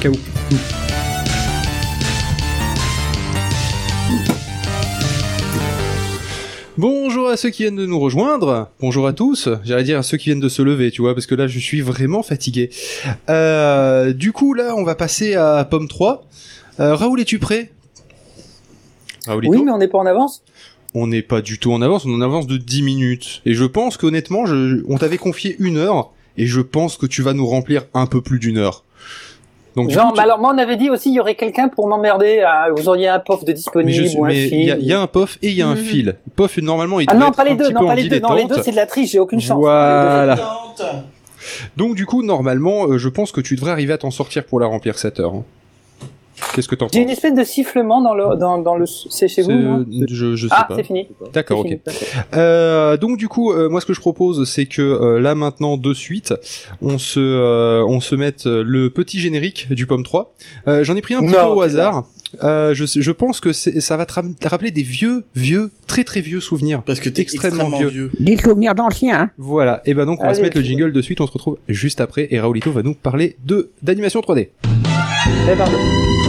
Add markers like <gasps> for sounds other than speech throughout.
au cas où. Bonjour à ceux qui viennent de nous rejoindre. Bonjour à tous. J'allais dire à ceux qui viennent de se lever, tu vois, parce que là, je suis vraiment fatigué. Euh, du coup, là, on va passer à Pomme 3. Euh, Raoul, es-tu prêt? Raoulito Oui, mais on n'est pas en avance. On n'est pas du tout en avance, on est en avance de 10 minutes. Et je pense qu'honnêtement, je, on t'avait confié une heure, et je pense que tu vas nous remplir un peu plus d'une heure. Donc, Genre, coup, tu- bah alors moi on avait dit aussi il y aurait quelqu'un pour m'emmerder. vous auriez un pof de mais disponible je ou un mais fil. il y, a- il y a un POF et il y a un Mhm. fil. POF, normalement, il Ah doit non, être pas les un deux, petit non peu pas les deux, non les deux dilettante. c'est de la triche, j'ai aucune chance. Voilà. Donc du coup, normalement, euh, je pense que tu devrais arriver à t'en sortir pour la remplir cette heure. hein. Qu'est-ce que t'en penses J'ai une espèce de sifflement dans le dans, dans le c'est chez vous non je, je sais Ah pas. c'est fini. D'accord, ok. fini. Euh, donc du coup, euh, moi ce que je propose, c'est que euh, là maintenant de suite, on se euh, on se mette euh, le petit générique du Pomme 3. Euh, J'en ai pris un petit Non, peu au hasard. Euh, je, je pense que c'est- ça va te rappeler des vieux, vieux, très très vieux souvenirs. Parce que t'es Extrêmement extrêmement, vieux. vieux. Des souvenirs d'anciens, hein. Voilà. Et ben donc on va se mettre le jingle de suite. On se retrouve juste après et Raoulito va nous parler de d'animation 3D. Eh,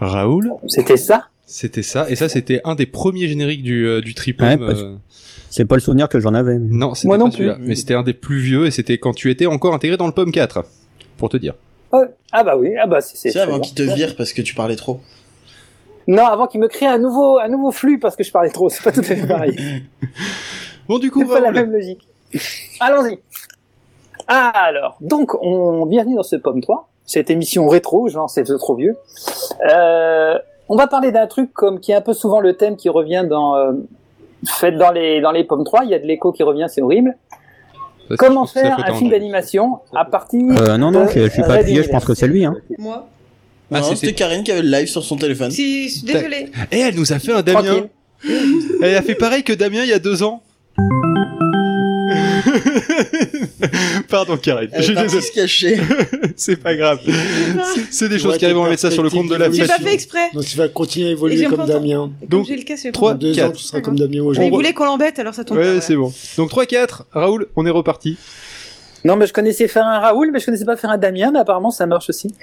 Raoul, C'était ça? C'était ça. Et ça, c'était un des premiers génériques du euh, du Tripom. Ouais, euh, C'est pas le souvenir que j'en avais. mais- Non, c'était Moi pas non plus. Mais c'était un des plus vieux et c'était quand tu étais encore intégré dans le Pomme 4. Pour te dire. Oh, Ah bah oui, ah bah c'est c'est avant qu'ils te virent parce que tu parlais trop. Non, avant qu'il me crée un nouveau un nouveau flux parce que je parlais trop, c'est pas tout à fait pareil. <laughs> Bon, du coup, C'est pas la même logique. Allons-y. Ah, alors, donc, on bienvenue dans ce Pomme 3, cette émission rétro, genre c'est trop vieux. Euh, on va parler d'un truc comme qui est un peu souvent le thème qui revient dans euh, fait dans les dans les Pommes 3, il y a de l'écho qui revient, c'est horrible. Ça, Comment faire un film d'animation à partir Euh, non, non, de je, je suis pas appuyé, je pense que c'est lui, hein. Moi Ah, c'était- Karine qui avait le live sur son téléphone. Si, je suis désolée. Eh, elle nous a fait un Damien. Tranquille. Elle a fait pareil que Damien il y a deux ans. <laughs> Pardon, Karine. Elle Je suis désolé. se cacher. <laughs> C'est pas grave. C'est- des choses qui arrivent, on va mettre ça sur le compte de la J'ai pas fait exprès. Donc tu vas continuer à évoluer comme Damien. Donc, j'ai le cas, c'est trois- deux ans, tu seras comme. Damien Mais il aujourd'hui. voulait qu'on l'embête, alors ça tombe. Ouais, c'est bon. Donc 3-4. Raoul, on est reparti. Non, mais je connaissais faire un Raoul, mais je connaissais pas faire un Damien, mais apparemment ça marche aussi.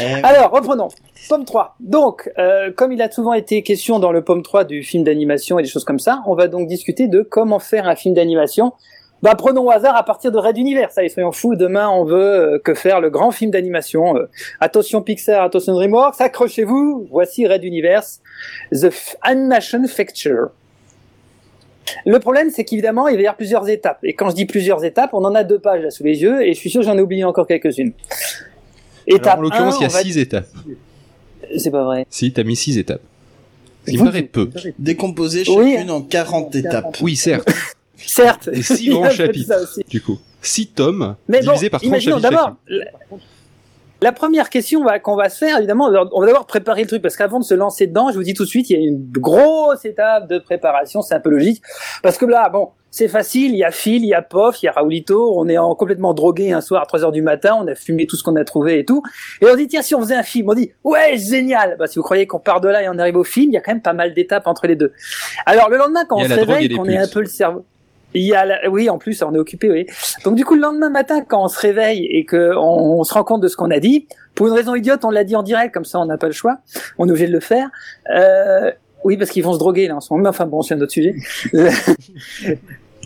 Eh, Alors, reprenons. Pomme 3. Donc, euh, comme il a souvent été question dans le Pomme 3 du film d'animation et des choses comme ça, on va donc discuter de comment faire un film d'animation. Bah, prenons au hasard à partir de Red Universe. Allez, soyons fous. Demain, on veut euh, que faire le grand film d'animation. Euh, attention Pixar, attention DreamWorks, accrochez-vous. Voici Red Universe, The Animation Facture. Le problème, c'est qu'évidemment, il va y avoir plusieurs étapes. Et quand je dis plusieurs étapes, on en a deux pages là sous les yeux, et je suis sûr que j'en ai oublié encore quelques-unes. Alors, Étape en l'occurrence, 1, il y a va- 6 étapes. C'est pas vrai. Si, t'as mis 6 étapes. Ce qui me paraît peu. Décomposé Oui. chacune en 40 étapes. Oui, certes. <laughs> Certes. Et six <laughs> Il y a grands chapitres. Du coup. 6 tomes Mais bon, divisés par 30 imaginons chapitres. d'abord, la, la première question qu'on va se faire, évidemment, on va d'abord préparer le truc, parce qu'avant de se lancer dedans, je vous dis tout de suite, il y a une grosse étape de préparation, c'est un peu logique, parce que là, bon, c'est facile, il y a Phil, il y a Pof, il y a Raoulito, on est en, complètement drogué un soir à 3 heures du matin, on a fumé tout ce qu'on a trouvé et tout, et on dit, tiens, si on faisait un film, on dit, ouais, génial, bah, si vous croyez qu'on part de là et on arrive au film, il y a quand même pas mal d'étapes entre les deux. Alors, le lendemain, quand on a se réveille, qu'on est un peu le cerveau, il y a la- oui, en plus, on est occupé, oui. Donc du coup, le lendemain matin, quand on se réveille et que on, on se rend compte de ce qu'on a dit, pour une raison idiote, on l'a dit en direct, comme ça, on n'a pas le choix. On est obligé de le faire. Euh, oui, parce qu'ils vont se droguer là en ce moment. Enfin bon, c'est un autre sujet. <laughs>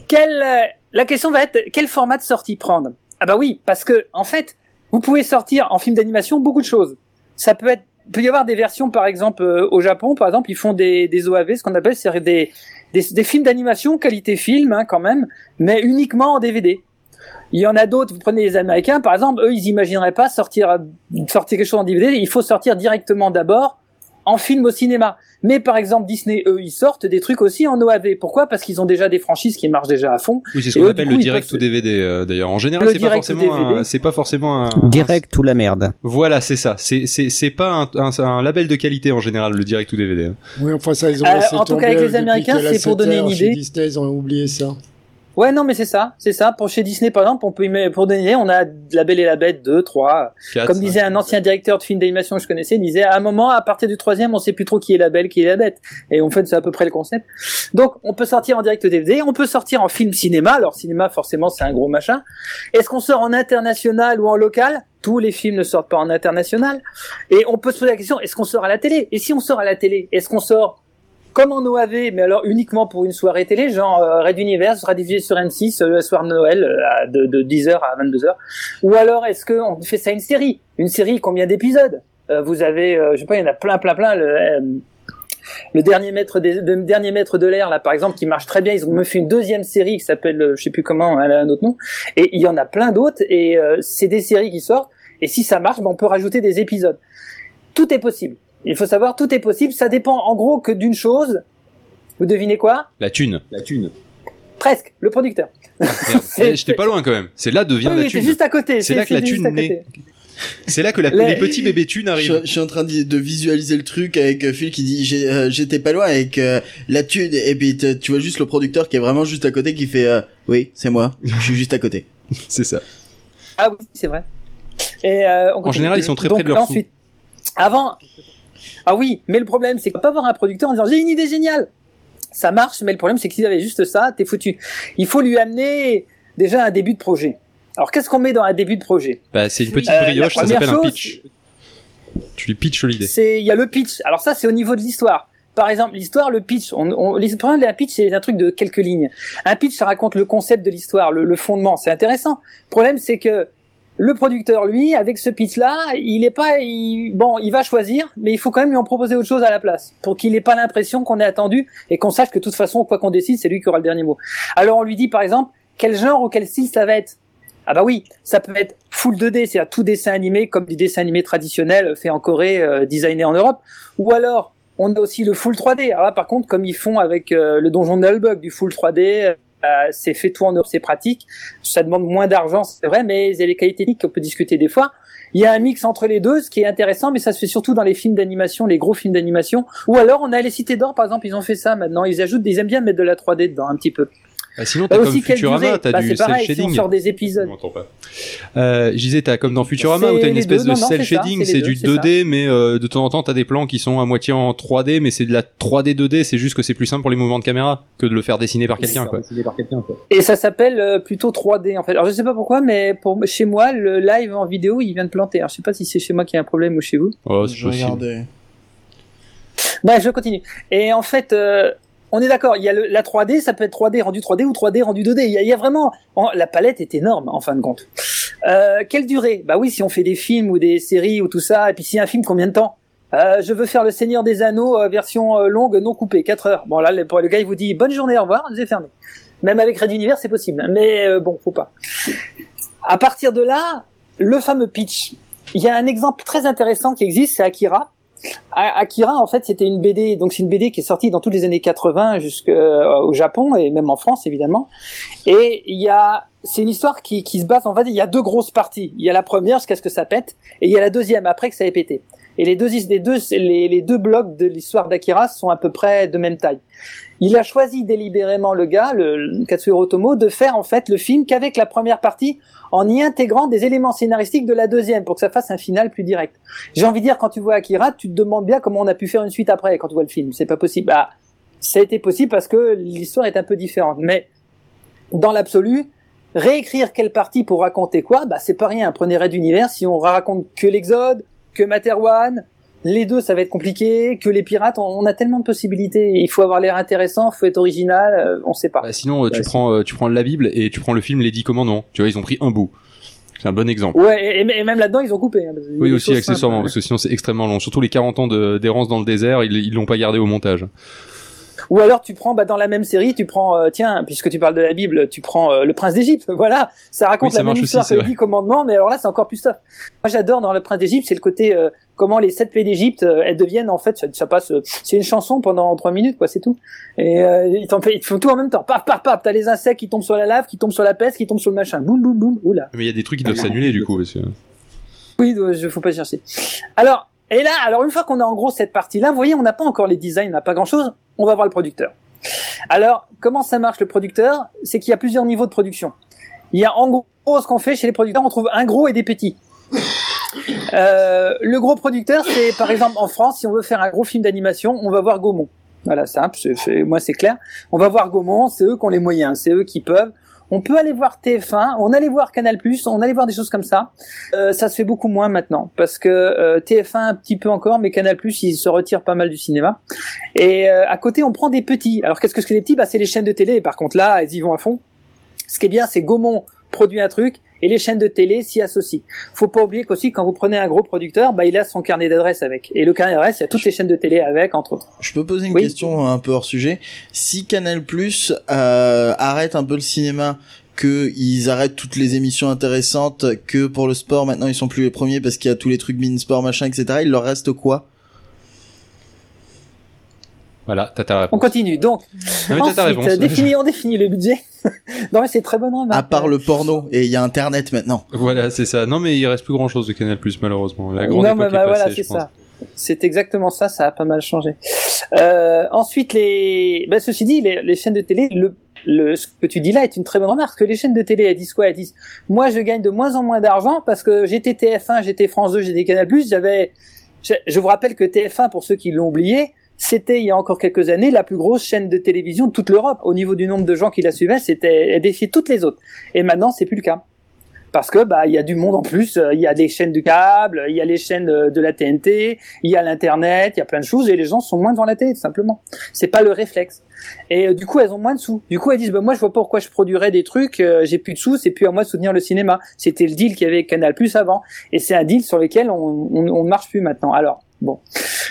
Quelle, euh, la question va être quel format de sortie prendre? Ah bah oui, parce que en fait, vous pouvez sortir en film d'animation beaucoup de choses. Ça peut être, peut y avoir des versions, par exemple euh, au Japon, par exemple, ils font des, des OAV, ce qu'on appelle c'est des, des, des films d'animation qualité film hein, quand même, mais uniquement en DVD. Il y en a d'autres, vous prenez les Américains, par exemple, eux, ils imagineraient pas sortir, sortir quelque chose en DVD, il faut sortir directement d'abord en film au cinéma. Mais par exemple, Disney, eux, ils sortent des trucs aussi en OAV. Pourquoi? Parce qu'ils ont déjà des franchises qui marchent déjà à fond. Oui, c'est ce qu'on appelle coup, le direct peuvent ou DVD euh, d'ailleurs. En général, c'est pas forcément c'est pas forcément un Direct ou la merde. Voilà, c'est ça. C'est pas un, un, un label de qualité en général le direct ou DVD. Oui, enfin ça, ils ont Euh, en tout cas, avec les depuis Américains, c'est pour donner 7 une idée. Disney, ils ont oublié ça. Ouais, non, mais c'est ça, c'est ça. Pour chez Disney, par exemple, on peut y pour donner, on a La Belle et la Bête 2, 3. Quatre, Comme cinq. disait un ancien directeur de film d'animation que je connaissais, il disait, à un moment, à partir du troisième, on sait plus trop qui est la belle, qui est la bête. Et en fait, c'est à peu près le concept. Donc, on peut sortir en direct DVD, on peut sortir en film cinéma. Alors, cinéma, forcément, c'est un gros machin. Est-ce qu'on sort en international ou en local? Tous les films ne sortent pas en international. Et on peut se poser la question, est-ce qu'on sort à la télé? Et si on sort à la télé, est-ce qu'on sort comme en OAV, mais alors uniquement pour une soirée télé, genre euh, Red Universe sera diffusé sur M6 euh, le soir de Noël euh, de, de 10h à 22h. Ou alors est-ce qu'on fait ça une série? Une série, combien d'épisodes? Vous avez, je sais pas, il y en a plein, plein, plein. Le, le dernier maître des, le dernier maître de l'air là, par exemple, qui marche très bien. Ils ont même fait une deuxième série qui s'appelle, je sais plus comment, elle a un autre nom. Et il y en a plein d'autres. Et euh, c'est des séries qui sortent. Et si ça marche, ben, on peut rajouter des épisodes. Tout est possible. Il faut savoir, tout est possible. Ça dépend en gros que d'une chose. Vous devinez quoi? La thune. La thune. Presque, le producteur. <laughs> Eh, J'étais pas loin quand même. C'est là devient Oui, la thune. juste à côté. C'est là que la thune naît. C'est là que la- La- les petits bébés thunes arrivent. je suis en train de, de visualiser le truc avec euh, Phil qui dit euh, j'étais pas loin avec euh, la thune et puis tu vois juste le producteur qui est vraiment juste à côté qui fait euh, oui c'est moi je suis juste à côté <laughs> C'est ça. Ah oui, c'est vrai. Et, euh, on En général, ils sont très Donc, près de leur sous. ensuite, Avant. Ah oui, mais le problème, c'est qu'on peut pas avoir un producteur en disant j'ai une idée géniale. Ça marche, mais le problème, c'est que s'il avait juste ça, t'es foutu. Il faut lui amener déjà un début de projet. Alors, qu'est-ce qu'on met dans un début de projet? Bah, c'est une petite Euh, brioche, ça s'appelle un pitch. Tu lui pitches l'idée. Il y a le pitch. Alors ça, c'est au niveau de l'histoire. Par exemple, l'histoire, le pitch. On, on, les- le problème d'un pitch, c'est un truc de quelques lignes. Un pitch, ça raconte le concept de l'histoire, le, le fondement. C'est intéressant. Le problème, c'est que le producteur, lui, avec ce pitch-là, il est pas, il- bon, il va choisir, mais il faut quand même lui en proposer autre chose à la place, pour qu'il ait pas l'impression qu'on est attendu et qu'on sache que de toute façon, quoi qu'on décide, c'est lui qui aura le dernier mot. Alors on lui dit, par exemple, quel genre ou quel style ça va être? Ah bah oui, ça peut être full 2D, c'est-à-dire tout dessin animé comme du dessin animé traditionnel fait en Corée, euh, designé en Europe. Ou alors, on a aussi le full 3D. Alors là, par contre, comme ils font avec euh, le donjon de Nullbug, du full 3D, euh, c'est fait tout en Europe, c'est pratique. Ça demande moins d'argent, c'est vrai, mais il y a les qualités techniques qu'on peut discuter des fois. Il y a un mix entre les deux, ce qui est intéressant, mais ça se fait surtout dans les films d'animation, les gros films d'animation. Ou alors, on a les cités d'or, par exemple, ils ont fait ça maintenant. Ils ajoutent, ils aiment bien mettre de la 3D dedans, un petit peu. Bah, sinon, t'as comme aussi, Futurama, t'as bah, du pareil, si on shading. sort des épisodes. Je m'entends pas. Euh, je disais, t'as comme dans Futurama où t'as une espèce deux. de Non, ça, shading, c'est du deux, c'est 2D, mais euh, de temps en temps t'as des plans qui sont à moitié en 3D, mais c'est de la 3D 2D, c'est juste que c'est plus simple pour les mouvements de caméra que de le faire dessiner par quelqu'un, quoi. Et ça s'appelle euh, plutôt 3D en fait. Alors je sais pas pourquoi, mais pour chez moi, le live en vidéo, il vient de planter. Alors je sais pas si c'est chez moi qui a un problème ou chez vous. Oh, c'est je possible. regardais Bref, je continue. Et en fait, euh, on est d'accord. Il y a le- la 3D, ça peut être 3D rendu 3D ou 3D rendu 2D. Il y a, il y a vraiment, en- la palette est énorme en fin de compte. Euh, quelle durée? Bah oui, si on fait des films ou des séries ou tout ça, et puis si un film, combien de temps? Euh, je veux faire le Seigneur des Anneaux euh, version euh, longue, non coupée, 4 heures. Bon là, le, le gars, il vous dit bonne journée, au revoir, c'est fermé. Même avec Red Univers, c'est possible, mais euh, bon, faut pas. À partir de là, le fameux pitch. Il y a un exemple très intéressant qui existe, c'est Akira. Akira, en fait, c'était une BD, donc c'est une BD qui est sortie dans toutes les années 80 jusqu'au Japon et même en France, évidemment. Et il y a, c'est une histoire qui, qui se base, on va dire, il y a deux grosses parties. Il y a la première, jusqu'à ce que ça pète, et il y a la deuxième, après que ça ait pété. Et les deux, blocs de l'histoire d'Akira sont à peu près de même taille. Il a choisi délibérément le gars, le, Katsuhiro Otomo, de faire en fait le film qu'avec la première partie, en y intégrant des éléments scénaristiques de la deuxième, pour que ça fasse un final plus direct. J'ai envie de dire, quand tu vois Akira, tu te demandes bien comment on a pu faire une suite après, quand tu vois le film. C'est pas possible. Bah, ça a été possible parce que l'histoire est un peu différente. Mais, dans l'absolu, réécrire quelle partie pour raconter quoi, bah, c'est pas rien. Prenez Red Univers, si on raconte que l'Exode, que Materwan, les deux, ça va être compliqué, que les pirates, on, on a tellement de possibilités. Il faut avoir l'air intéressant, faut être original, euh, on sait pas. Bah, sinon, euh, tu Ouais, prends, euh, tu prends la Bible et tu prends le film Les Dix Commandements. Tu vois, ils ont pris un bout. C'est un bon exemple. Ouais, et, et même là-dedans, ils ont coupé. hein, Oui, aussi accessoirement, simples. parce que sinon c'est extrêmement long. Surtout les 40 ans de- d'errance dans le désert, ils ils l'ont pas gardé au montage. Ou alors tu prends bah, dans la même série, tu prends euh, tiens, puisque tu parles de la Bible, tu prends euh, le Prince d'Égypte. <laughs> Voilà, ça raconte Oui, ça la même aussi, histoire c'est que les commandements, mais alors là c'est encore plus tough. Moi j'adore dans le Prince d'Égypte, c'est le côté euh, comment les sept plaies d'Égypte, euh, elles deviennent en fait, ça, ça passe, euh, c'est une chanson pendant trois minutes, quoi, c'est tout. Et euh, ils, t'en ils font tout en même temps. Paf, paf, paf. T'as les insectes qui tombent sur la lave, qui tombent sur la peste, qui tombent sur le machin. Boum, boum, boum. Oula. Mais il y a des trucs qui doivent s'annuler du coup. Parce que... Oui, je faut pas chercher. Alors, et là, alors une fois qu'on a en gros cette partie-là, vous voyez, on n'a pas encore les designs, on n'a pas grand-chose. On va voir le producteur. Alors, comment ça marche le producteur? C'est qu'il y a plusieurs niveaux de production. Il y a en gros ce qu'on fait chez les producteurs, on trouve un gros et des petits. Euh, le gros producteur, c'est par exemple en France, si on veut faire un gros film d'animation, on va voir Gaumont. Voilà, simple, moi c'est clair. On va voir Gaumont, c'est eux qui ont les moyens, c'est eux qui peuvent. On peut aller voir TF1, on allait voir Canal+, on allait voir des choses comme ça. Euh, ça se fait beaucoup moins maintenant parce que euh, TF1 un petit peu encore, mais Canal+ il se retire pas mal du cinéma. Et euh, à côté on prend des petits. Alors qu'est-ce que c'est les petits? Bah c'est les chaînes de télé. Par contre là elles y vont à fond. Ce qui est bien c'est Gaumont produit un truc et les chaînes de télé s'y associent. Faut pas oublier qu'aussi quand vous prenez un gros producteur, bah il a son carnet d'adresses avec. Et le carnet d'adresses il y a toutes les chaînes de télé avec entre autres. Je peux poser une Oui. question un peu hors sujet. Si Canal Plus euh, arrête un peu le cinéma, que ils arrêtent toutes les émissions intéressantes, que pour le sport maintenant ils sont plus les premiers parce qu'il y a tous les trucs min sport machin etc. Il leur reste quoi? Voilà, t'as ta On continue. Donc Non, mais t'as ta ensuite réponse. définit, on définit le budget. <laughs> non mais c'est très bonne remarque. À part le porno et il y a Internet maintenant. Voilà, c'est ça. Non, mais il reste plus grand chose de Canal Plus malheureusement. La grande non, époque mais est bah, passée, voilà, c'est ça. C'est exactement ça, ça a pas mal changé. Euh, ensuite, les, bah, ceci dit, les, les chaînes de télé, le, le, ce que tu dis là est une très bonne remarque. Parce que les chaînes de télé, elles disent quoi? Elles disent, moi, je gagne de moins en moins d'argent parce que j'étais TF1, j'étais France 2, j'étais Canal+, j'avais, je, je vous rappelle que TF1, pour ceux qui l'ont oublié, c'était il y a encore quelques années la plus grosse chaîne de télévision de toute l'Europe. Au niveau du nombre de gens qui la suivaient, c'était, elle défiait toutes les autres. Et maintenant, c'est plus le cas parce que bah il y a du monde en plus, euh, il y a des chaînes du câble, il y a les chaînes euh, de la TNT, il y a l'internet, il y a plein de choses et les gens sont moins devant la télé tout simplement. C'est pas le réflexe. Et euh, du coup elles ont moins de sous. Du coup elles disent bah moi je vois pas pourquoi je produirais des trucs, j'ai plus de sous, c'est plus à moi de soutenir le cinéma. C'était le deal qu'il y avait avec Canal Plus avant et c'est un deal sur lequel on, on, on marche plus maintenant. Alors bon,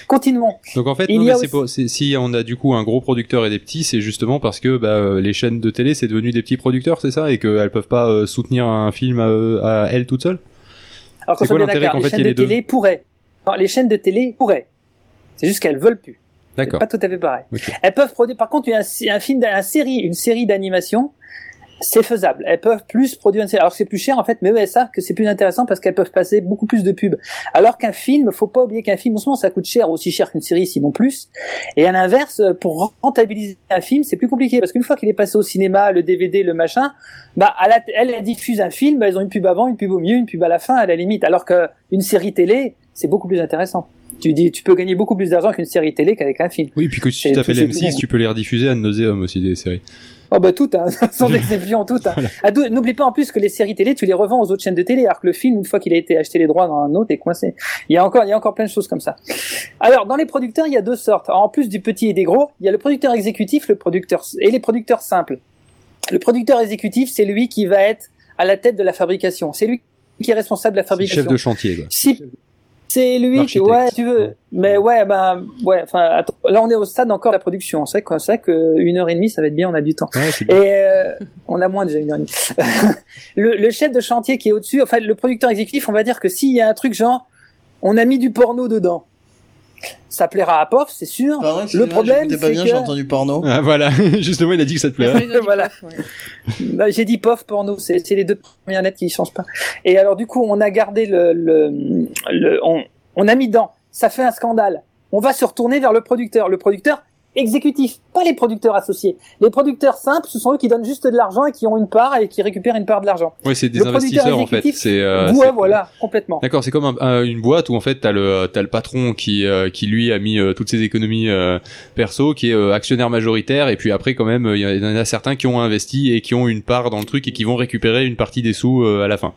continuons. Donc en fait, non, mais aussi- si on a du coup un gros producteur et des petits, c'est justement parce que bah, euh, les chaînes de télé c'est devenu des petits producteurs, c'est ça, et qu'elles peuvent pas euh, soutenir un film à, à elles toutes seules? Alors C'est quoi l'intérêt qu'en les fait, il y chaînes ait de les deux? télé pourraient. Non, les chaînes de télé pourraient. C'est juste qu'elles veulent plus. D'accord. pas tout à fait pareil. Elles peuvent produire, par contre, un, un film, un série, une série d'animation, c'est faisable. Elles peuvent plus produire une série. Alors que c'est plus cher, en fait, mais elles savent que c'est plus intéressant parce qu'elles peuvent passer beaucoup plus de pubs. Alors qu'un film, faut pas oublier qu'un film, en ce moment, ça coûte cher, aussi cher qu'une série, sinon plus. Et à l'inverse, pour rentabiliser un film, c'est plus compliqué parce qu'une fois qu'il est passé au cinéma, le DVD, le machin, bah, à la, elle, elle diffuse un film, bah, ils ont une pub avant, une pub au milieu, une pub à la fin, à la limite. Alors qu'une série télé, c'est beaucoup plus intéressant. Tu dis, tu peux gagner beaucoup plus d'argent qu'une série télé qu'avec un film. Oui, puis que si tu l'M6, que- tu peux les rediffuser à nauséum aussi des séries. Oh bah tout, hein, <laughs> sans exception, tout. Hein. Ah, N'oublie pas en plus que les séries télé, tu les revends aux autres chaînes de télé, alors que le film, une fois qu'il a été acheté les droits dans un autre, est coincé. Il y a encore, il y a encore plein de choses comme ça. Alors, dans les producteurs, il y a deux sortes. Alors, en plus du petit et des gros, il y a le producteur exécutif, le producteur et les producteurs simples. Le producteur exécutif, c'est lui qui va être à la tête de la fabrication. C'est lui qui est responsable de la fabrication. Chef de chantier. Quoi. Si c'est lui qui, ouais, tu veux, mais ouais, ben, ouais, enfin, là on est au stade encore de la production. C'est quoi, c'est vrai que une heure et demie, ça va être bien, on a du temps. Ouais. Et euh, on a moins déjà une heure et demie. <laughs> le, le chef de chantier qui est au-dessus, enfin le producteur exécutif, on va dire que s'il y a un truc genre, on a mis du porno dedans, ça plaira à POF, c'est sûr. Pardon, le problème, c'est bien, que j'ai entendu porno. Ah, voilà, <laughs> justement, il a dit que ça te plairait. Voilà. Bah, j'ai dit POF porno, c'est c'est les deux premières lettres qui changent pas. Et alors du coup, on a gardé le, le, le on, on a mis dedans. Ça fait un scandale. On va se retourner vers le producteur. Le producteur exécutif, pas les producteurs associés. Les producteurs simples, ce sont eux qui donnent juste de l'argent et qui ont une part et qui récupèrent une part de l'argent. Ouais, c'est des Le investisseurs en fait. C'est. euh, ouais, voilà, complètement. D'accord, c'est comme un- un- une boîte où en fait t'as le t'as le patron qui euh, qui lui a mis euh, toutes ses économies euh, perso, qui est actionnaire majoritaire, et puis après quand même il y en a certains qui ont investi et qui ont une part dans le truc et qui vont récupérer une partie des sous à la fin.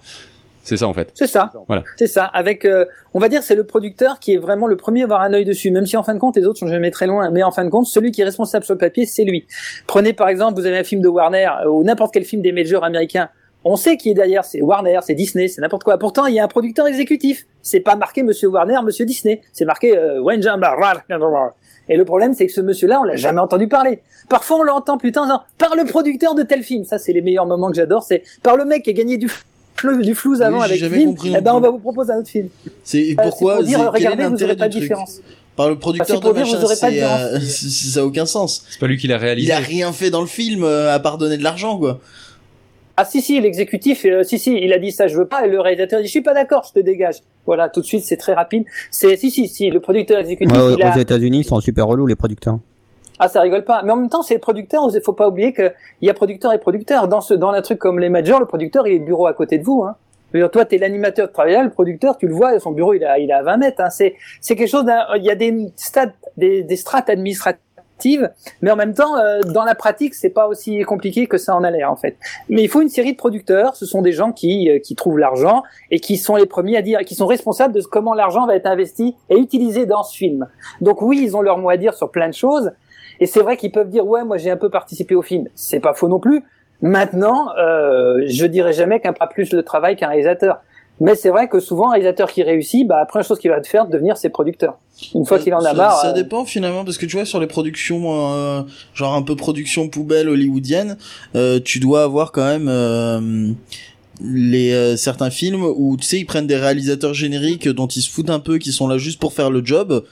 C'est ça en fait. C'est ça. Voilà. C'est ça. Avec, euh, on va dire, c'est le producteur qui est vraiment le premier à avoir un œil dessus, même si en fin de compte les autres sont jamais très loin. Mais en fin de compte, celui qui est responsable sur le papier, c'est lui. Prenez par exemple, vous avez un film de Warner euh, ou n'importe quel film des majors américains. On sait qui est derrière, c'est Warner, c'est Disney, c'est n'importe quoi. Pourtant, il y a un producteur exécutif. C'est pas marqué Monsieur Warner, Monsieur Disney. C'est marqué euh. Et le problème, c'est que ce monsieur-là, on l'a jamais entendu parler. Parfois, on l'entend plus disant, par le producteur de tel film. Ça, c'est les meilleurs moments que j'adore. C'est par le mec qui a gagné du flou- du flou avant avec jamais film, compris eh ben on va vous proposer un autre film. C'est Euh, pourquoi c'est pour dire, c'est- quel est regardez, vous l'intérêt n'aurez pas de truc différence. Par le producteur c'est de machin, euh, <laughs> ça a aucun sens. C'est pas lui qui l'a Il réalisé. a rien fait dans le film euh, à part donner de l'argent, quoi. Ah si si, l'exécutif, euh, si si, il a dit ça je veux pas, et le réalisateur dit je suis pas d'accord, je te dégage. Voilà, tout de suite c'est très rapide. C'est si si si, le producteur exécutif, Ouais, il a... Aux États-Unis, ils sont super relous, les producteurs. Ah, ça rigole pas. Mais en même temps, c'est le producteur. Il faut pas oublier que il y a producteur et producteur. Dans ce, dans un truc comme les majors, le producteur, il est bureau à côté de vous. Hein. Dire, toi, t'es l'animateur de travail, le producteur, tu le vois, son bureau, il a, il à 20 mètres. Hein. C'est, c'est quelque chose. Il y a des stades, des, des strates administratives, mais en même temps, euh, dans la pratique, c'est pas aussi compliqué que ça en a l'air, en fait. Mais il faut une série de producteurs. Ce sont des gens qui, euh, qui trouvent l'argent et qui sont les premiers à dire, qui sont responsables de comment l'argent va être investi et utilisé dans ce film. Donc oui, ils ont leur mot à dire sur plein de choses. Et c'est vrai qu'ils peuvent dire ouais, moi j'ai un peu participé au film. C'est pas faux non plus. Maintenant, euh, je dirais jamais qu'un pas plus de travail qu'un réalisateur. Mais c'est vrai que souvent un réalisateur qui réussit, bah la première chose qu'il va te faire, devenir ses producteurs. Une fois qu'il en a ça, marre. Ça euh, dépend finalement parce que tu vois sur les productions euh, genre un peu production poubelle hollywoodienne, euh, tu dois avoir quand même euh, les euh, certains films où tu sais ils prennent des réalisateurs génériques dont ils se foutent un peu qui sont là juste pour faire le job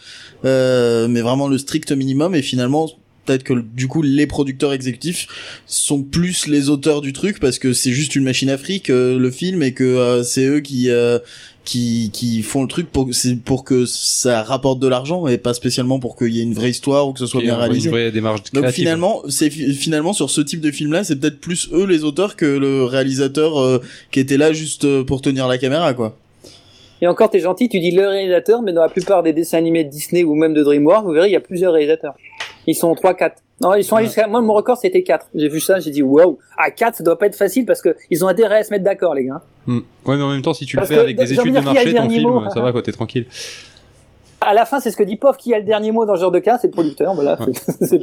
euh, mais vraiment le strict minimum. Et finalement peut-être que du coup les producteurs exécutifs sont plus les auteurs du truc parce que c'est juste une machine à fric euh, le film et que c'est eux qui qui qui font le truc pour pour que ça rapporte de l'argent et pas spécialement pour qu'il y ait une vraie histoire ou que ce soit bien une réalisé. vraie démarche Donc finalement, c'est fi- finalement sur ce type de film là, c'est peut-être plus eux les auteurs que le réalisateur euh, qui était là juste euh, pour tenir la caméra quoi. Et encore, t'es gentil, tu dis le réalisateur, mais dans la plupart des dessins animés de Disney ou même de DreamWorks, vous verrez, il y a plusieurs réalisateurs. Ils sont 3 4. Non, ils sont jusqu'à moi mon record c'était 4. J'ai vu ça, j'ai dit waouh. À 4, ça doit pas être facile parce que ils ont intérêt à se mettre d'accord les gars. Hmm. Ouais, mais en même temps, si tu le fais avec des études de marché, ton film, mot ça va, quoi, t'es tranquille. À la fin, c'est ce que dit Pof qui a le dernier mot dans ce genre de cas, c'est le producteur, voilà. Ouais. <laughs> c'est-.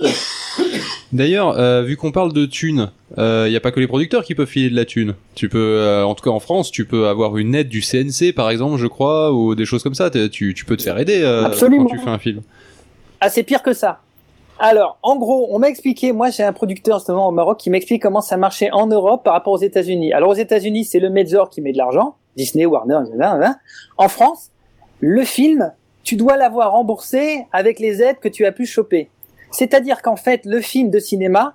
D'ailleurs, euh, vu qu'on parle de thunes, il y a pas que les producteurs qui peuvent filer de la thune. Tu peux, euh, en tout cas en France, tu peux avoir une aide du CNC, par exemple, je crois, ou des choses comme ça. Tu, tu peux te faire aider euh, quand tu fais un film. Ah, c'est pire que ça. Alors, en gros, on m'a expliqué, moi j'ai un producteur justement au Maroc qui m'explique comment ça marchait en Europe par rapport aux États-Unis. Alors aux États-Unis, c'est le major qui met de l'argent, Disney, Warner, etc. En France, le film, tu dois l'avoir remboursé avec les aides que tu as pu choper. C'est-à-dire qu'en fait, le film de cinéma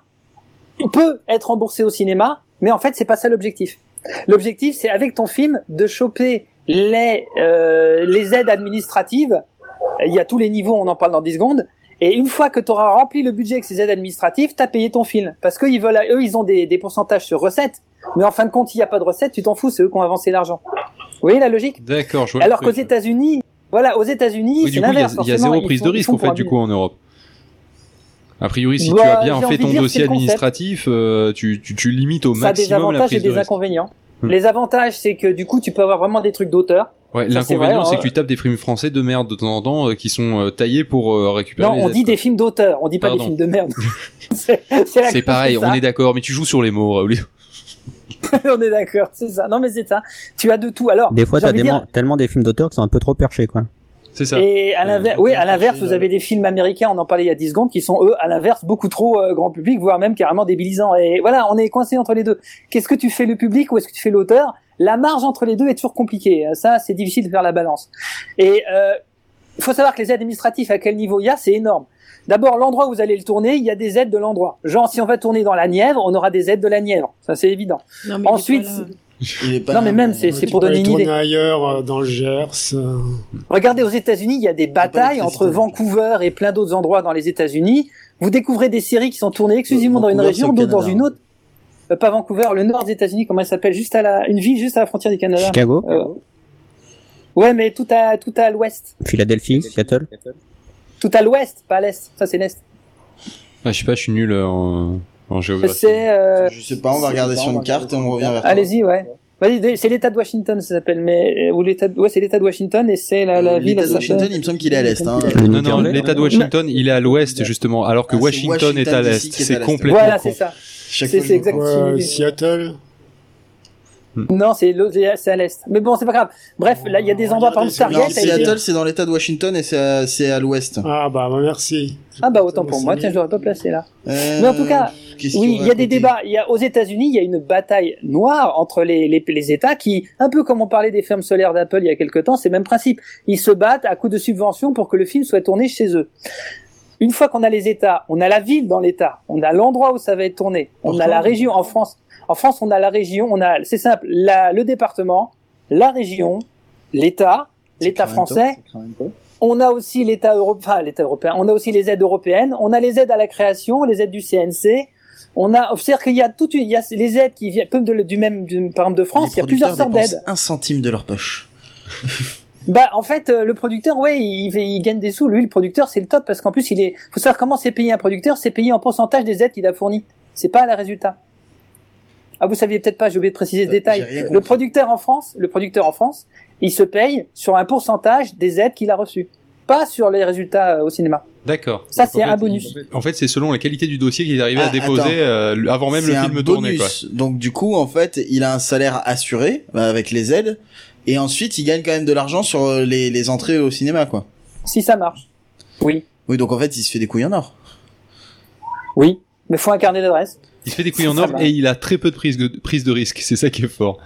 peut être remboursé au cinéma, mais en fait, c'est pas ça l'objectif. L'objectif, c'est avec ton film de choper les euh, les aides administratives. Il y a tous les niveaux, on en parle dans 10 secondes. Et une fois que tu auras rempli le budget avec ces aides administratives, tu as payé ton film. Parce qu'eux, ils veulent, eux, ils ont des, des pourcentages sur recettes. Mais en fin de compte, il n'y a pas de recettes, tu t'en fous, c'est eux qui ont avancé l'argent. Vous voyez la logique? D'accord, je vois. Alors qu'aux. États-unis, voilà, aux États-Unis, Oui, c'est l'inverse. il y a zéro prise font- de risque en fait du coup en Europe. A priori, si tu as bien fait ton dire, dossier administratif, euh, tu, tu, tu limites au Ça a des maximum la avantages et prise de des inconvénients. Hmm. Les avantages, c'est que du coup, tu peux avoir vraiment des trucs d'auteur. Ouais, l'inconvénient, c'est hein. que tu tapes des films français de merde de temps en temps euh, qui sont euh, taillés pour euh, récupérer Non, les on dit des films d'auteur, on dit pas des films de merde. <laughs> <laughs> c'est c'est la C'est pareil, on est d'accord, mais tu joues sur les mots, Raoul. <laughs> on est d'accord, c'est ça. Non, mais c'est ça. Tu as de tout. Alors, Des fois, t'as des dire- tellement des films d'auteur qui sont un peu trop perchés, quoi. C'est ça. Et à l'inverse, Euh, oui, à l'inverse, vous avez des films américains, on en parlait il y a 10 secondes, qui sont eux, à l'inverse, beaucoup trop euh, grand public, voire même carrément débilisants. Et voilà, on est coincé entre les deux. Qu'est-ce que tu fais le public ou est-ce que tu fais l'auteur? La marge entre les deux est toujours compliquée. Ça, c'est difficile de faire la balance. Et euh, il faut savoir que les aides administratives, à quel niveau il y a, c'est énorme. D'abord, l'endroit où vous allez le tourner, il y a des aides de l'endroit. Genre, si on va tourner dans la Nièvre, on aura des aides de la Nièvre. Ça, c'est évident. Non, mais Ensuite, pas là. Il est pas Non, mais même, c'est- pour donner une idée. tourner ailleurs, euh, dans le Gers. euh, Regardez aux États-Unis, il y a des batailles entre Vancouver et plein d'autres endroits dans les États-Unis. Vous découvrez des séries qui sont tournées exclusivement dans une région, d'autres dans une autre. Euh, pas Vancouver, le nord des États-Unis, comment elle s'appelle Juste à la, une ville juste à la frontière du Canada. Chicago, Euh, ouais, mais tout à tout à l'ouest, Philadelphie, Seattle. tout à l'ouest, pas à l'est. Ça c'est l'est. Ah, je sais pas, je suis nul en, en géographie. C'est, euh, Je sais pas, on va regarder sur une carte et on revient vers toi. allez-y, ouais. Vas-y, c'est l'État de Washington, ça s'appelle, mais euh, ou l'État, de- ouais, c'est l'État de Washington et c'est la, la ville. L'État de Washington, il me semble qu'il est à l'est. Hein. Non, non, l'État de Washington, il est à l'ouest justement, alors que Ah, c'est Washington, est à Washington, l'est. C'est complètement Voilà, c'est ça. C'est- fois, c'est je- exact. ouais, Activité. Seattle. Non, c'est à l'est. Mais bon, c'est pas grave. Bref, là, il y a des endroits, par exemple, été- Seattle, c'est dans l'état de Washington et c'est à, c'est à l'ouest. Ah bah, bah, merci. Ah bah autant pour moi. Tiens, je l'aurais pas placé là. Euh, Mais en tout cas, Oui, il y a des débats. Il y a aux États-Unis, il y a une bataille noire entre les, les, les États qui, un peu comme on parlait des fermes solaires d'Apple il y a quelque temps, c'est le même principe. Ils se battent à coup de subventions pour que le film soit tourné chez eux. Une fois qu'on a les États, on a la ville dans l'État, on a l'endroit où ça va être tourné, on a la région. En France, en France, on a la région, on a, c'est simple, la, le département, la région, l'État, l'État français. On a aussi l'État européen, enfin, l'État européen. On a aussi les aides européennes. On a les aides à la création, les aides du CNC. On a, c'est-à-dire qu'il y a toute, une- il y a les aides qui viennent, comme de- du même, du, par exemple de France, il y a plusieurs sortes d'aides. Un centime de leur poche. <laughs> Bah, en fait, euh, le producteur, ouais, il, il gagne des sous. Lui, le producteur, c'est le top parce qu'en plus, il est, faut savoir comment c'est payé un producteur. C'est payé en pourcentage des aides qu'il a fournies. C'est pas le résultat. Ah, vous saviez peut-être pas, j'ai oublié de préciser ce Euh, détail. Le producteur en France, le producteur en France, il se paye sur un pourcentage des aides qu'il a reçues. Pas sur les résultats euh, au cinéma. D'accord. Ça, c'est un bonus. En fait, c'est selon la qualité du dossier qu'il est arrivé Ah, à déposer attends. euh, avant même le film tourné. Quoi. Donc du coup, en fait, il a un salaire assuré bah, avec les aides, et ensuite il gagne quand même de l'argent sur les, les entrées au cinéma, quoi. Si ça marche. Oui. Oui, donc en fait, il se fait des couilles en or. Oui. Mais faut un carnet d'adresse. Il se fait des couilles en or et il a très peu de prise de, prise de risque. C'est ça qui est fort.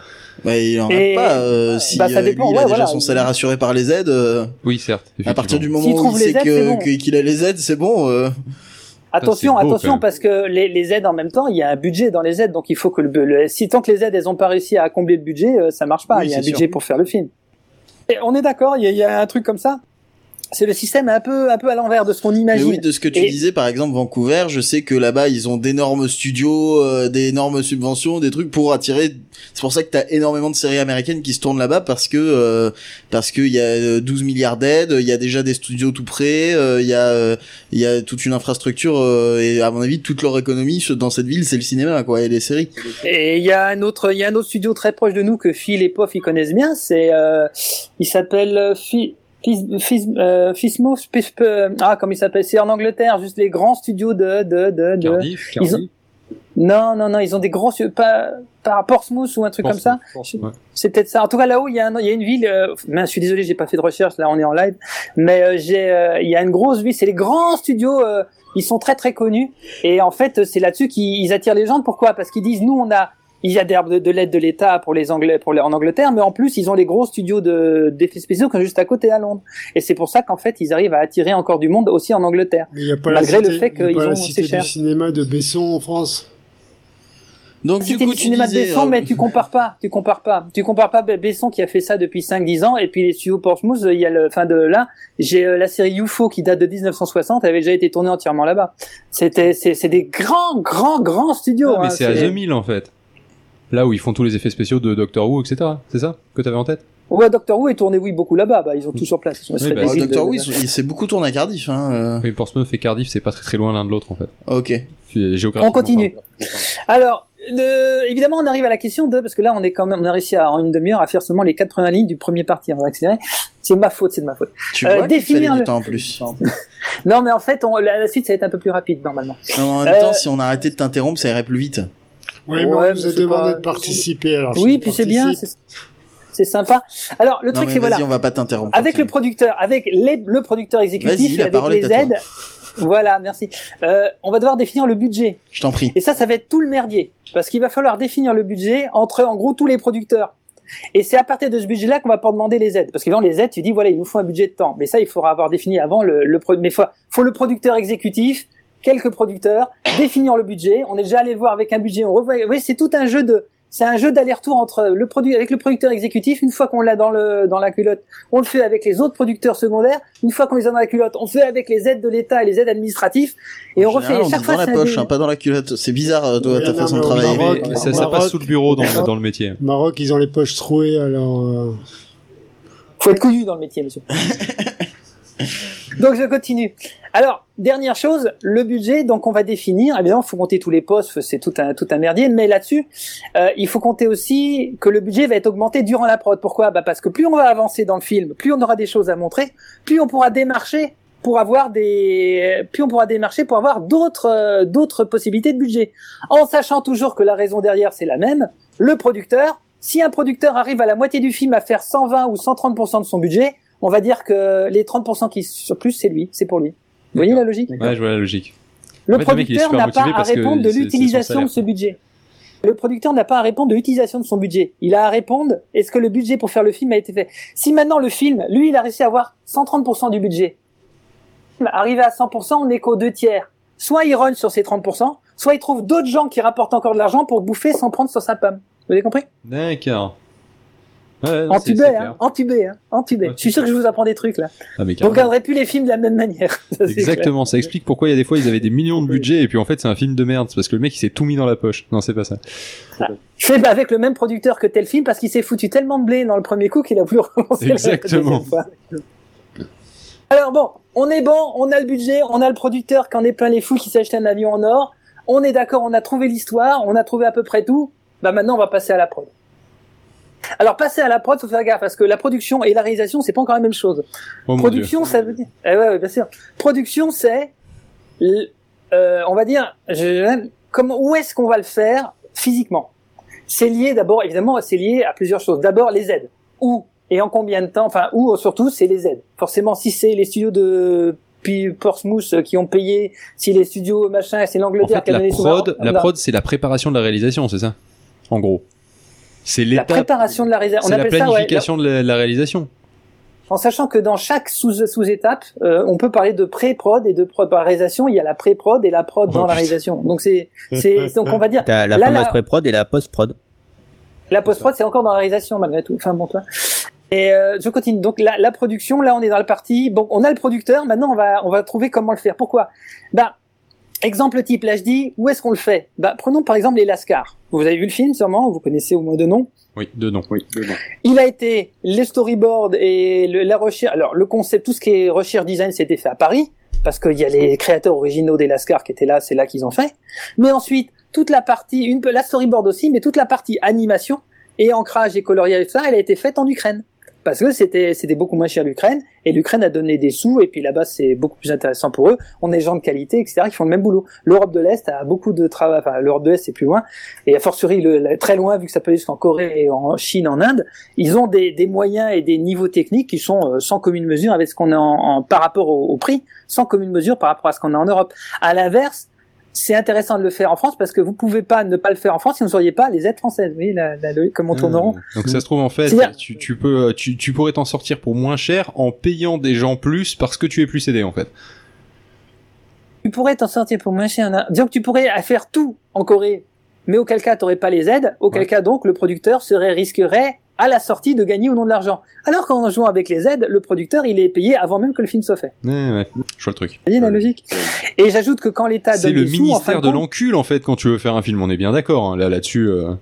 Bah, il en Et- a pas. euh, si bah, ça euh, lui, il a ouais, déjà voilà. son salaire assuré par les aides, euh, Oui, certes. à partir du moment où il sait qu'il a les aides, c'est bon. euh. Attention, beau, quand attention, parce que les, les aides en même temps, il y a un budget dans les aides, donc il faut que le, le- si tant que les aides elles ont pas réussi à combler le budget, euh, ça marche pas. Oui, il y a un budget pour faire le film. Et on est d'accord, il y, a- il y a un truc comme ça? C'est le système un peu un peu à l'envers de ce qu'on Mais imagine. oui, de ce que tu Et- disais, par exemple, Vancouver, je sais que là-bas, ils ont d'énormes studios, euh, d'énormes subventions, des trucs pour attirer. C'est pour ça que t'as énormément de séries américaines qui se tournent là-bas parce que euh, parce qu'il y a euh, 12 milliards d'aides, il y a déjà des studios tout près, euh, il y a euh, il y a toute une infrastructure euh, et à mon avis, toute leur économie dans cette ville, c'est le cinéma, quoi, et les séries. Et il y a un autre, il y a un autre studio très proche de nous que Phil et Poff ils connaissent bien. C'est, euh, il s'appelle euh, Euh, Fismo, euh, ah comme il s'appelle, c'est en Angleterre, juste les grands studios de de de. de... Cardiff, ont-. Non non non, ils ont des grands studios, pas pas à Portsmouth ou un truc comme ça. Ouais. C'est peut-être ça. En tout cas, là-haut, il y a, un- il y a une ville. Euh, je suis désolé, j'ai pas fait de recherche. Là, on est en live, mais euh, j'ai, euh, il y a une grosse ville. C'est les grands studios. ils sont très très connus. Et en fait, c'est là-dessus qu'ils ils attirent les gens. Pourquoi? Parce qu'ils disent, nous, on a, il y a des- de, de l'aide de l'État pour les Anglais, pour les, en Angleterre, mais en plus, ils ont les gros studios de d'effets spéciaux qui sont juste à côté à Londres. Et c'est pour ça qu'en fait, ils arrivent à attirer encore du monde aussi en Angleterre. Mais il y a pas Malgré le fait qu'ils ont- c'est cité du cher. cinéma de Besson en France. Donc du coup, tu cinéma disais, de Besson, euh, mais tu compares pas, tu compares pas, tu compares pas Be- Besson qui a fait ça depuis 5-10 ans et puis les studios Portsmouth, il y a le, fin de là, j'ai euh, la série UFO qui date de 1960, elle avait déjà été tournée entièrement là-bas. C'était, c'est, c'est des grands, grands, grands studios. Ah, mais hein, c'est à The Mill en fait. Là où ils font tous les effets spéciaux de Doctor Who, etc. C'est ça que t'avais en tête Ouais, Doctor Who est tourné oui beaucoup là-bas, bah ils ont tout sur place. Ils sont Oui, bah, euh, Doctor de- Who, il il s'est beaucoup tourné à Cardiff, hein. euh. Oui, Portsmouth et Cardiff, c'est pas très très loin l'un de l'autre en fait. Ok. Puis, géographiquement On continue. Alors, le- évidemment, on arrive à la question de, parce que là, on est quand même, on a réussi à, en une demi-heure à faire seulement les quatre premières lignes du premier parti. On va accélérer. C'est ma faute, c'est de ma faute. Tu Euh, vois définir du le- temps en plus. <laughs> Non, mais en fait, on, la, la suite, ça va être un peu plus rapide, normalement. Non, en même Euh, temps, si on arrêtait de t'interrompre, ça irait plus vite. Oui, mais Ouais, on nous a demandé pas- de participer. Alors Oui, puis c'est bien, c'est sympa. Alors, le non, truc, c'est voilà. on va pas t'interrompre. Avec le producteur, avec les, le producteur exécutif, avec les aides. Voilà, merci. Euh, on va devoir définir le budget. Je t'en prie. Et ça, ça va être tout le merdier. Parce qu'il va falloir définir le budget entre, en gros, tous les producteurs. Et c'est à partir de ce budget-là qu'on va pouvoir demander les aides. Parce qu'évidemment, les aides, tu dis, voilà, il nous faut un budget de temps. Mais ça, il faudra avoir défini avant le, le mais faut, faut le producteur exécutif, quelques producteurs, définir le budget. On est déjà allé voir avec un budget, on revoit, oui, c'est tout un jeu de, c'est un jeu d'aller-retour entre le produit, avec le producteur exécutif. Une fois qu'on l'a dans le, dans la culotte, on le fait avec les autres producteurs secondaires. Une fois qu'on les a dans la culotte, on le fait avec les aides de l'État et les aides administratives. Et En on refait. Et chaque fois, dans la un poche, hein, pas dans la culotte. C'est bizarre, euh, toi, ta non, façon de travailler. Maroc, Mais Maroc, ça, ça passe sous le bureau dans, dans le métier. Maroc, ils ont les poches trouées, alors. euh, Faut être couillu dans le métier, monsieur. <laughs> donc je continue. Alors dernière chose, le budget. Donc on va définir. Évidemment, il faut compter tous les postes. C'est tout un tout un merdier. Mais là-dessus, euh, il faut compter aussi que le budget va être augmenté durant la prod. Pourquoi? Bah parce que plus on va avancer dans le film, plus on aura des choses à montrer, plus on pourra démarcher pour avoir des, plus on pourra démarcher pour avoir d'autres euh, d'autres possibilités de budget. En sachant toujours que la raison derrière c'est la même. Le producteur si un producteur arrive à la moitié du film à faire 120 ou 130% de son budget, on va dire que les 30% qui sur plus, c'est lui, c'est pour lui. Vous voyez la logique? Ouais, je vois la logique. Le En fait, est producteur n'a pas à répondre de l'utilisation de ce budget. Le producteur n'a pas à répondre de l'utilisation de son budget. Il a à répondre est-ce que le budget pour faire le film a été fait? Si maintenant le film, lui, il a réussi à avoir 130% du budget, arrivé à 100%, on n'est qu'aux deux tiers. Soit il run sur ses 30%, soit il trouve d'autres gens qui rapportent encore de l'argent pour bouffer sans prendre sur sa pomme. Vous avez compris? D'accord. Ouais, c'est- Entubé, c'est hein, entubé, hein, entubé. Je suis sûr que je vous apprends des trucs là. Ah, mais Vous regarderez plus les films de la même manière. <laughs> Ça, c'est clair. Exactement, ça explique pourquoi il y a des fois ils avaient des millions de budget et puis en fait c'est un film de merde, c'est parce que le mec il s'est tout mis dans la poche. Non, c'est pas ça. Je fais avec le même producteur que tel film parce qu'il s'est foutu tellement de blé dans le premier coup qu'il a voulu <laughs> relancer Exactement. la. Alors bon, on est bon, on a le budget, on a le producteur qui en est plein les fous qui s'est acheté un avion en or. On est d'accord, on a trouvé l'histoire, on a trouvé à peu près tout. Bah maintenant on va passer à la prod. Alors passer à la prod, faut faire gaffe parce que la production et la réalisation c'est pas encore la même chose. Oh. Production, ça veut dire. Eh ouais, ouais, bien sûr. Production, c'est, euh, on va dire, je, comment, où est-ce qu'on va le faire physiquement? C'est lié d'abord, évidemment, c'est lié à plusieurs choses. D'abord, les aides. Où et en combien de temps Enfin, où surtout, c'est les aides. Forcément, si c'est les studios de puis Portsmouth qui ont payé, si les studios machin, c'est En l'Angleterre fait, qui a donné prod, la non. prod c'est la préparation de la réalisation, c'est ça? En gros. C'est la l'étape, préparation de la réalisation. On c'est la appelle ça, ouais, planification de la- la réalisation. En sachant que dans chaque sous, sous-étape, euh, on peut parler de pré-prod et de prod. Par réalisation, il y a la pré-prod et la prod Oh, dans la putain. réalisation. Donc c'est, c'est, donc on va dire, T'as la Là, fameuse là- pré-prod et la post-prod. la post-prod, c'est encore dans la réalisation malgré tout. Enfin bon, toi. Et euh, je continue. Donc la, la production, là, on est dans la partie. Bon, on a le producteur. Maintenant, on va, on va trouver comment le faire. Pourquoi? Bah, exemple type. Là, je dis, où est-ce qu'on le fait? Bah, prenons par exemple les Lascars. Vous avez vu le film, sûrement. Vous connaissez au moins de nom. Oui, de nom. Oui, dedans. Il a été les storyboards et le- la recherche. Alors le concept, tout ce qui est recherche design, c'était fait à Paris parce qu'il y a les créateurs originaux des Lascar qui étaient là, c'est là qu'ils ont fait. Mais ensuite, toute la partie, une la storyboard aussi, mais toute la partie animation et ancrage et coloriage et tout ça, elle a été faite en Ukraine parce que c'était c'était beaucoup moins cher l'Ukraine et l'Ukraine a donné des sous et puis là-bas c'est beaucoup plus intéressant pour eux. On est des gens de qualité etc qui font le même boulot. L'Europe de l'Est a beaucoup de travail, enfin l'Europe de l'Est c'est plus loin et a fortiori le, très loin vu que ça peut aller jusqu'en Corée en Chine, en Inde, ils ont des, des moyens et des niveaux techniques qui sont euh, sans commune mesure avec ce qu'on a en, en- par rapport au, au prix, sans commune mesure par rapport à ce qu'on a en Europe. À l'inverse, c'est intéressant de le faire en France parce que vous pouvez pas ne pas le faire en France si vous ne sauriez pas les aides françaises. Voyez, la, la, comme on tourne en rond. Donc ça se trouve en fait, tu, tu peux, tu, tu pourrais t'en sortir pour moins cher en payant des gens plus parce que tu es plus aidé en fait. Tu pourrais t'en sortir pour moins cher. Disons que tu pourrais faire tout en Corée, mais auquel cas tu n'aurais pas les aides, auquel Ouais. cas donc le producteur serait risquerait à la sortie de gagner ou non de l'argent. Alors qu'en jouant avec les aides, le producteur il est payé avant même que le film soit fait. Ouais, ouais, je vois le truc. Vous voyez la logique Et j'ajoute que quand l'État donne le des sous, en fin ministère de compte, l'encul en fait quand tu veux faire un film, on est bien d'accord hein, là là-dessus. euh.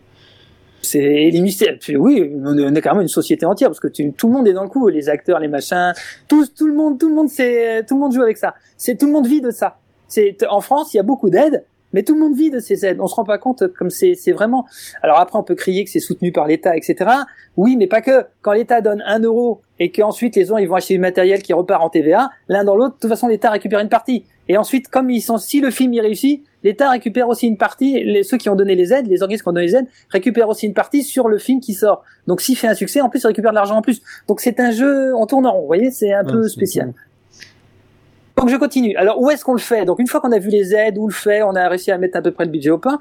c'est les ministères. Oui, on est, on est carrément une société entière parce que tu- tout le monde est dans le coup, les acteurs, les machins, tout, tout le monde, tout le monde, c'est tout le monde joue avec ça. C'est tout le monde vit de ça. C'est en France, il y a beaucoup d'aides, mais tout le monde vit de ces aides. On se rend pas compte comme c'est c'est vraiment. Alors après, on peut crier que c'est soutenu par l'État, etc. Oui, mais pas que. Quand l'État donne un euro et qu'ensuite les gens ils vont acheter du matériel qui repart en TVA, l'un dans l'autre, de toute façon l'État récupère une partie. Et ensuite, comme ils sont, si le film y réussit, l'État récupère aussi une partie. Les, ceux qui ont donné les aides, les organismes qui ont donné les aides, récupèrent aussi une partie sur le film qui sort. Donc s'il fait un succès, en plus, il récupère de l'argent en plus. Donc c'est un jeu, on tourne en rond. Vous voyez, c'est un Ouais, peu spécial. Donc je continue. Alors où est-ce qu'on le fait? Donc une fois qu'on a vu les aides, où le fait, on a réussi à mettre à peu près le budget au pain.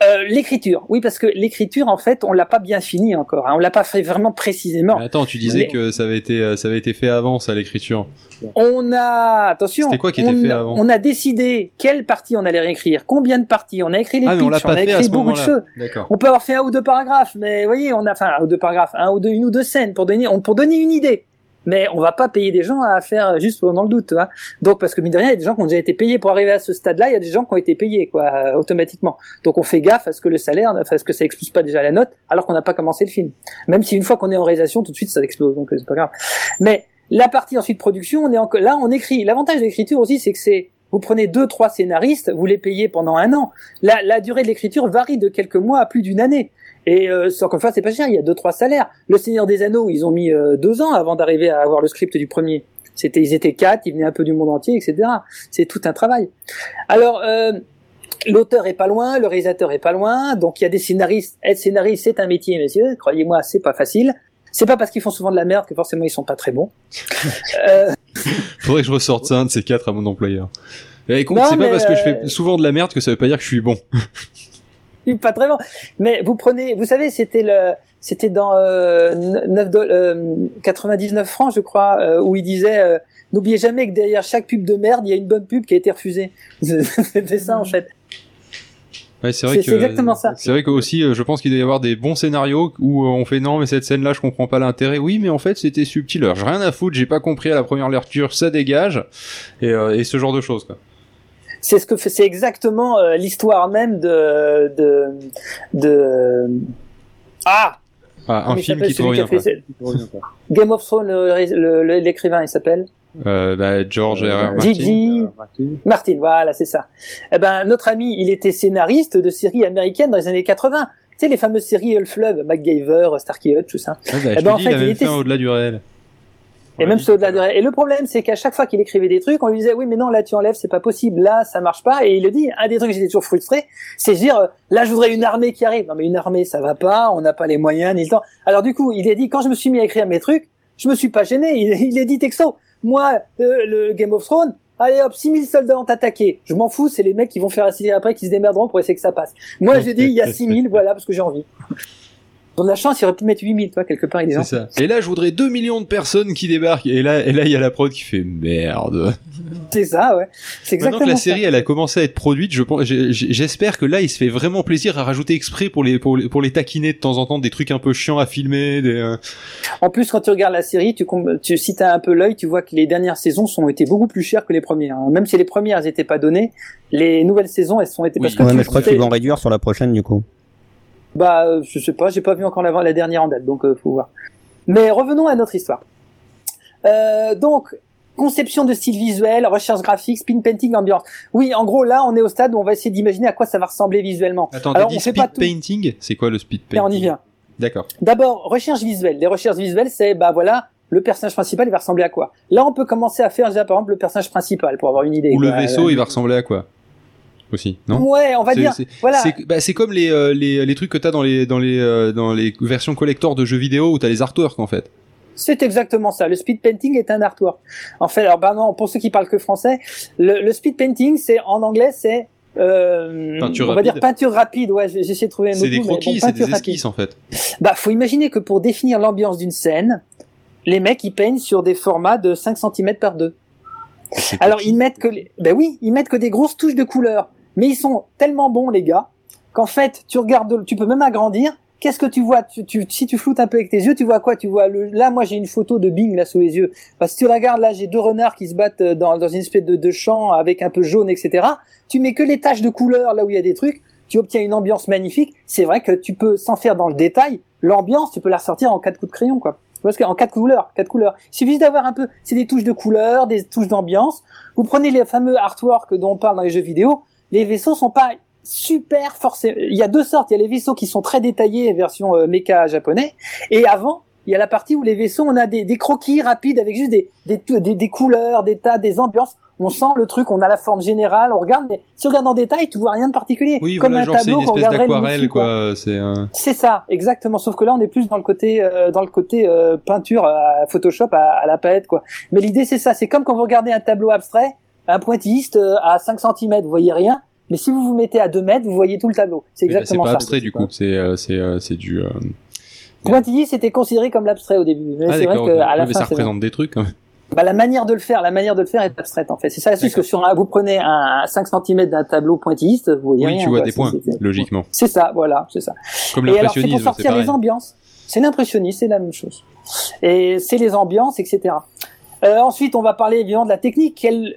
Euh, l'écriture, oui, parce que l'écriture, en fait, on l'a pas bien fini encore. Hein. On l'a pas fait vraiment précisément. Mais attends, tu disais Mais- que ça avait été, euh, ça avait été fait avant ça l'écriture. On a attention. C'était quoi qui était on, fait avant? On a décidé quelle partie on allait réécrire, combien de parties. On a écrit les Ah on pitchs, pas a écrit beaucoup de choses. On peut avoir fait un ou deux paragraphes, mais vous voyez, on a enfin un ou deux paragraphes, un ou deux, une ou deux scènes pour donner, on- pour donner une idée. Mais on va pas payer des gens à faire juste dans le doute, vois. Donc parce que mine de rien, il y a des gens qui ont déjà été payés pour arriver à ce stade-là. Il y a des gens qui ont été payés, quoi, euh, automatiquement. Donc on fait gaffe à ce que le salaire, à ce que ça explose pas déjà la note, alors qu'on n'a pas commencé le film. Même si une fois qu'on est en réalisation, tout de suite ça explose, donc euh, c'est pas grave. Mais la partie ensuite production, on est là, on écrit. L'avantage de l'écriture aussi, c'est que c'est vous prenez deux, trois scénaristes, vous les payez pendant un an. La durée de l'écriture varie de quelques mois à plus d'une année. Et euh, encore une fois, c'est pas cher, il y a deux, trois salaires. Le Seigneur des Anneaux, ils ont mis euh, deux ans avant d'arriver à avoir le script du premier. C'était, ils étaient quatre, ils venaient un peu du monde entier, etc. C'est tout un travail. Alors, euh, l'auteur est pas loin, le réalisateur est pas loin, donc il y a des scénaristes. Être scénariste, c'est un métier, messieurs. Croyez-moi, c'est pas facile. C'est pas parce qu'ils font souvent de la merde que forcément ils sont pas très bons. <laughs> euh, Faudrait que je ressorte ça un de ces quatre à mon employeur. Et écoute, Non, c'est pas parce que je fais euh, souvent de la merde que ça veut pas dire que je suis bon. <laughs> pas très bon. Mais vous prenez, vous savez, c'était le, c'était dans euh, 9 do- euh, 99 francs, je crois, euh, où il disait euh, n'oubliez jamais que derrière chaque pub de merde, il y a une bonne pub qui a été refusée. <laughs> C'était ça en fait. Ouais, c'est vrai que exactement ça. C'est vrai que aussi, je pense qu'il doit y avoir des bons scénarios où on fait non, mais cette scène-là, je comprends pas l'intérêt. Oui, mais en fait, c'était subtil. Alors, j'ai rien à foutre, j'ai pas compris à la première lecture, ça dégage, et, et ce genre de choses. Quoi. C'est ce que c'est exactement euh, l'histoire même de de de ah Ah, un film qui te revient. fait ce- Game of Thrones, l'écrivain, il s'appelle? Euh, bah, George R. R. Martin. Gigi Martin. Voilà, c'est ça. Eh ben, notre ami, il était scénariste de séries américaines dans les années 80. Tu sais, les fameuses séries Le Fleuve, MacGyver, Starkey Hutch, tout ça. Ah, bah, Eh ben, en dis, fait, il il était- au-delà du réel. Et même ceux au-delà de Et le problème, c'est qu'à chaque fois qu'il écrivait des trucs, on lui disait, oui, mais non, là, tu enlèves, c'est pas possible, là, ça marche pas. Et il le dit, un des trucs que j'étais toujours frustré, c'est de dire, euh, là, je voudrais une armée qui arrive. Non, mais une armée, ça va pas, on n'a pas les moyens, ni le temps. Alors, du coup, il a dit, quand je me suis mis à écrire mes trucs, je me suis pas gêné. Il, il a dit texto, moi, euh, le Game of Thrones, allez hop, 6000 soldats ont attaqué. Je m'en fous, c'est les mecs qui vont faire la série après qui se démerderont pour essayer que ça passe. Moi, <laughs> j'ai dit, il y a 6000, voilà, parce que j'ai envie. Dans de la chance, il aurait pu mettre 8000, toi, quelque part, C'est ça. Et là, je voudrais 2 millions de personnes qui débarquent. Et là, et là, il y a la prod qui fait merde. C'est ça, ouais. C'est Maintenant exactement que la ça. série, elle a commencé à être produite, je pense, j'espère que là, il se fait vraiment plaisir à rajouter exprès pour les, pour les, pour les taquiner de temps en temps des trucs un peu chiants à filmer, des, euh, En plus, quand tu regardes la série, tu, tu si t'as un peu l'œil, tu vois que les dernières saisons sont été beaucoup plus chères que les premières. hein. Même si les premières elles étaient pas données, les nouvelles saisons elles sont été Oui. parce que Ouais, mais je crois qu'ils vont réduire sur la prochaine, du coup. Bah, euh, je sais pas, j'ai pas vu encore la, la dernière en date, donc euh, faut voir. Mais revenons à notre histoire. Euh, donc, conception de style visuel, recherche graphique, spin painting, ambiance. Oui, en gros, là, on est au stade où on va essayer d'imaginer à quoi ça va ressembler visuellement. Attends, Alors, dit on fait speed pas tout. painting C'est quoi le speed Et painting on y vient. D'accord. D'abord, recherche visuelle. Les recherches visuelles, c'est, bah voilà, le personnage principal, il va ressembler à quoi? Là, on peut commencer à faire, déjà, par exemple, le personnage principal, pour avoir une idée. Ou le quoi. vaisseau, il va ressembler à quoi? Aussi, non Ouais, on va C'est- dire, c'est- voilà. C'est bah, c'est comme les, euh, les, les trucs que t'as dans les, dans, les, euh, dans les versions collector de jeux vidéo où t'as les artworks en fait. C'est exactement ça. Le speed painting est un artwork. En fait, alors, bah non, pour ceux qui parlent que français, le, le speed painting, c'est, en anglais, c'est, euh, Peinture on va rapide. dire peinture rapide. Ouais, essayé de trouver un C'est autre des mot, croquis, bon, c'est peinture des rapide. esquisses en fait. Bah, faut imaginer que pour définir l'ambiance d'une scène, les mecs, ils peignent sur des formats de 5 cm par 2. C'est Alors ils mettent que les... ben oui, ils mettent que des grosses touches de couleur, mais ils sont tellement bons les gars qu'en fait tu regardes, tu peux même agrandir. Qu'est-ce que tu vois? Tu, Si tu floutes un peu avec tes yeux, tu vois quoi? Tu vois le... là, moi j'ai une photo de Bing là sous les yeux. Parce que tu regardes là, j'ai deux renards qui se battent euh, dans, dans une espèce de, de champ avec un peu jaune, etc. Tu mets que les taches de couleur là où il y a des trucs, tu obtiens une ambiance magnifique. C'est vrai que tu peux, sans faire dans le détail, l'ambiance, tu peux la ressortir en quatre coups de crayon quoi. Parce qu'en quatre couleurs, quatre couleurs. Il suffit d'avoir un peu, c'est des touches de couleur, des touches d'ambiance. Vous prenez les fameux artworks dont on parle dans les jeux vidéo, les vaisseaux sont pas super forcément. Il y a deux sortes. Il y a les vaisseaux qui sont très détaillés, version euh, méca japonais, et avant, il y a la partie où les vaisseaux, on a des, des croquis rapides avec juste des, des, des, des couleurs, des tas, des ambiances. On sent le truc, on a la forme générale, on regarde, mais si on regarde en détail, tu vois rien de particulier. Oui, Comme voilà, un genre c'est tableau une qu'on espèce regarderait de d'aquarelle quoi. C'est un... ça, exactement. Sauf que là, on est plus dans le côté, euh, dans le côté euh, peinture, à Photoshop, à, à la palette, quoi. Mais l'idée, c'est ça. C'est comme quand vous regardez un tableau abstrait, un pointilliste euh, à 5 cm, vous voyez rien. Mais si vous vous mettez à 2 mètres, vous voyez tout le tableau. C'est bah, exactement pas ça. abstrait du coup. C'est euh, c'est euh, c'est du. euh, Pointilliste était considéré comme l'abstrait au début. Mais Ah c'est vrai d'accord. que ok. à la fin, ça c'est représente des trucs. hein. Bah, la manière de le faire, la manière de le faire est abstraite en fait. C'est ça l'astuce que sur un, vous prenez un 5 cm d'un tableau pointilliste, vous voyez Oui, rien, tu vois quoi. des C'est- points, c'est- c'est- logiquement. C'est ça, voilà, c'est ça. Comme Et alors, c'est pour c'est sortir les ambiances. C'est l'impressionnisme, c'est la même chose. Et c'est les ambiances, etc. Euh, ensuite, on va parler évidemment de la technique. Quelle...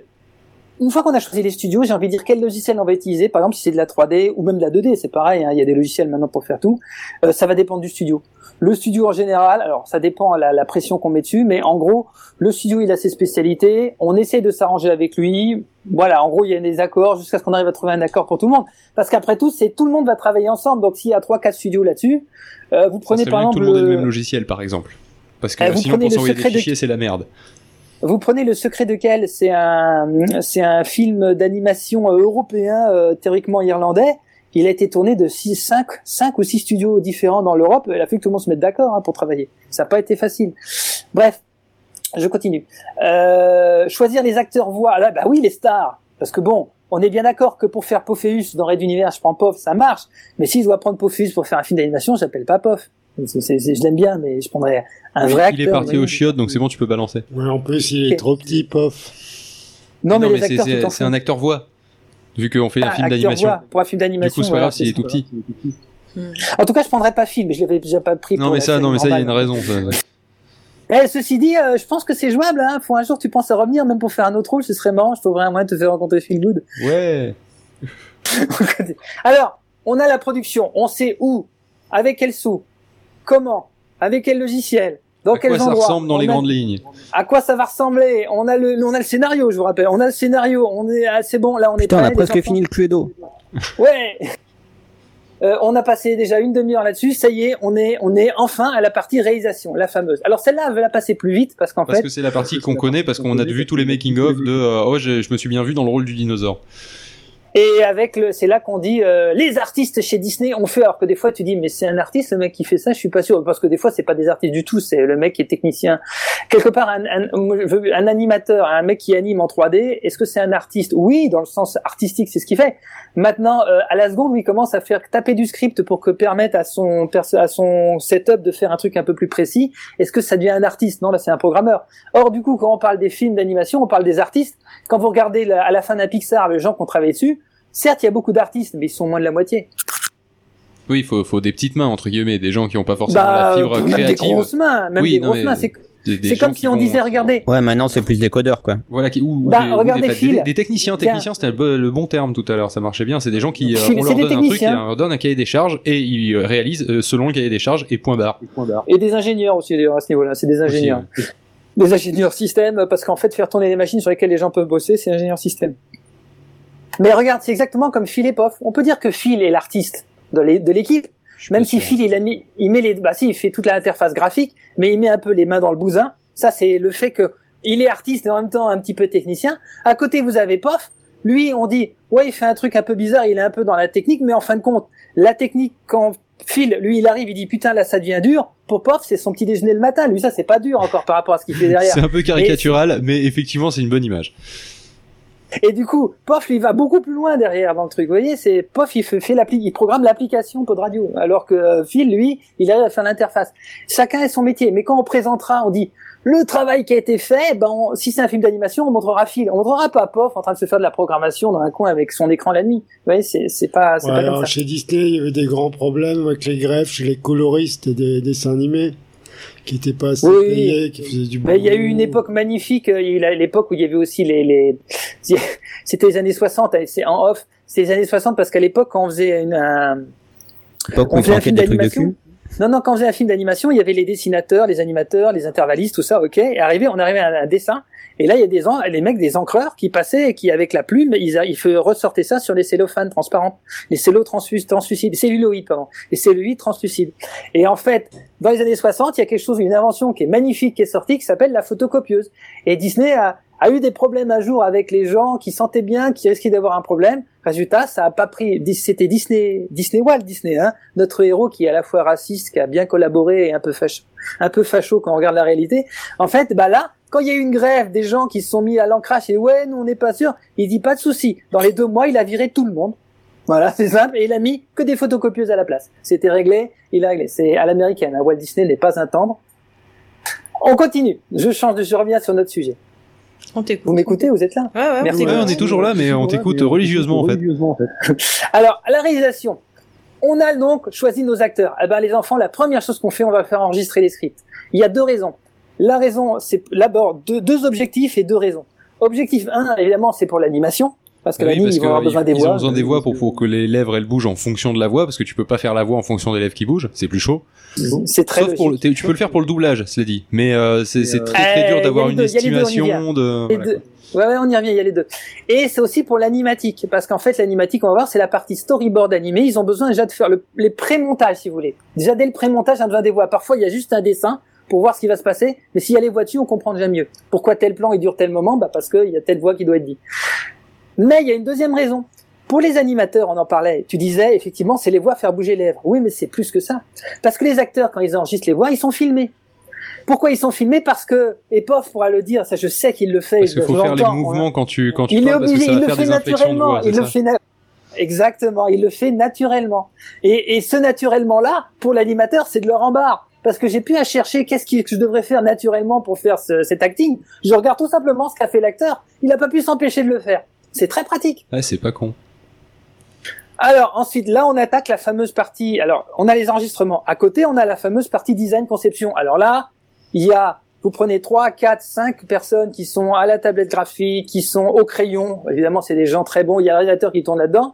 Une fois qu'on a choisi les studios, j'ai envie de dire quel logiciel on va utiliser. Par exemple, si c'est de la 3D ou même de la 2D, c'est pareil. hein, il y a des logiciels maintenant pour faire tout. Euh, ça va dépendre du studio. Le studio en général, alors ça dépend la, la pression qu'on met dessus, mais en gros, le studio il a ses spécialités. On essaie de s'arranger avec lui. Voilà, en gros, il y a des accords jusqu'à ce qu'on arrive à trouver un accord pour tout le monde. Parce qu'après tout, c'est tout le monde va travailler ensemble. Donc s'il y a trois, quatre studios là-dessus, euh, vous prenez par exemple tout le monde ait le le- même logiciel, par exemple. Parce que Euh, sinon, pour s'envoyer des secret de- fichiers, c'est la merde. Vous prenez Le Secret de Quel, c'est un, c'est un film d'animation euh, européen, euh, théoriquement irlandais. Il a été tourné de 6, 5, 5 ou 6 studios différents dans l'Europe. Il a fallu que tout le monde se mette d'accord hein, pour travailler. Ça n'a pas été facile. Bref, je continue. Euh, choisir les acteurs voix. Là, bah oui, les stars. Parce que bon, on est bien d'accord que pour faire Pophéus dans Red Univers, je prends Pof, ça marche. Mais si je dois prendre Pophéus pour faire un film d'animation, j'appelle pas Pof. C'est- je l'aime bien, mais je prendrais un vrai acteur. Il est parti au chiottes, donc c'est bon, tu peux balancer. Ouais, en plus, il est trop petit, pof. Non, mais, les c'est- un acteur voix. Vu qu'on fait un Ah, film d'animation. Pour un film Du d'animation. coup, c'est pas grave s'il est tout petit. En tout cas, je prendrais pas film. Je l'avais déjà pas pris. Non, pour mais ça, non, mais ça, il y a une raison. ça, ouais. Eh, ceci dit, euh, je pense que c'est jouable. Hein. Faut un jour tu penses à revenir, même pour faire un autre rôle, ce serait marrant. Je trouverais un moyen de te faire rencontrer Phil Good. Ouais. <laughs> Alors, on a la production. On sait où, avec quel sous, comment, avec quel logiciel, dans à quels quoi ça ressemble dans On les a- grandes lignes À quoi ça va ressembler On a le, on a le scénario, je vous rappelle. On a le scénario. On est, ah, c'est bon. Là, on est Putain, on a presque enfants fini le Cluedo. <laughs> Ouais. Euh, on a passé déjà une demi-heure là-dessus. Ça y est, on est, on est enfin à la partie réalisation, la fameuse. Alors celle-là, elle va la passer plus vite parce qu'en Parce fait, que c'est la partie qu'on connaît, parce qu'on a vu tous les making-of de euh, Oh, je, je me suis bien vu dans le rôle du dinosaure. Et avec le, c'est là qu'on dit euh, les artistes chez Disney ont fait. Alors que des fois, tu dis mais c'est un artiste le mec qui fait ça. Je suis pas sûr parce que des fois, c'est pas des artistes du tout. C'est le mec qui est technicien. Quelque part, un, un, un animateur, un mec qui anime en 3D. Est-ce que c'est un artiste? Oui, dans le sens artistique, c'est ce qu'il fait. Maintenant, euh, à la seconde, il commence à faire taper du script pour que permettre à son à son setup de faire un truc un peu plus précis. Est-ce que ça devient un artiste? Non, là, c'est un programmeur. Or, du coup, quand on parle des films d'animation, on parle des artistes. Quand vous regardez la- à la fin d'un Pixar, les gens qui ont travaillé dessus, certes, il y a beaucoup d'artistes, mais ils sont moins de la moitié. Oui, il faut, faut des petites mains, entre guillemets, des gens qui n'ont pas forcément Bah, la fibre même des créative. grosses mains, même Oui, des non, grosses mais mains. C'est Des- des comme si on vont- disait, regardez, Ouais, maintenant c'est plus des codeurs, quoi. Voilà, qui, ou, Bah, des, ou regardez des, Phil. des- des techniciens, techniciens, c'était le, bo- le bon terme tout à l'heure, ça marchait bien. C'est des gens qui, euh, on leur des donne un truc, techniciens. et on leur donne un cahier des charges et ils euh, réalisent euh, selon le cahier des charges et point barre. et des ingénieurs aussi d'ailleurs, à ce niveau-là, c'est des ingénieurs. Aussi, Des ingénieurs système, parce qu'en fait, faire tourner les machines sur lesquelles les gens peuvent bosser, c'est ingénieur système. Mais regarde, c'est exactement comme Phil et Poff. On peut dire que Phil est l'artiste de l'é- de l'équipe, même si. Phil, il, a mis, il met les, bah si, il fait toute l'interface graphique, mais il met un peu les mains dans le bousin. Ça, c'est le fait que il est artiste et en même temps un petit peu technicien. À côté, vous avez Poff. Lui, on dit, ouais, il fait un truc un peu bizarre, il est un peu dans la technique, mais en fin de compte, la technique, quand Phil, lui, il arrive, il dit, putain, là, ça devient dur. Pour Poff, c'est son petit déjeuner le matin. Lui, ça, c'est pas dur encore par rapport à ce qu'il fait <laughs> derrière. C'est un peu caricatural, mais effectivement, c'est une bonne image. Et du coup, Pof, il va beaucoup plus loin derrière dans le truc. Vous voyez, c'est Pof, il fait, fait l'appli, il programme l'application Pod Radio, alors que euh, Phil, lui, il arrive à faire l'interface. Chacun a son métier, mais quand on présentera, on dit le travail qui a été fait. Ben, on- si c'est un film d'animation, on montrera Phil, on montrera pas Pof en train de se faire de la programmation dans un coin avec son écran la nuit. Vous voyez, c'est c'est pas, c'est Ouais, pas comme alors, ça. chez Disney, il y avait des grands problèmes avec les greffes chez les coloristes des dessins animés qui étaient pas assez Oui. payés, qui faisaient du Ben, il y a eu une époque magnifique. euh, Il y a eu la- l'époque où il y avait aussi les, les... <laughs> c'était les années 60. et C'est en off. C'est les années 60 parce qu'à l'époque, quand on faisait une, un, on faisait un film d'animation. Non, non, quand on faisait un film d'animation, il y avait les dessinateurs, les animateurs, les intervallistes, tout ça, ok. Et arrivé, on arrivait à un dessin. Et là, il y a des les mecs, des encreurs qui passaient et qui, avec la plume, ils, a- ils ressortaient ça sur les cellophanes transparents. Les cellos translu- translucides, celluloïdes, pardon. Les celluloïdes translucides. Et en fait, dans les années 60, il y a quelque chose, une invention qui est magnifique qui est sortie, qui s'appelle la photocopieuse. Et Disney a, a eu des problèmes un jour avec les gens qui sentaient bien, qui risquaient d'avoir un problème. Résultat, ça a pas pris, c'était Disney, Disney Walt Disney, hein, notre héros qui est à la fois raciste, qui a bien collaboré et un peu facho, un peu facho quand on regarde la réalité. En fait, bah là, quand il y a eu une grève, des gens qui se sont mis à l'ancrage et ouais, nous on n'est pas sûr, il dit pas de souci. Dans les deux mois, il a viré tout le monde. Voilà, c'est simple, et il a mis que des photocopieuses à la place. C'était réglé, il a réglé. C'est à l'américaine. hein. Walt Disney n'est pas un tendre. On continue. Je change de, je reviens sur notre sujet. On t'écoute. Vous m'écoutez, vous êtes là Ouais, ouais, Merci. on Ouais, on est toujours là, mais on t'écoute religieusement en fait. <laughs> Alors, à la réalisation, on a donc choisi nos acteurs. Eh ben, les enfants, la première chose qu'on fait, on va faire enregistrer les scripts. Il y a deux raisons. La raison, c'est d'abord deux, deux objectifs et deux raisons. Objectif 1, évidemment, c'est pour l'animation. Parce que Oui, l'anime, parce ils vont avoir besoin ils- des ils voix. ont besoin des voix pour, pour que les lèvres elles bougent en fonction de la voix, parce que tu peux pas faire la voix en fonction des lèvres qui bougent, c'est plus chaud. C'est très Sauf pour tu peux le faire pour le doublage, cela dit. Mais euh, c'est c'est très très Euh, dur d'avoir une deux, estimation de. Voilà. Ouais, ouais, on y revient, il y a les deux. Et c'est aussi pour l'animatique, parce qu'en fait, l'animatique, on va voir, c'est la partie storyboard animé. Ils ont besoin déjà de faire le, les pré-montages, si vous voulez. Déjà, dès le pré-montage, on a besoin des voix. Parfois, il y a juste un dessin pour voir ce qui va se passer. Mais s'il y a les voix dessus, on comprend déjà mieux. Pourquoi tel plan il dure tel moment? Bah parce qu'il y a telle voix qui doit être dit. Mais il y a une deuxième raison. Pour les animateurs, on en parlait. Tu disais effectivement, c'est les voix faire bouger les lèvres. Oui, mais c'est plus que ça. Parce que les acteurs, quand ils enregistrent les voix, ils sont filmés. Pourquoi ils sont filmés? Parce que Epov pourra le dire. Ça, je sais qu'il le fait. Parce qu'il faut faire les mouvements quand tu quand tu Il est parles parce que obligé, ça il va le faire fait des inflexions de naturellement. voix, il le fait na- Exactement, il le fait naturellement. Et, et ce naturellement-là, pour l'animateur, c'est de leur embarre. Parce que j'ai pu à chercher qu'est-ce que je devrais faire naturellement pour faire ce- cet acting. Je regarde tout simplement ce qu'a fait l'acteur. Il n'a pas pu s'empêcher de le faire. C'est très pratique. Ouais, c'est pas con. Alors ensuite, là, on attaque la fameuse partie. Alors, on a les enregistrements. À côté, on a la fameuse partie design conception. Alors là, il y a, vous prenez trois, quatre, cinq personnes qui sont à la tablette graphique, qui sont au crayon. Évidemment, c'est des gens très bons. Il y a un réalisateur qui tourne là-dedans.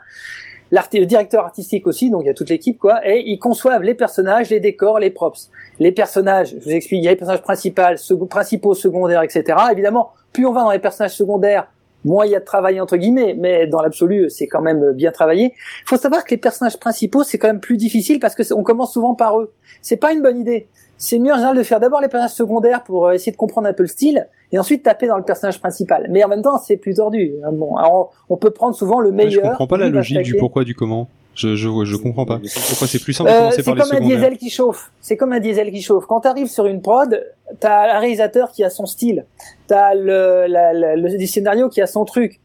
Le directeur artistique aussi, donc il y a toute l'équipe, quoi. Et ils conçoivent les personnages, les décors, les props. Les personnages, je vous explique, il y a les personnages principaux, second- principaux, secondaires, etc. Évidemment, plus on va dans les personnages secondaires, moins il y a de travail entre guillemets, mais dans l'absolu, c'est quand même bien travaillé. Il faut savoir que les personnages principaux, c'est quand même plus difficile parce que on commence souvent par eux. C'est pas une bonne idée. C'est mieux en général de faire d'abord les personnages secondaires pour euh, essayer de comprendre un peu le style et ensuite taper dans le personnage principal. Mais en même temps, c'est plus tordu. hein. Bon, alors, on peut prendre souvent le Ouais, meilleur. je comprends pas la logique du pourquoi du comment. Je je je comprends pas. Pourquoi c'est plus simple de Euh, commencer c'est par les comme un diesel qui chauffe. C'est comme un diesel qui chauffe. Quand tu arrives sur une prod, t'as un réalisateur qui a son style, t'as le, la, la- le du scénario qui a son truc.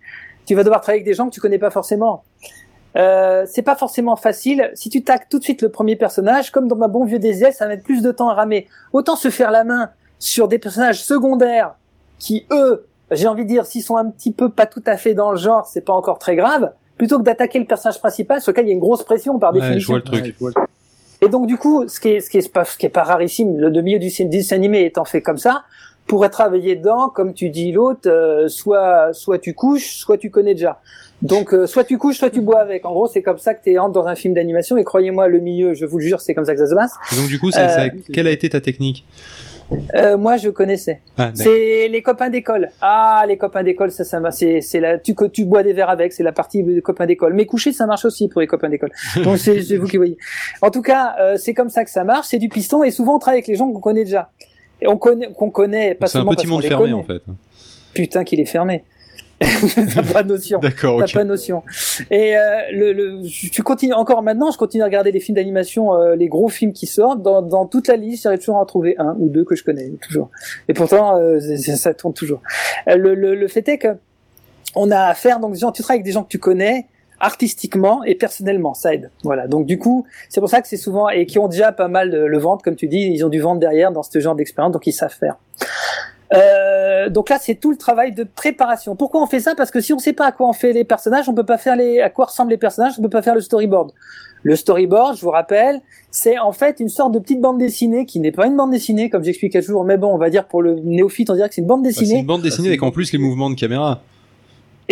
Tu vas devoir travailler avec des gens que tu connais pas forcément. Euh, c'est pas forcément facile. Si tu taques tout de suite le premier personnage, comme dans ma bon vieux diesel, ça va mettre plus de temps à ramer. Autant se faire la main sur des personnages secondaires qui, eux, j'ai envie de dire, s'ils sont un petit peu pas tout à fait dans le genre, c'est pas encore très grave, plutôt que d'attaquer le personnage principal sur lequel il y a une grosse pression par Ouais, je définition. vois le truc. Et donc du coup, ce qui est, ce qui est pas, ce qui est pas rarissime, le milieu du dessin animé étant fait comme ça, pour être travaillé dedans, comme tu dis l'autre, euh, soit, soit tu couches, soit tu connais déjà. Donc euh, soit tu couches, soit tu bois avec. En gros, c'est comme ça que tu entres dans un film d'animation. Et croyez-moi, le milieu, je vous le jure, c'est comme ça que ça se passe. Et donc du coup, Euh, ça- quelle a été ta technique? Euh, moi, je connaissais. Ah. C'est les copains d'école. Ah, les copains d'école, ça, ça c'est, c'est la, tu, bois des verres avec, c'est la partie des copains d'école. Mais coucher, ça marche aussi pour les copains d'école. <laughs> Donc c'est, vous qui voyez. En tout cas, euh, c'est comme ça que ça marche. C'est du piston et souvent on travaille avec les gens qu'on connaît déjà. Et on connaît, qu'on connaît pas C'est un petit parce qu'on monde les fermé connaît. en fait. Putain, qu'il est fermé. <laughs> T'as pas notion. D'accord, T'as ok. pas notion. Et euh, le, le, tu continues encore maintenant. Je continue à regarder les films d'animation, euh, les gros films qui sortent. Dans, dans toute la liste, j'arrive toujours à en trouver un ou deux que je connais toujours. Et pourtant, euh, ça tourne toujours. Euh, le, le, le fait est que on a affaire donc genre, tu travailles avec des gens que tu connais artistiquement et personnellement, ça aide. Voilà. Donc du coup, c'est pour ça que c'est souvent et qui ont déjà pas mal de, le ventre, comme tu dis, ils ont du ventre derrière dans ce genre d'expérience, donc ils savent faire. Euh, donc là, c'est tout le travail de préparation. Pourquoi on fait ça? Parce que si on sait pas à quoi on fait les personnages, on peut pas faire les à quoi ressemblent les personnages, on peut pas faire le storyboard. Le storyboard, je vous rappelle, c'est en fait une sorte de petite bande dessinée qui n'est pas une bande dessinée, comme j'expliquais toujours, mais bon, on va dire pour le néophyte, on dirait que c'est une bande Bah, c'est dessinée une bande dessinée avec en plus les mouvements de caméra.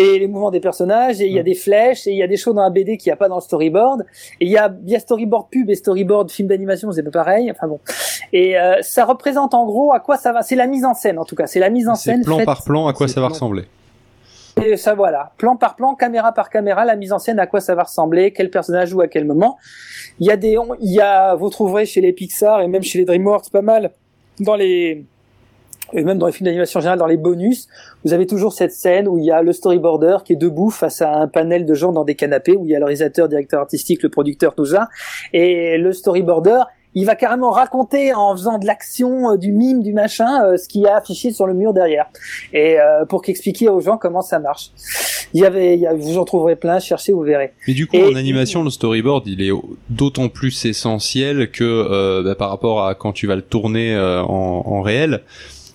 Et les mouvements des personnages, et il y a Ouais. des flèches, et il y a des choses dans la BD qu'il n'y a pas dans le storyboard, et il y a, il y a storyboard pub et storyboard film d'animation, c'est pas pareil, enfin bon. Et euh, ça représente en gros à quoi ça va, c'est la mise en scène en tout cas, c'est la mise en scène plan faite- par plan à quoi ça va plan. ressembler. et ça voilà, plan par plan, caméra par caméra, la mise en scène à quoi ça va ressembler, quel personnage joue à quel moment. Il y a des, il y a, vous trouverez chez les Pixar et même chez les DreamWorks pas mal dans les, et même dans les films d'animation en général, dans les bonus, vous avez toujours cette scène où il y a le storyboarder qui est debout face à un panel de gens dans des canapés, où il y a le réalisateur, directeur artistique, le producteur, tout ça, et le storyboarder, il va carrément raconter en faisant de l'action, euh, du mime, du machin, euh, ce qu'il y a affiché sur le mur derrière, et euh, pour qu'expliquer aux gens comment ça marche. Il y avait, il y a, vous en trouverez plein, cherchez, vous verrez. Mais du coup, Et- en animation, le storyboard, il est d'autant plus essentiel que euh, bah, par rapport à quand tu vas le tourner euh, en, en réel,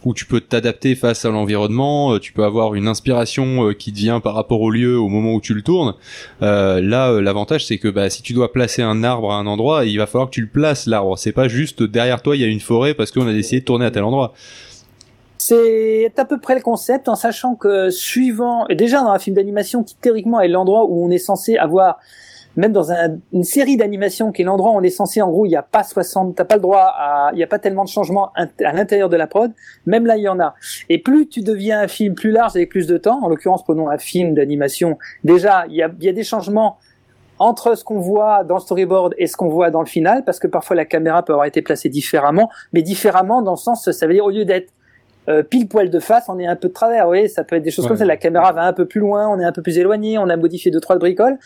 où tu peux t'adapter face à l'environnement, euh, tu peux avoir une inspiration euh, qui te vient par rapport au lieu au moment où tu le tournes. Euh, là, euh, l'avantage, c'est que bah, si tu dois placer un arbre à un endroit, il va falloir que tu le places l'arbre. C'est pas juste derrière toi, il y a une forêt parce qu'on a décidé de tourner à tel endroit. C'est à peu près le concept, en sachant que suivant, déjà dans un film d'animation qui théoriquement est l'endroit où on est censé avoir, même dans un- une série d'animation qui est l'endroit où on est censé, en gros, il n'y a pas 60, t'as pas le droit à, il n'y a pas tellement de changements à l'intérieur de la prod, même là il y en a. Et plus tu deviens un film plus large avec plus de temps, en l'occurrence prenons un film d'animation, déjà il y a, y a des changements entre ce qu'on voit dans le storyboard et ce qu'on voit dans le final, parce que parfois la caméra peut avoir été placée différemment, mais différemment dans le sens, ça veut dire au lieu d'être euh, pile poil de face, on est un peu de travers. Vous voyez, ça peut être des choses Ouais. comme ça. La caméra va un peu plus loin, on est un peu plus éloigné, on a modifié deux trois bricoles.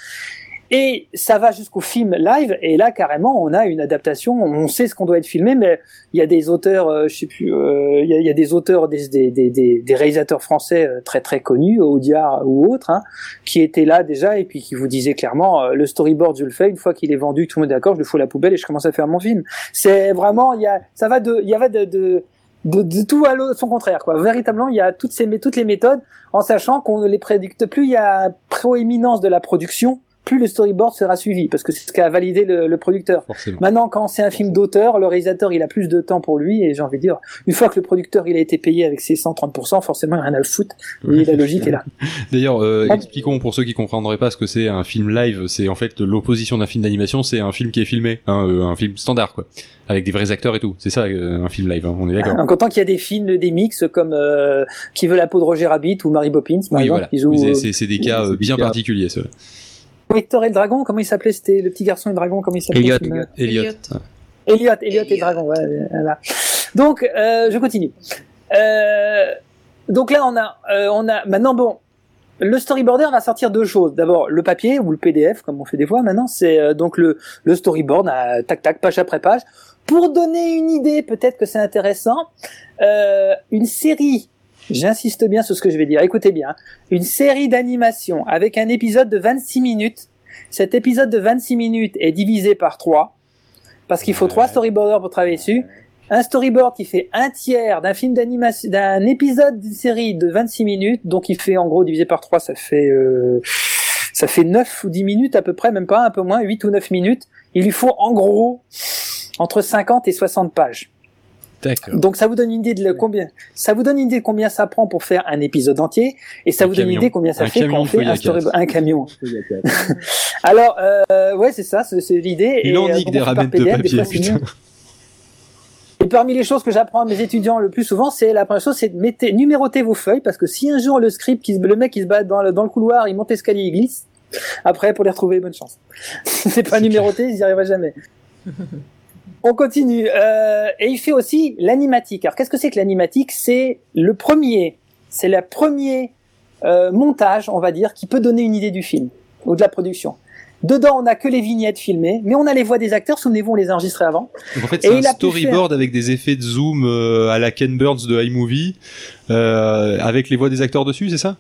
Et ça va jusqu'au film live, et là carrément on a une adaptation, on sait ce qu'on doit être filmé, mais il y a des auteurs, euh, je sais plus, euh, il y, a, des auteurs, des, des, des, des, réalisateurs français euh, très très connus, Audiard ou autres, hein, qui étaient là déjà et puis qui vous disaient clairement euh, le storyboard je le fais, une fois qu'il est vendu, tout le monde est d'accord, je le fous à la poubelle et je commence à faire mon film. C'est vraiment, il y a, ça va de, il y avait de, de de, de tout à son contraire, quoi. Véritablement, il y a toutes ces, toutes les méthodes, en sachant qu'on les prédicte, plus il y a proéminence de la production, plus le storyboard sera suivi, parce que c'est ce qu'a validé le, le producteur. Forcément. Maintenant, quand c'est un film d'auteur, le réalisateur, il a plus de temps pour lui, et j'ai envie de dire, une fois que le producteur, il a été payé avec ses 130%, forcément, il a rien à le foutre, et la logique est là. <laughs> D'ailleurs, euh, Ah. expliquons pour ceux qui comprendraient pas ce que c'est un film live. C'est en fait l'opposition d'un film d'animation, c'est un film qui est filmé, hein, euh, un film standard quoi, avec des vrais acteurs et tout. C'est ça euh, un film live. hein, on est d'accord. En comptant qu'il y a des films, des mix, comme euh, Qui veut la peau de Roger Rabbit ou Mary Poppins, Oui, voilà. Oui, c'est- des cas bien particuliers, ceux Hector et le dragon, comment il s'appelait C'était le petit garçon et le dragon, comment il s'appelait Elliot. Elliot. Elliot, Elliot et le dragon, ouais, voilà. Donc, euh, je continue. Euh, donc là, on a, euh, on a, maintenant, bon, le storyboarder va sortir deux choses. D'abord, le papier ou le PDF, comme on fait des fois maintenant, c'est euh, donc le, le storyboard, à tac tac, page après page. Pour donner une idée, peut-être que c'est intéressant, euh, une série, j'insiste bien sur ce que je vais dire, écoutez bien, une série d'animation avec un épisode de 26 minutes. Cet épisode de 26 minutes est divisé par 3, parce qu'il faut trois storyboarders pour travailler dessus. Un storyboard qui fait un tiers d'un film d'animation, d'un épisode d'une série de 26 minutes, donc il fait en gros divisé par 3, ça fait euh, ça fait 9 ou 10 minutes à peu près, même pas un peu moins, 8 ou 9 minutes. Il lui faut en gros entre 50 et 60 pages. Donc ça vous donne une idée de combien ça vous donne une idée de combien ça prend pour faire un épisode entier et ça Un vous donne une idée combien ça Un fait quand on fait un casse. un camion. <laughs> <laughs> Alors euh, ouais, c'est ça, c'est l'idée Il Et, en euh, nique des ramettes de papier, putain. Et parmi les choses que j'apprends à mes étudiants le plus souvent, c'est la première chose, c'est de mettez, numéroter vos feuilles, parce que si un jour le script, qui le mec qui se bat dans le, dans le couloir, il monte l'escalier, il glisse, après pour les retrouver, bonne chance. <laughs> c'est pas numéroté, ils n'y arriveront jamais. On continue. Euh, et il fait aussi l'animatique. Alors qu'est-ce que c'est que l'animatique? C'est le premier, c'est le premier euh, montage, on va dire, qui peut donner une idée du film ou de la production. Dedans, on n'a que les vignettes filmées, mais on a les voix des acteurs. Souvenez-vous, on les a enregistrés avant. Donc en fait, Et c'est un storyboard avec des effets de zoom euh, à la Ken Burns de iMovie, euh, avec les voix des acteurs dessus, c'est ça?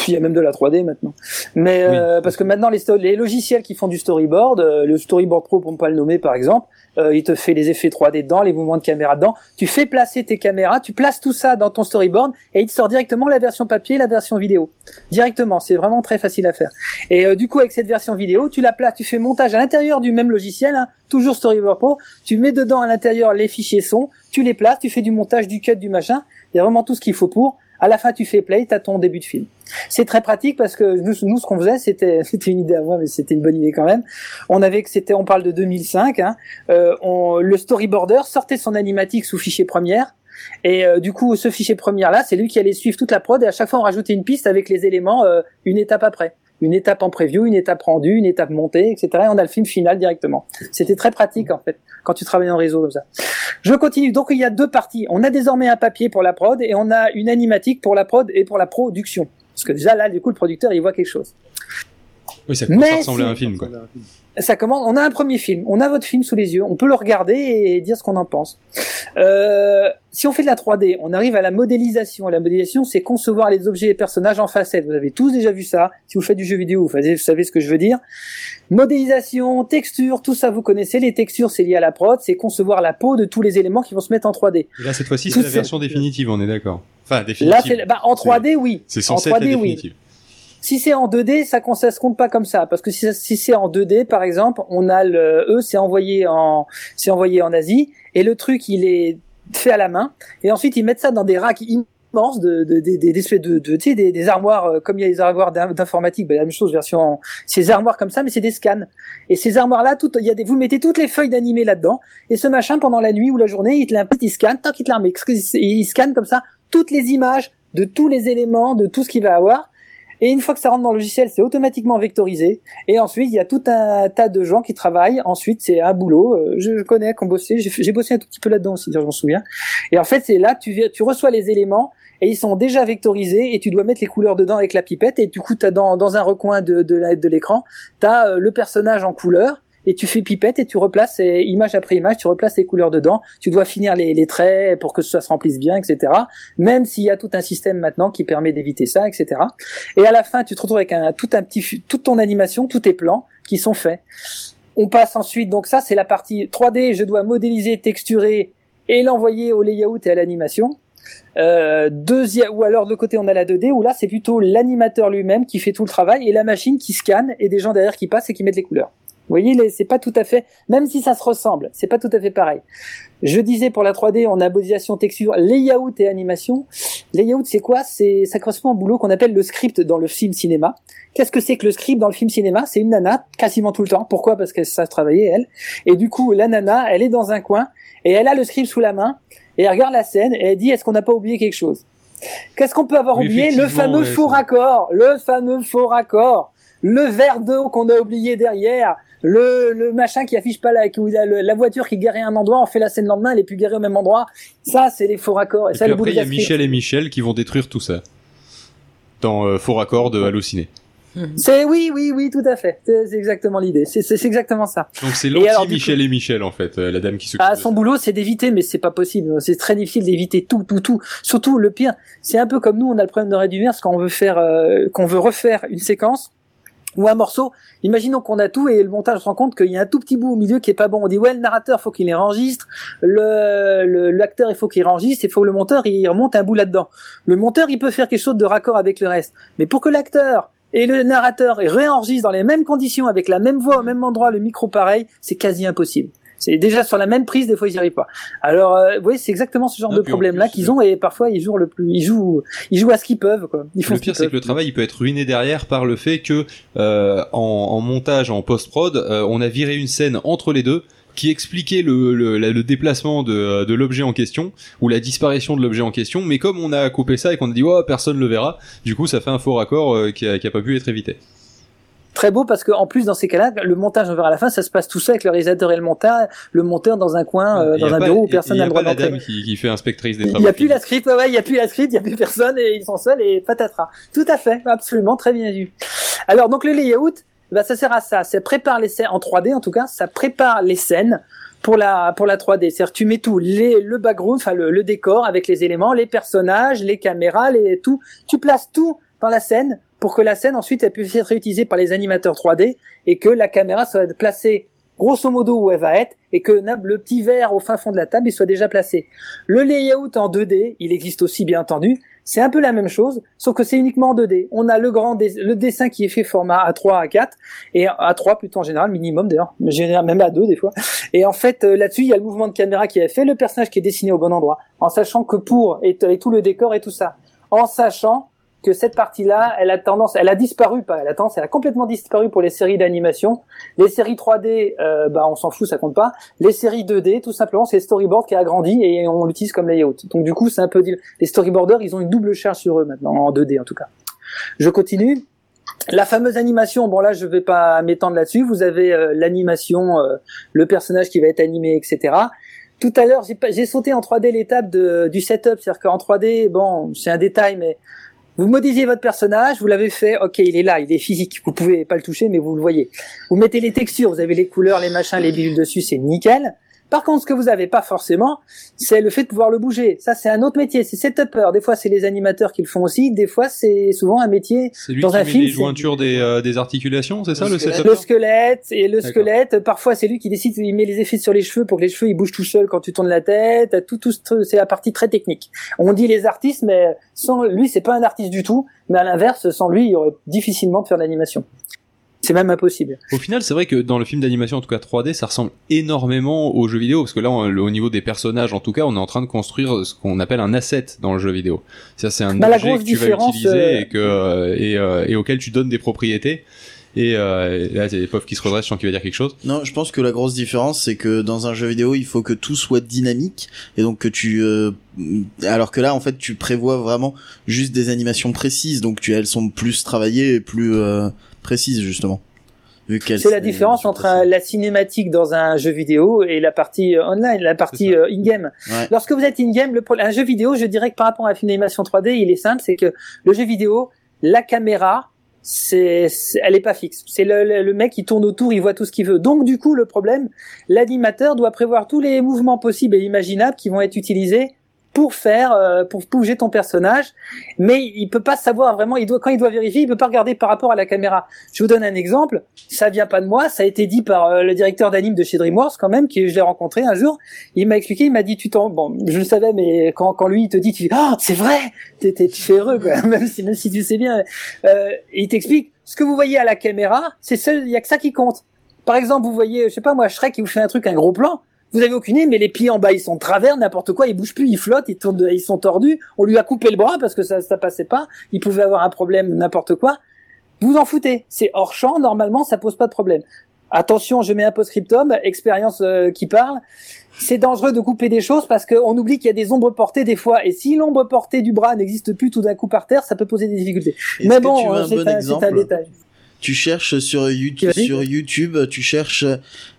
<laughs> il y a même de la 3D maintenant. Mais euh, parce que maintenant les, les logiciels qui font du storyboard, euh, le Storyboard Pro pour ne pas le nommer par exemple, euh, il te fait les effets 3D dedans, les mouvements de caméra dedans. Tu fais placer tes caméras, tu places tout ça dans ton storyboard et il te sort directement la version papier, et la version vidéo. Directement, c'est vraiment très facile à faire. Et euh, du coup avec cette version vidéo, tu la places, tu fais montage à l'intérieur du même logiciel, hein, toujours Storyboard Pro. Tu mets dedans à l'intérieur les fichiers son, tu les places, tu fais du montage, du cut, du machin. Il y a vraiment tout ce qu'il faut pour. À la fin, tu fais play, t'as ton début de film. C'est très pratique parce que nous, nous ce qu'on faisait, c'était, <laughs> une idée à moi, mais c'était une bonne idée quand même. On avait que c'était, on parle de 2005. Hein, euh, on, le storyboarder sortait son animatique sous fichier première. Et euh, du coup, ce fichier première là, c'est lui qui allait suivre toute la prod et à chaque fois on rajoutait une piste avec les éléments euh, une étape après, une étape en preview, une étape rendue, une étape montée, etc. Et on a le film final directement. C'était très pratique en fait quand tu travailles en réseau comme ça. Je continue. Donc il y a deux parties. On a désormais un papier pour la prod et on a une animatique pour la prod et pour la production. Parce que déjà là, du coup, le producteur il voit quelque chose. Oui, ça commence Mais à ressembler à un film, quoi. Ça commence. On a un premier film. On a votre film sous les yeux. On peut le regarder et dire ce qu'on en pense. Euh, si on fait de la 3D, on arrive à la modélisation. La modélisation, c'est concevoir les objets et personnages en facettes. Vous avez tous déjà vu ça. Si vous faites du jeu vidéo, vous savez, vous savez ce que je veux dire. Modélisation, texture, tout ça vous connaissez. Les textures, c'est lié à la prod. C'est concevoir la peau de tous les éléments qui vont se mettre en 3D. Et là, cette fois-ci, c'est la version définitive, on est d'accord. Enfin, définitive. Là, c'est bah, en 3D, oui. C'est En censé être la 3D, oui. Si c'est en 2D, ça, ça se compte pas comme ça, parce que si, c'est en 2D, par exemple, on a le, eux, c'est envoyé en, c'est envoyé en Asie, et le truc, il est fait à la main, et ensuite ils mettent ça dans des racks immenses de, de, de, de, de, des, des armoires, euh, comme il y a les armoires d'in- d'informatique, ben, la même chose, version, ces armoires comme ça, mais c'est des scans. Et ces armoires-là, il y a des, vous mettez toutes les feuilles d'animé là-dedans, et ce machin, pendant la nuit ou la journée, il te l'impute, il scanne, tant qu'il te la il scanne comme ça toutes les images de tous les éléments, de tout ce qu'il va avoir, Et une fois que ça rentre dans le logiciel, c'est automatiquement vectorisé. Et ensuite, il y a tout un tas de gens qui travaillent. Ensuite, c'est un boulot. Euh, Je, connais, qu'on bossé. J'ai bossé un tout petit peu là-dedans aussi, je souviens. Et en fait, c'est là, tu, tu reçois les éléments et ils sont déjà vectorisés et tu dois mettre les couleurs dedans avec la pipette. Et du coup, t'as dans, dans un recoin de, de, l'écran, t'as euh, le personnage en couleur et tu fais pipette et tu replaces image après image, tu replaces les couleurs dedans. Tu dois finir les, les traits pour que ça se remplisse bien, etc. Même s'il y a tout un système maintenant qui permet d'éviter ça, etc. Et à la fin, tu te retrouves avec un, tout un petit, toute ton animation, tous tes plans qui sont faits. On passe ensuite, donc ça c'est la partie 3D, je dois modéliser, texturer et l'envoyer au layout et à l'animation. Euh, deuxième, ou alors de côté on a la 2D où là c'est plutôt l'animateur lui-même qui fait tout le travail et la machine qui scanne et des gens derrière qui passent et qui mettent les couleurs. Vous voyez, c'est pas tout à fait, même si ça se ressemble, c'est pas tout à fait pareil. Je disais pour la 3D, on a modélisation, texture, layout et animation. Layout, c'est quoi? C'est ça correspond au boulot qu'on appelle le script dans le film cinéma. Qu'est-ce que c'est que le script dans le film cinéma? C'est une nana quasiment tout le temps. Pourquoi? Parce qu'elle sait travailler elle. Et du coup, la nana, elle est dans un coin et elle a le script sous la main et elle regarde la scène et elle dit est-ce qu'on n'a pas oublié quelque chose? Qu'est-ce qu'on peut avoir Oui, oublié? Le fameux ouais, faux raccord, le fameux faux raccord, le verre d'eau qu'on a oublié derrière, le, le machin qui affiche pas la, qui- la, voiture qui est garée à un endroit, on fait la scène le lendemain, elle est plus garée au même endroit. Ça, c'est les faux raccords. Et, Et ça, puis après, il y a. Michel et Michel qui vont détruire tout ça. Dans euh, Faux Raccord de Halluciné. C'est oui, oui, oui, tout à fait. C'est exactement l'idée. C'est exactement ça. Donc c'est du l'anti-Michel et Michel, en fait, euh, la dame qui s'occupe Ah, son boulot, c'est d'éviter, mais c'est pas possible. C'est très difficile d'éviter tout, tout, tout. Surtout le pire, c'est un peu comme nous, on a le problème de Red Universe quand on veut faire, euh, qu'on veut refaire une séquence ou un morceau. Imaginons qu'on a tout et le montage se rend compte qu'il y a un tout petit bout au milieu qui est pas bon. On dit ouais, le narrateur faut qu'il enregistre, le- l'acteur il faut qu'il enregistre, il faut que le monteur il remonte un bout là-dedans. Le monteur il peut faire quelque chose de raccord avec le reste, mais pour que l'acteur et le narrateur réenregistrent dans les mêmes conditions avec la même voix au même endroit, le micro pareil, c'est quasi impossible. C'est déjà sur la même prise, des fois ils n'y arrivent pas. Alors, euh, vous voyez, c'est exactement ce genre Ah, de problème-là qu'ils ont et parfois ils jouent le plus, ils jouent, ils jouent à ce qu'ils peuvent quoi. Ils font Le pire, c'est que le travail, il peut être ruiné derrière par le fait que euh, en, en montage, en post-prod, euh, on a viré une scène entre les deux qui expliquait le, le, le déplacement de, de l'objet en question ou la disparition de l'objet en question. Mais comme on a coupé ça et qu'on a dit oh personne le verra, du coup ça fait un faux raccord euh, qui, a, qui a pas pu être évité. Très beau parce que en plus dans ces cas-là, le montage on verra à la fin, ça se passe tout ça avec le réalisateur et le monteur, le monteur dans un coin, euh, dans un pas- bureau où personne n'a a le droit d'entrer. qui, qui fait inspectrice des Il n'y a plus la script, ouais, ouais, il n'y a plus la script, il n'y a plus personne et ils sont seuls et patatras. Tout à fait, absolument, très bien vu. Alors donc le layout, bah, ça sert à ça, ça prépare les scènes, en 3D en tout cas, ça prépare les scènes pour la pour la 3D. C'est-à-dire tu mets tout, les, le background, enfin le, le décor avec les éléments, les personnages, les caméras, les tout, tu places tout dans la scène pour que la scène ensuite elle puisse être réutilisée par les animateurs 3D et que la caméra soit placée grosso modo où elle va être et que le petit verre au fin fond de la table il soit déjà placé. Le layout en 2D, il existe aussi bien entendu. C'est un peu la même chose, sauf que c'est uniquement en 2D. On a le grand le dessin qui est fait format A3, A4 et A3 plutôt en général, minimum d'ailleurs, même A2 des fois. Et en fait euh, là-dessus, il y a le mouvement de caméra qui est fait, le personnage qui est dessiné au bon endroit, en sachant que pour et tout le décor et tout ça, en sachant que cette partie-là, elle a tendance, elle a disparu, pas elle a tendance, elle a complètement disparu pour les séries d'animation. Les séries 3D, euh, bah on s'en fout, ça compte pas. Les séries 2D, tout simplement, c'est storyboard qui a agrandi et on l'utilise comme layout. Donc du coup, c'est un peu les storyboarders, ils ont une double charge sur eux maintenant en 2D en tout cas. Je continue. La fameuse animation, bon là je vais pas m'étendre là-dessus. Vous avez euh, l'animation, euh, le personnage qui va être animé, etc. Tout à l'heure, j'ai sauté en 3D l'étape du setup, c'est-à-dire qu'en 3D, bon, c'est un détail, mais vous modélisez votre personnage, vous l'avez fait, ok, il est là, il est physique, vous pouvez pas le toucher, mais vous le voyez. Vous mettez les textures, vous avez les couleurs, les machins, les bidules dessus, c'est nickel. Par contre, ce que vous avez pas forcément, c'est le fait de pouvoir le bouger. Ça, c'est un autre métier, c'est setupper. Des fois, c'est les animateurs qui le font aussi. Des fois, c'est souvent un métier C'est lui Dans qui un met film, les c'est- jointures des, euh, des articulations, c'est ça Le le squelette. le squelette et le squelette. Parfois, c'est lui qui décide, il met les effets sur les cheveux pour que les cheveux ils bougent tout seuls quand tu tournes la tête. Tout, tout, ce- c'est la partie très technique. On dit les artistes, mais sans lui, c'est pas un artiste du tout. Mais à l'inverse, sans lui, il y aurait difficilement de faire de l'animation. C'est même impossible. Au final, c'est vrai que dans le film d'animation, en tout cas 3D, ça ressemble énormément aux jeux vidéo, parce que là, on- au niveau des personnages, en tout cas, on est en train de construire ce qu'on appelle un asset dans le jeu vidéo. Ça, c'est un Bah, objet que tu vas utiliser euh, et, que, euh, et, euh, et auquel tu donnes des propriétés. Et, euh, là, t'as des pauvres qui se redressent, je sens qu'il va dire quelque chose. Non, je pense que la grosse différence, c'est que dans un jeu vidéo, il faut que tout soit dynamique et donc que tu, euh, alors que là, en fait, tu prévois vraiment juste des animations précises, donc tu, elles sont plus travaillées et plus euh, précises justement. C'est la différence entre un- la cinématique dans un jeu vidéo et la partie euh, online, la partie euh, in-game. Ouais. Lorsque vous êtes in-game, le un jeu vidéo, je dirais que par rapport à un film d'animation 3D, il est simple, c'est que le jeu vidéo, la caméra, c'est, elle est pas fixe. C'est le, le, le mec qui tourne autour, il voit tout ce qu'il veut. Donc du coup, le problème, l'animateur doit prévoir tous les mouvements possibles et imaginables qui vont être utilisés pour faire, euh, pour bouger ton personnage, mais il peut pas savoir vraiment. Il doit, quand il doit vérifier, il peut pas regarder par rapport à la caméra. Je vous donne un exemple. Ça vient pas de moi. Ça a été dit par euh, le directeur d'anime de chez DreamWorks quand même, qui je l'ai rencontré un jour. Il m'a expliqué. Il m'a dit, tu t'en, bon, je le savais, mais quand, quand lui il te dit, tu ah, c'est vrai. T'es, tu heureux, quoi. <laughs> Même si, même si tu sais bien. Euh, il t'explique. Ce que vous voyez à la caméra, c'est seul. Il y a que ça qui compte. Par exemple, vous voyez, je sais pas moi, Shrek qui vous fait un truc, un gros plan. Vous avez aucune idée, mais les pieds en bas, ils sont travers, n'importe quoi, ils bougent plus, ils flottent, ils tournent, de- ils sont tordus. On lui a coupé le bras parce que ça, ça passait pas. Il pouvait avoir un problème, n'importe quoi. Vous en foutez. C'est hors champ, normalement, ça pose pas de problème. Attention, je mets un post-scriptum, expérience euh, qui parle. C'est dangereux de couper des choses parce qu'on oublie qu'il y a des ombres portées des fois. Et si l'ombre portée du bras n'existe plus tout d'un coup par terre, ça peut poser des difficultés. Mais bon, un c'est bon un, un détail. Tu cherches sur YouTube, Vas-y. sur YouTube, tu cherches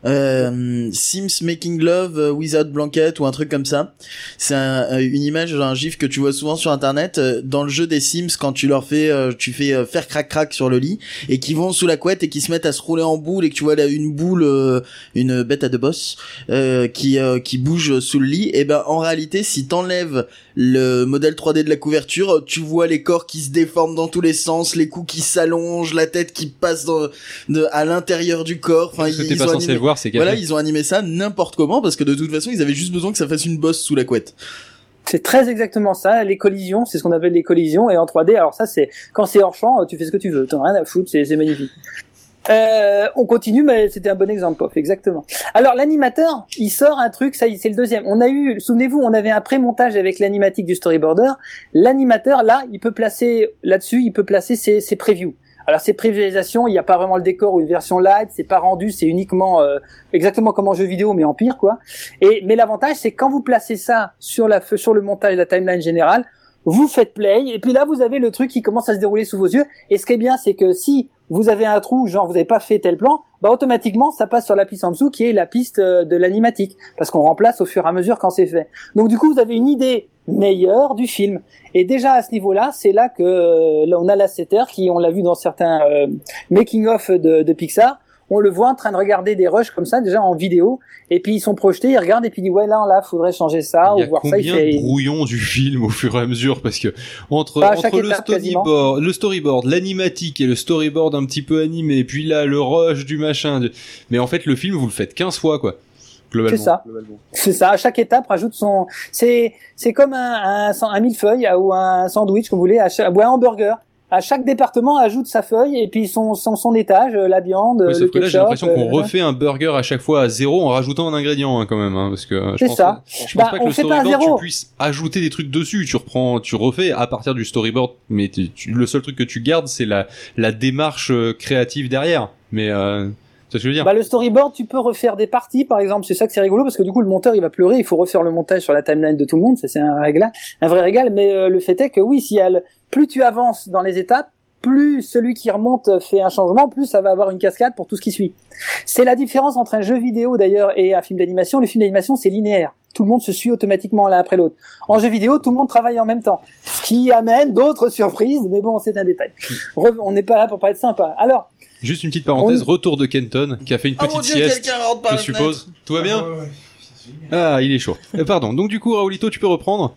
euh, Sims Making Love Without Blanket ou un truc comme ça. C'est un- euh, une image, un gif que tu vois souvent sur Internet euh, dans le jeu des Sims quand tu leur fais, euh, tu fais faire crac crac sur le lit et qui vont sous la couette et qui se mettent à se rouler en boule et que tu vois là une boule, une bête à deux bosses euh, qui euh, qui bouge sous le lit. Et ben en réalité, si t'enlèves le modèle 3D de la couverture, tu vois les corps qui se déforment dans tous les sens, les coups qui s'allongent, la tête qui passe dans, de, à l'intérieur du corps. Enfin, Ce que ils, ils pas ont censé animé, le voir, c'est voilà, ils ont animé ça n'importe comment parce que de toute façon, ils avaient juste besoin que ça fasse une bosse sous la couette. C'est très exactement ça, les collisions, c'est ce qu'on appelle les collisions, et en 3D, alors ça c'est, quand c'est hors champ, tu fais ce que tu veux, t'en as rien à foutre, c'est magnifique. Euh, on continue, mais c'était un bon exemple, Pof, exactement. Alors l'animateur, il sort un truc, ça y est, c'est le deuxième. On a eu, souvenez-vous, on avait un pré-montage avec l'animatique du storyboarder. L'animateur, là, il peut placer, là-dessus, il peut placer ses, ses previews. Alors ces prévisualisations, il n'y a pas vraiment le décor ou une version light, c'est pas rendu, c'est uniquement euh, exactement comme en jeu vidéo, mais en pire quoi. Et mais l'avantage, c'est quand vous placez ça sur la sur le montage de la timeline générale, vous faites play et puis là vous avez le truc qui commence à se dérouler sous vos yeux. Et ce qui est bien, c'est que si vous avez un trou, genre vous n'avez pas fait tel plan, bah automatiquement ça passe sur la piste en dessous qui est la piste euh, de l'animatique parce qu'on remplace au fur et à mesure quand c'est fait. Donc du coup vous avez une idée meilleure du film. Et déjà à ce niveau-là, c'est là que euh, là on a l'assetter qui, on l'a vu dans certains euh, making of de Pixar, on le voit en train de regarder des rushs comme ça déjà en vidéo et puis ils sont projetés, ils regardent et puis ils disent ouais là là faudrait changer ça Il y ou a voir ça. Il combien fait de brouillons du <laughs> film au fur et à mesure? Parce que entre, Bah, entre le storyboard, le storyboard, l'animatique et le storyboard un petit peu animé, et puis là le rush du machin. du- Mais en fait le film vous le fêtes 15 fois quoi. Globalement. C'est ça. C'est ça. À chaque étape, rajoute son. C'est c'est comme un, un, un millefeuille ou un sandwich, comme vous voulez, à chaque, ou un hamburger. À chaque département, ajoute sa feuille et puis son son, son étage, euh, la viande, le sauf que là j'ai ketchup, l'impression qu'on euh, refait un burger à chaque fois à zéro en rajoutant un ingrédient hein, quand même hein, parce que euh, je pense, ça. je Bah, pense pas que le storyboard tu puisses ajouter des trucs dessus tu reprends tu refais à partir du storyboard mais tu- le seul truc que tu gardes c'est la la démarche créative derrière mais euh, c'est ce que je veux dire? Bah, le storyboard, tu peux refaire des parties, par exemple. C'est ça que c'est rigolo parce que du coup, le monteur, il va pleurer. Il faut refaire le montage sur la timeline de tout le monde. Ça, c'est un régal, un vrai régal. Mais euh, le fait est que oui, si elle, plus tu avances dans les étapes, plus celui qui remonte fait un changement, plus ça va avoir une cascade pour tout ce qui suit. C'est la différence entre un jeu vidéo d'ailleurs et un film d'animation. Le film d'animation, c'est linéaire. Tout le monde se suit automatiquement l'un après l'autre. En jeu vidéo, tout le monde travaille en même temps, ce qui amène d'autres surprises. Mais bon, c'est un détail. Re- on n'est pas là pour pas être sympa. Alors, juste une petite parenthèse On- retour de Kenton qui a fait une Oh petite mon dieu, sieste quelqu'un rentre par je suppose tout va bien ah il est chaud Euh, pardon donc du coup Raoulito tu peux reprendre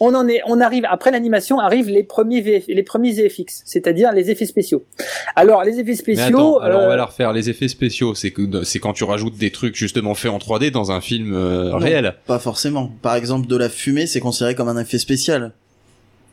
on en est, on arrive après l'animation arrivent les premiers VF les premiers VFX, c'est-à-dire les effets spéciaux. Alors les effets Mais spéciaux, attends, alors on euh, va la refaire. Les effets spéciaux, c'est que c'est quand tu rajoutes des trucs justement faits en 3D dans un film euh, Non. réel. Pas forcément. Par exemple, de la fumée, c'est considéré comme un effet spécial.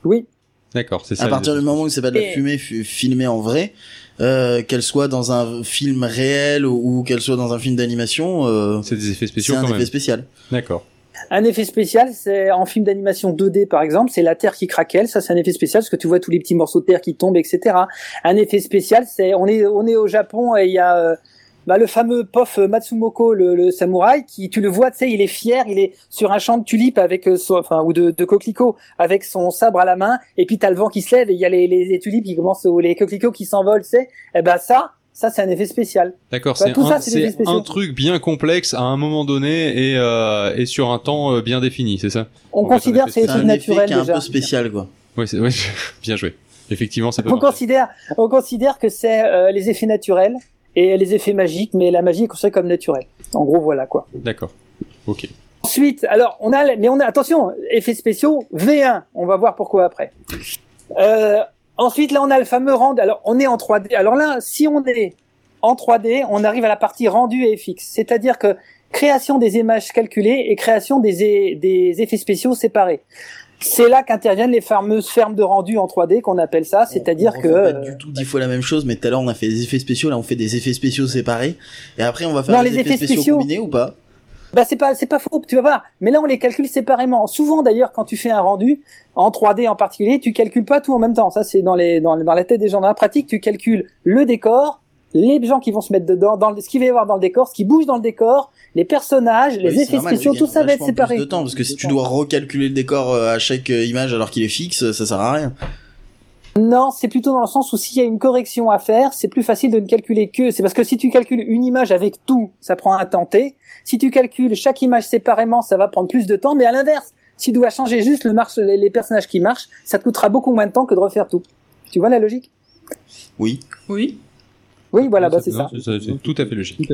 oui, D'accord, c'est ça. à partir du moment où c'est pas de la Et- fumée fu- filmée en vrai, euh, qu'elle soit dans un film réel ou, ou qu'elle soit dans un film d'animation, euh, C'est des effets c'est spéciaux un quand effet même. spécial. D'accord. Un effet spécial, c'est en film d'animation 2D par exemple, c'est la terre qui craquelle. Ça, c'est un effet spécial parce que tu vois tous les petits morceaux de terre qui tombent, etc. Un effet spécial, c'est on est on est au Japon et il y a euh, bah, le fameux Pof Matsumoko, le, le samouraï, qui tu le vois, tu sais, il est fier, il est sur un champ de tulipes avec euh, son, enfin ou de, de coquelicots avec son sabre à la main, et puis t'as le vent qui se lève et il y a les, les, tulipes qui commencent ou les coquelicots qui s'envolent, tu sais. Et ben ça, ça c'est un effet spécial. D'accord, Bah, c'est tout ça, un, c'est c'est effets truc bien complexe à un moment donné et, euh, et sur un temps euh, bien défini, c'est ça? On En considère que c'est effet des C'est trucs un effet naturels qui est un déjà. peu spécial, quoi. C'est ouais, <laughs> bien joué. Effectivement, ça peut On considère, on considère que c'est euh, les effets naturels et les effets magiques, mais la magie est considérée comme naturelle. En gros, voilà quoi. D'accord. Ok. Ensuite, alors on a, mais on a attention, effets spéciaux V1. On va voir pourquoi après. Euh, ensuite, là, on a le fameux rend. Alors, on est en 3D. Alors là, si on est en 3D, on arrive à la partie rendu et fixe, c'est-à-dire que création des images calculées et création des, des effets spéciaux séparés. C'est là qu'interviennent les fameuses fermes de rendu en 3D qu'on appelle ça, c'est-à-dire que pas du tout dix fois la même chose, mais tout à l'heure on a fait des effets spéciaux, là on fait des effets spéciaux séparés, et après on va faire Non, des les effets, effets spéciaux, spéciaux. combinés ou pas? Bah c'est pas c'est pas faux, tu vas voir. Mais là on les calcule séparément. Souvent d'ailleurs quand tu fais un rendu en 3D en particulier, tu calcules pas tout en même temps. Ça c'est dans les dans, dans la tête des gens dans la pratique, tu calcules le décor, les gens qui vont se mettre dedans, dans le, ce qu'il va y avoir dans le décor, ce qui bouge dans le décor, les personnages, les Oui, effets spéciaux, tout ça va être séparé. plus de temps, parce que si tu dois recalculer le décor euh, à chaque euh, image alors qu'il est fixe, ça sert à rien. Non, c'est plutôt dans le sens où s'il y a une correction à faire, c'est plus facile de ne calculer que. C'est parce que si tu calcules une image avec tout, ça prend un temps T. Si tu calcules chaque image séparément, ça va prendre plus de temps. Mais à l'inverse, si tu dois changer juste le marche, les, les personnages qui marchent, ça te coûtera beaucoup moins de temps que de refaire tout. Tu vois la logique? Oui. Oui. Oui, voilà, bah c'est ça. c'est c'est tout à fait logique.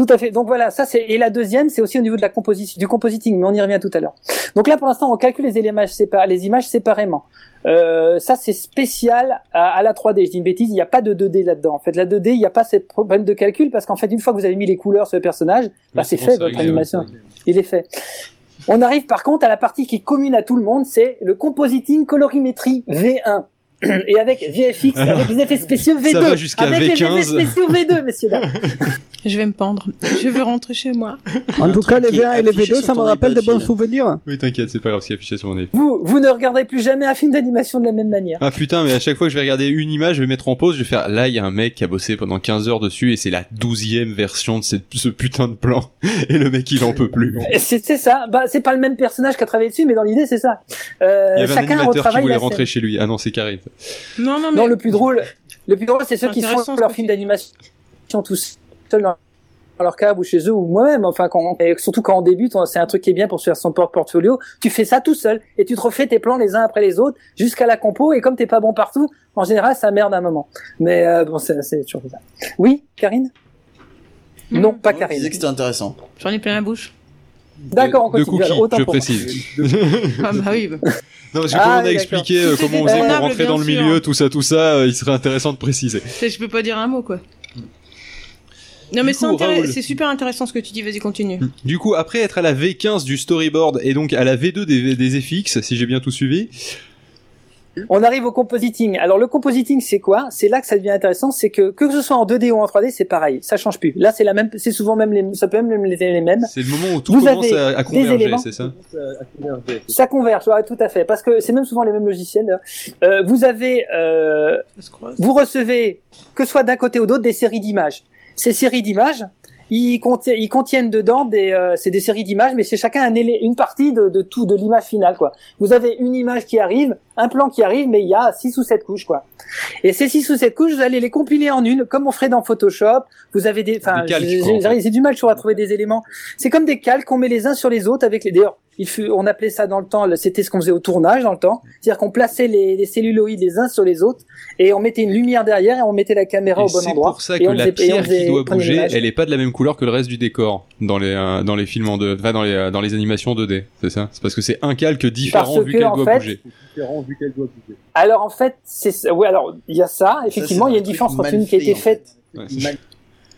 Tout à fait. Donc voilà, ça c'est et la deuxième, c'est aussi au niveau de la composition, du compositing, mais on y revient tout à l'heure. Donc là, pour l'instant, on calcule les images séparément. Euh, ça c'est spécial à, à la 3D. Je dis une bêtise, il n'y a pas de 2D là-dedans. En fait, la 2D, il n'y a pas ces problèmes de calcul parce qu'en fait, une fois que vous avez mis les couleurs sur le personnage, bah, c'est fait votre animation. Il est fait. On arrive par contre à la partie qui est commune à tout le monde, c'est le compositing colorimétrie V1. Et avec VFX, avec les effets spéciaux V2. Ça va jusqu'à avec les V15. effets spéciaux V2, messieurs dames. Je vais me pendre. Je veux rentrer chez moi. En tout cas, les truc qui est V1 et les affiché V2, sur ça me rappelle de bons souvenirs. Oui, t'inquiète, c'est pas grave ce qui est affiché sur mon écran. Vous, vous ne regarderez plus jamais un film d'animation de la même manière. Ah putain, mais à chaque fois que je vais regarder une image, je vais mettre en pause, je vais faire là, il y a un mec qui a bossé pendant 15 heures dessus et c'est la douzième version de cette- ce putain de plan. <laughs> Et le mec, il en peut plus. Et C'est c'est ça. Bah, c'est pas le même personnage qui a travaillé dessus, mais dans l'idée, c'est ça. Euh, Il y avait un chacun animateur qui voulait la rentrer chez lui. Ah non, c'est Karine. Non, non, mais. Non, le plus drôle, le plus drôle, c'est ceux qui font leur film d'animation tous seuls dans leur cave ou chez eux ou moi-même. Enfin, quand, et surtout quand on débute, on- c'est un truc qui est bien pour se faire son port- portfolio. Tu fais ça tout seul et tu te refais tes plans les uns après les autres jusqu'à la compo. Et comme t'es pas bon partout, en général, ça merde à un moment. Mais euh, bon, c'est toujours ça. Oui, Karine? Non, pas Je Karine. disais que c'était intéressant. J'en ai plein la bouche. D'accord, on de continue. cookies, Alors, autant je précise. Ah bah oui. bah. <laughs> Non, parce que Ah, comme on a oui, expliqué euh, comment on faisait pour rentrer dans le sûr. milieu, tout ça, tout ça, euh, il serait intéressant de préciser. Je peux pas dire un mot, quoi. Non, mais Du c'est super intéressant ce que tu dis. Vas-y, continue. Du coup, après être à la V15 du storyboard et donc à la V2 des, des FX, si j'ai bien tout suivi, On arrive au compositing. Alors le compositing, c'est quoi? C'est là que ça devient intéressant, c'est que que ce soit en 2D ou en 3D, c'est pareil, ça change plus. Là, c'est la même, c'est souvent même les, ça peut même les, les mêmes. c'est le moment où tout Vous commence avez à, à des converger, éléments. c'est ça? Ça converge, ouais, tout à fait, parce que c'est même souvent les mêmes logiciels. d'ailleurs. Euh, vous avez, euh, vous recevez que ce soit d'un côté ou d'autre des séries d'images. Ces séries d'images, ils, ils contiennent dedans des, euh, c'est des séries d'images, mais c'est chacun un élé- une partie de, de tout, de l'image finale, quoi. Vous avez une image qui arrive, un plan qui arrive, mais il y a six ou sept couches, quoi. Et ces six ou sept couches, vous allez les compiler en une, comme on ferait dans Photoshop. Vous avez des, enfin, j'ai- du mal toujours à trouver des éléments. C'est comme des calques qu'on met les uns sur les autres avec les. D'ailleurs, il fut, on appelait ça dans le temps, c'était ce qu'on faisait au tournage dans le temps, c'est-à-dire qu'on plaçait les, les celluloïdes les uns sur les autres et on mettait une lumière derrière et on mettait la caméra Et au bon c'est endroit. pour ça que la faisait- pierre qui doit bouger, elle est pas de la même couleur que le reste du décor dans les euh, dans les films en deux, enfin dans les euh, dans les animations 2D, c'est ça? C'est parce que c'est un calque différent Parce vu que, qu'elle doit fait, bouger. Alors en fait, c'est ouais, alors il y a ça. Effectivement, il y a une un différence entre une qui a été en fait. faite. Ouais,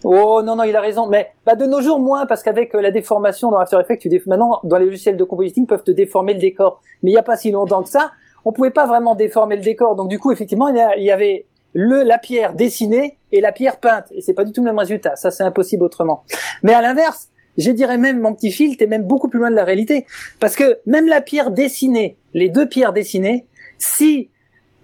Oh non non, il a raison. Mais bah de nos jours moins parce qu'avec euh, la déformation dans After Effects, tu déf- maintenant dans les logiciels de compositing peuvent te déformer le décor. Mais il y a pas si longtemps que ça, on pouvait pas vraiment déformer le décor. Donc du coup, effectivement, il y, a- il y avait le la pierre dessinée et la pierre peinte et c'est pas du tout le même résultat. Ça c'est impossible autrement. Mais à l'inverse, je dirais même, mon petit fil, t'es même beaucoup plus loin de la réalité. Parce que même la pierre dessinée, les deux pierres dessinées, si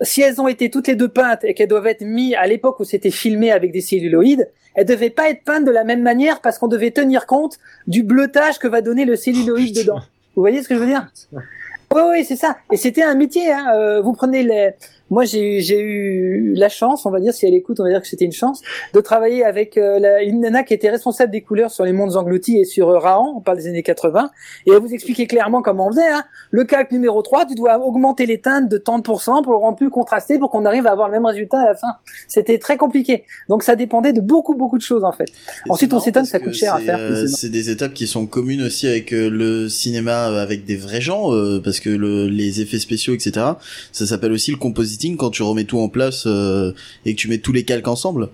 si elles ont été toutes les deux peintes et qu'elles doivent être mises à l'époque où c'était filmé avec des celluloïdes, elles devaient pas être peintes de la même manière parce qu'on devait tenir compte du bleutage que va donner le celluloïde dedans. Vous voyez ce que je veux dire? Oui, oui, c'est ça. Et c'était un métier. Hein. Euh, vous prenez les, moi, j'ai eu la chance, on va dire, si elle écoute, on va dire que c'était une chance, de travailler avec euh, la, une nana qui était responsable des couleurs sur les mondes engloutis et sur euh, Rahan, on parle des années 80, et elle vous expliquait clairement comment on faisait. Hein. Le calque numéro 3, tu dois augmenter les teintes de tant de pourcents pour le rendre plus contrasté pour qu'on arrive à avoir le même résultat à la fin. C'était très compliqué. Donc ça dépendait de beaucoup, beaucoup de choses en fait. Et Ensuite, on s'étonne, ça coûte cher à faire. euh, C'est des étapes qui sont communes aussi avec euh, le cinéma euh, avec des vrais gens, euh, parce que le, les effets spéciaux, etc. Ça s'appelle aussi le quand tu remets tout en place euh, et que tu mets tous les calques ensemble.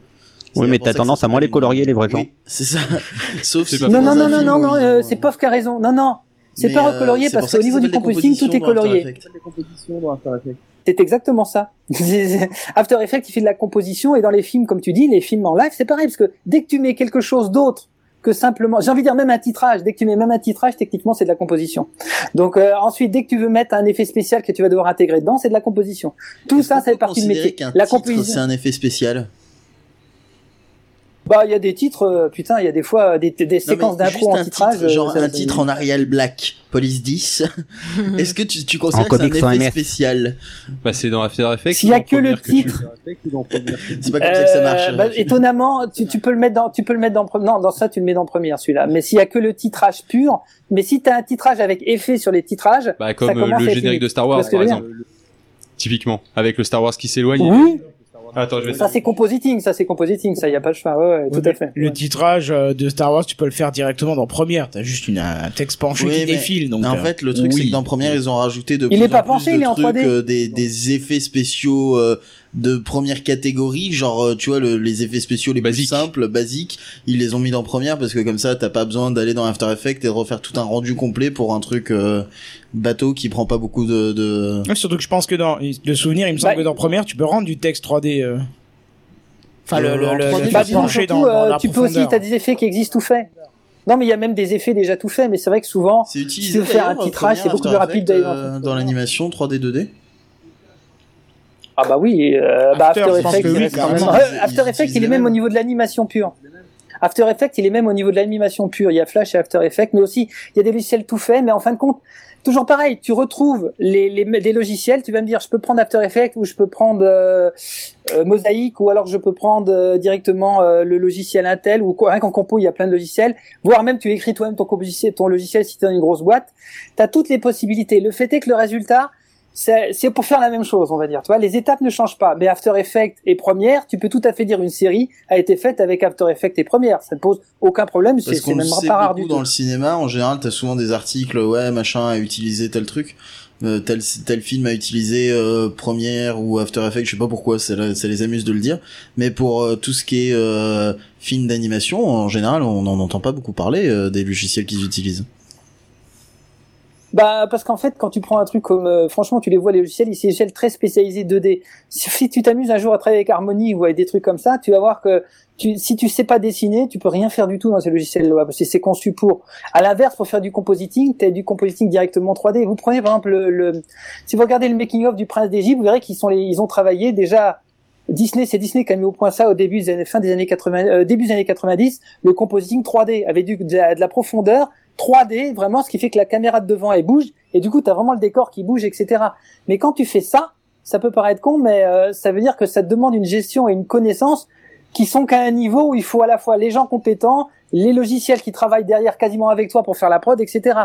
Oui, mais t'as tendance à moins les colorier, les vrais Oui, gens. c'est ça. <laughs> Sauf si pas Non, non, non, non, non, non, euh, c'est Pof qui a raison. Non, non. C'est pas euh, recolorié parce qu'au niveau du compositing, tout est colorié. C'est exactement ça. <laughs> After Effects, il fait de la composition et dans les films, comme tu dis, les films en live, c'est pareil parce que dès que tu mets quelque chose d'autre que simplement, j'ai envie de dire même un titrage, dès que tu mets même un titrage, techniquement, c'est de la composition. Donc euh, ensuite, dès que tu veux mettre un effet spécial que tu vas devoir intégrer dedans, c'est de la composition. Tout ça, qu'on ça fait peut partie du métier. La titre, c'est composition. un effet spécial? Bah, il y a des titres, euh, putain, il y a des fois des, des Non, mais séquences d'impro en titrage. titre, genre euh, ça- un titre en Arial Black, Police 10. <laughs> Est-ce que tu, tu considères que c'est un effet spécial Bah, c'est dans After Effects. S'il y a que le tu- titre. C'est pas comme ça que ça marche. Euh, bah, étonnamment, tu, tu peux le mettre dans, tu peux le mettre dans, non, dans ça, tu le mets dans première, celui-là. Mais s'il y a que le titrage pur, mais si t'as un titrage avec effet sur les titrages, Bah, comme Ça euh, le générique de Star Wars, par exemple. Typiquement. Avec le Star Wars qui s'éloigne. oui, Attends, je vais ça c'est compositing, ça c'est compositing, ça y a pas le choix, ouais, ouais, tout Oui, à fait. Le titrage euh, de Star Wars, tu peux le faire directement dans Première. T'as juste une, un texte penché Oui, qui mais- défile. Donc, en euh, fait, le truc, c'est que dans Première, ils ont rajouté de Il plus est pas en plus de il est en trucs, 3D. euh, des, des effets spéciaux euh, de première catégorie, genre, euh, tu vois, le- les effets spéciaux les plus Basiques. simples, basiques, ils les ont mis dans Première parce que comme ça, t'as pas besoin d'aller dans After Effects et de refaire tout un rendu complet pour un truc euh, bateau qui prend pas beaucoup de... de... Ouais, surtout que je pense que dans le souvenir, il me semble Bah, que dans Première, tu peux rendre du texte 3D. euh. Enfin, le, le, le, 3D, le bah, surtout, dans, dans euh, la tu peux aussi, t'as des effets qui existent tout faits. Non, mais il y a même des effets déjà tout faits, mais c'est vrai que souvent, C'est Si tu veux faire un d'ailleurs, titrage, Première, c'est beaucoup plus rapide d'aller euh, dans l'animation 3D 2D. Ah bah oui, euh, bah After, Effects, oui, quand même- After Effects, il est même les au niveau de l'animation pure. After Effects, il est même au niveau de l'animation pure. Il y a Flash et After Effects, mais aussi il y a des logiciels tout faits, mais en fin de compte, toujours pareil. Tu retrouves les, les des logiciels. Tu vas me dire, je peux prendre After Effects ou je peux prendre euh, euh, Mosaic ou alors je peux prendre euh, directement euh, le logiciel Intel ou quoi. Rien qu'en compo, il y a plein de logiciels. Voire même tu écris toi-même ton, ton logiciel si tu es dans une grosse boîte. Tu as toutes les possibilités. Le fait est que le résultat, c'est pour faire la même chose, on va dire. Tu vois, les étapes ne changent pas. Mais After Effects et Premiere, tu peux tout à fait dire une série a été faite avec After Effects et Premiere. Ça ne pose aucun problème. C'est même sait pas rare du dans tout. le cinéma, en général, t'as souvent des articles, ouais, machin a utilisé tel truc, euh, tel tel film a utilisé euh, Premiere ou After Effects, je sais pas pourquoi, ça, ça les amuse de le dire, mais pour euh, tout ce qui est euh, film d'animation, en général, on n'en entend pas beaucoup parler euh, des logiciels qu'ils utilisent. Bah parce qu'en fait, quand tu prends un truc comme, euh, franchement, tu les vois les logiciels, ils sont très spécialisés 2D. Si, tu t'amuses un jour à travailler avec Harmony ou avec des trucs comme ça, tu vas voir que tu, si tu sais pas dessiner, tu peux rien faire du tout dans ces logiciels-là parce que c'est conçu pour. À l'inverse, pour faire du compositing, t'as du compositing directement 3D. Vous prenez par exemple le, le- si vous regardez le making of du Prince d'Égypte, vous verrez qu'ils sont les, ils ont travaillé déjà. Disney, c'est Disney qui a mis au point ça au début des années, fin des années 80, euh, début des années 90, le compositing 3D avec du, de, la, de la profondeur 3D, vraiment, ce qui fait que la caméra de devant elle bouge et du coup tu as vraiment le décor qui bouge, etc. Mais quand tu fais ça, ça peut paraître con, mais euh, ça veut dire que ça te demande une gestion et une connaissance qui sont qu'à un niveau où il faut à la fois les gens compétents, les logiciels qui travaillent derrière quasiment avec toi pour faire la prod, etc.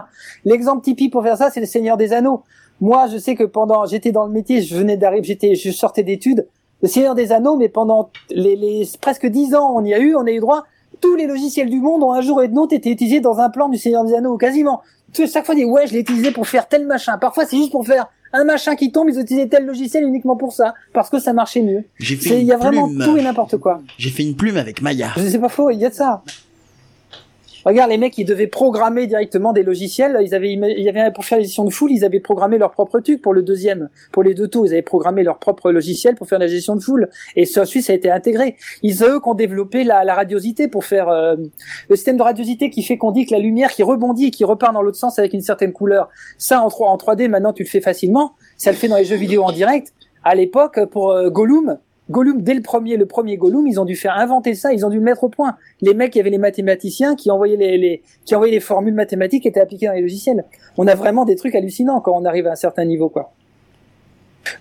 L'exemple typique pour faire ça, c'est le Seigneur des Anneaux. Moi, je sais que pendant, j'étais dans le métier, je venais d'arriver, j'étais, je sortais d'études, le Seigneur des Anneaux, mais pendant les, les presque dix ans, on y a eu, on a eu droit, tous les logiciels du monde ont un jour et de autre été utilisés dans un plan du Seigneur des Anneaux, quasiment. Sais, chaque fois, on dit, ouais, je l'ai utilisé pour faire tel machin. Parfois, c'est juste pour faire un machin qui tombe, ils ont utilisé tel logiciel uniquement pour ça, parce que ça marchait mieux. J'ai fait C'est- Il une y a vraiment plume. tout et n'importe quoi. J'ai fait une plume avec Maya. C'est pas faux, il y a de ça. Regarde, les mecs, ils devaient programmer directement des logiciels. Ils avaient, il y avait pour faire la gestion de foule, ils avaient programmé leur propre truc pour le deuxième, pour les deux tours. Ils avaient programmé leur propre logiciel pour faire la gestion de foule. Et ça, ensuite, ça a été intégré. Ils eux ont développé la, la radiosité pour faire euh, le système de radiosité qui fait qu'on dit que la lumière qui rebondit et qui repart dans l'autre sens avec une certaine couleur. Ça, en 3 en 3D, maintenant, tu le fais facilement. Ça le fait dans les jeux vidéo en direct. À l'époque, pour euh, Gollum, Gollum, dès le premier, le premier Gollum, ils ont dû faire inventer ça, ils ont dû le mettre au point. Les mecs, il y avait les mathématiciens qui envoyaient les, les, qui envoyaient les formules mathématiques qui étaient appliquées dans les logiciels. On a vraiment des trucs hallucinants quand on arrive à un certain niveau, quoi.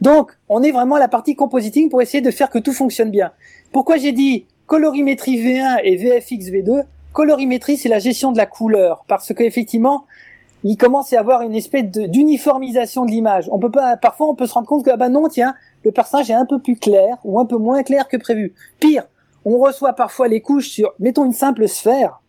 Donc, on est vraiment à la partie compositing pour essayer de faire que tout fonctionne bien. Pourquoi j'ai dit colorimétrie V1 et VFX V2 Colorimétrie, c'est la gestion de la couleur, parce que effectivement, il commence à y avoir une espèce d'uniformisation de l'image. On peut pas, parfois, on peut se rendre compte que ah bah non, tiens, le personnage est un peu plus clair ou un peu moins clair que prévu. Pire, on reçoit parfois les couches sur, mettons une simple sphère.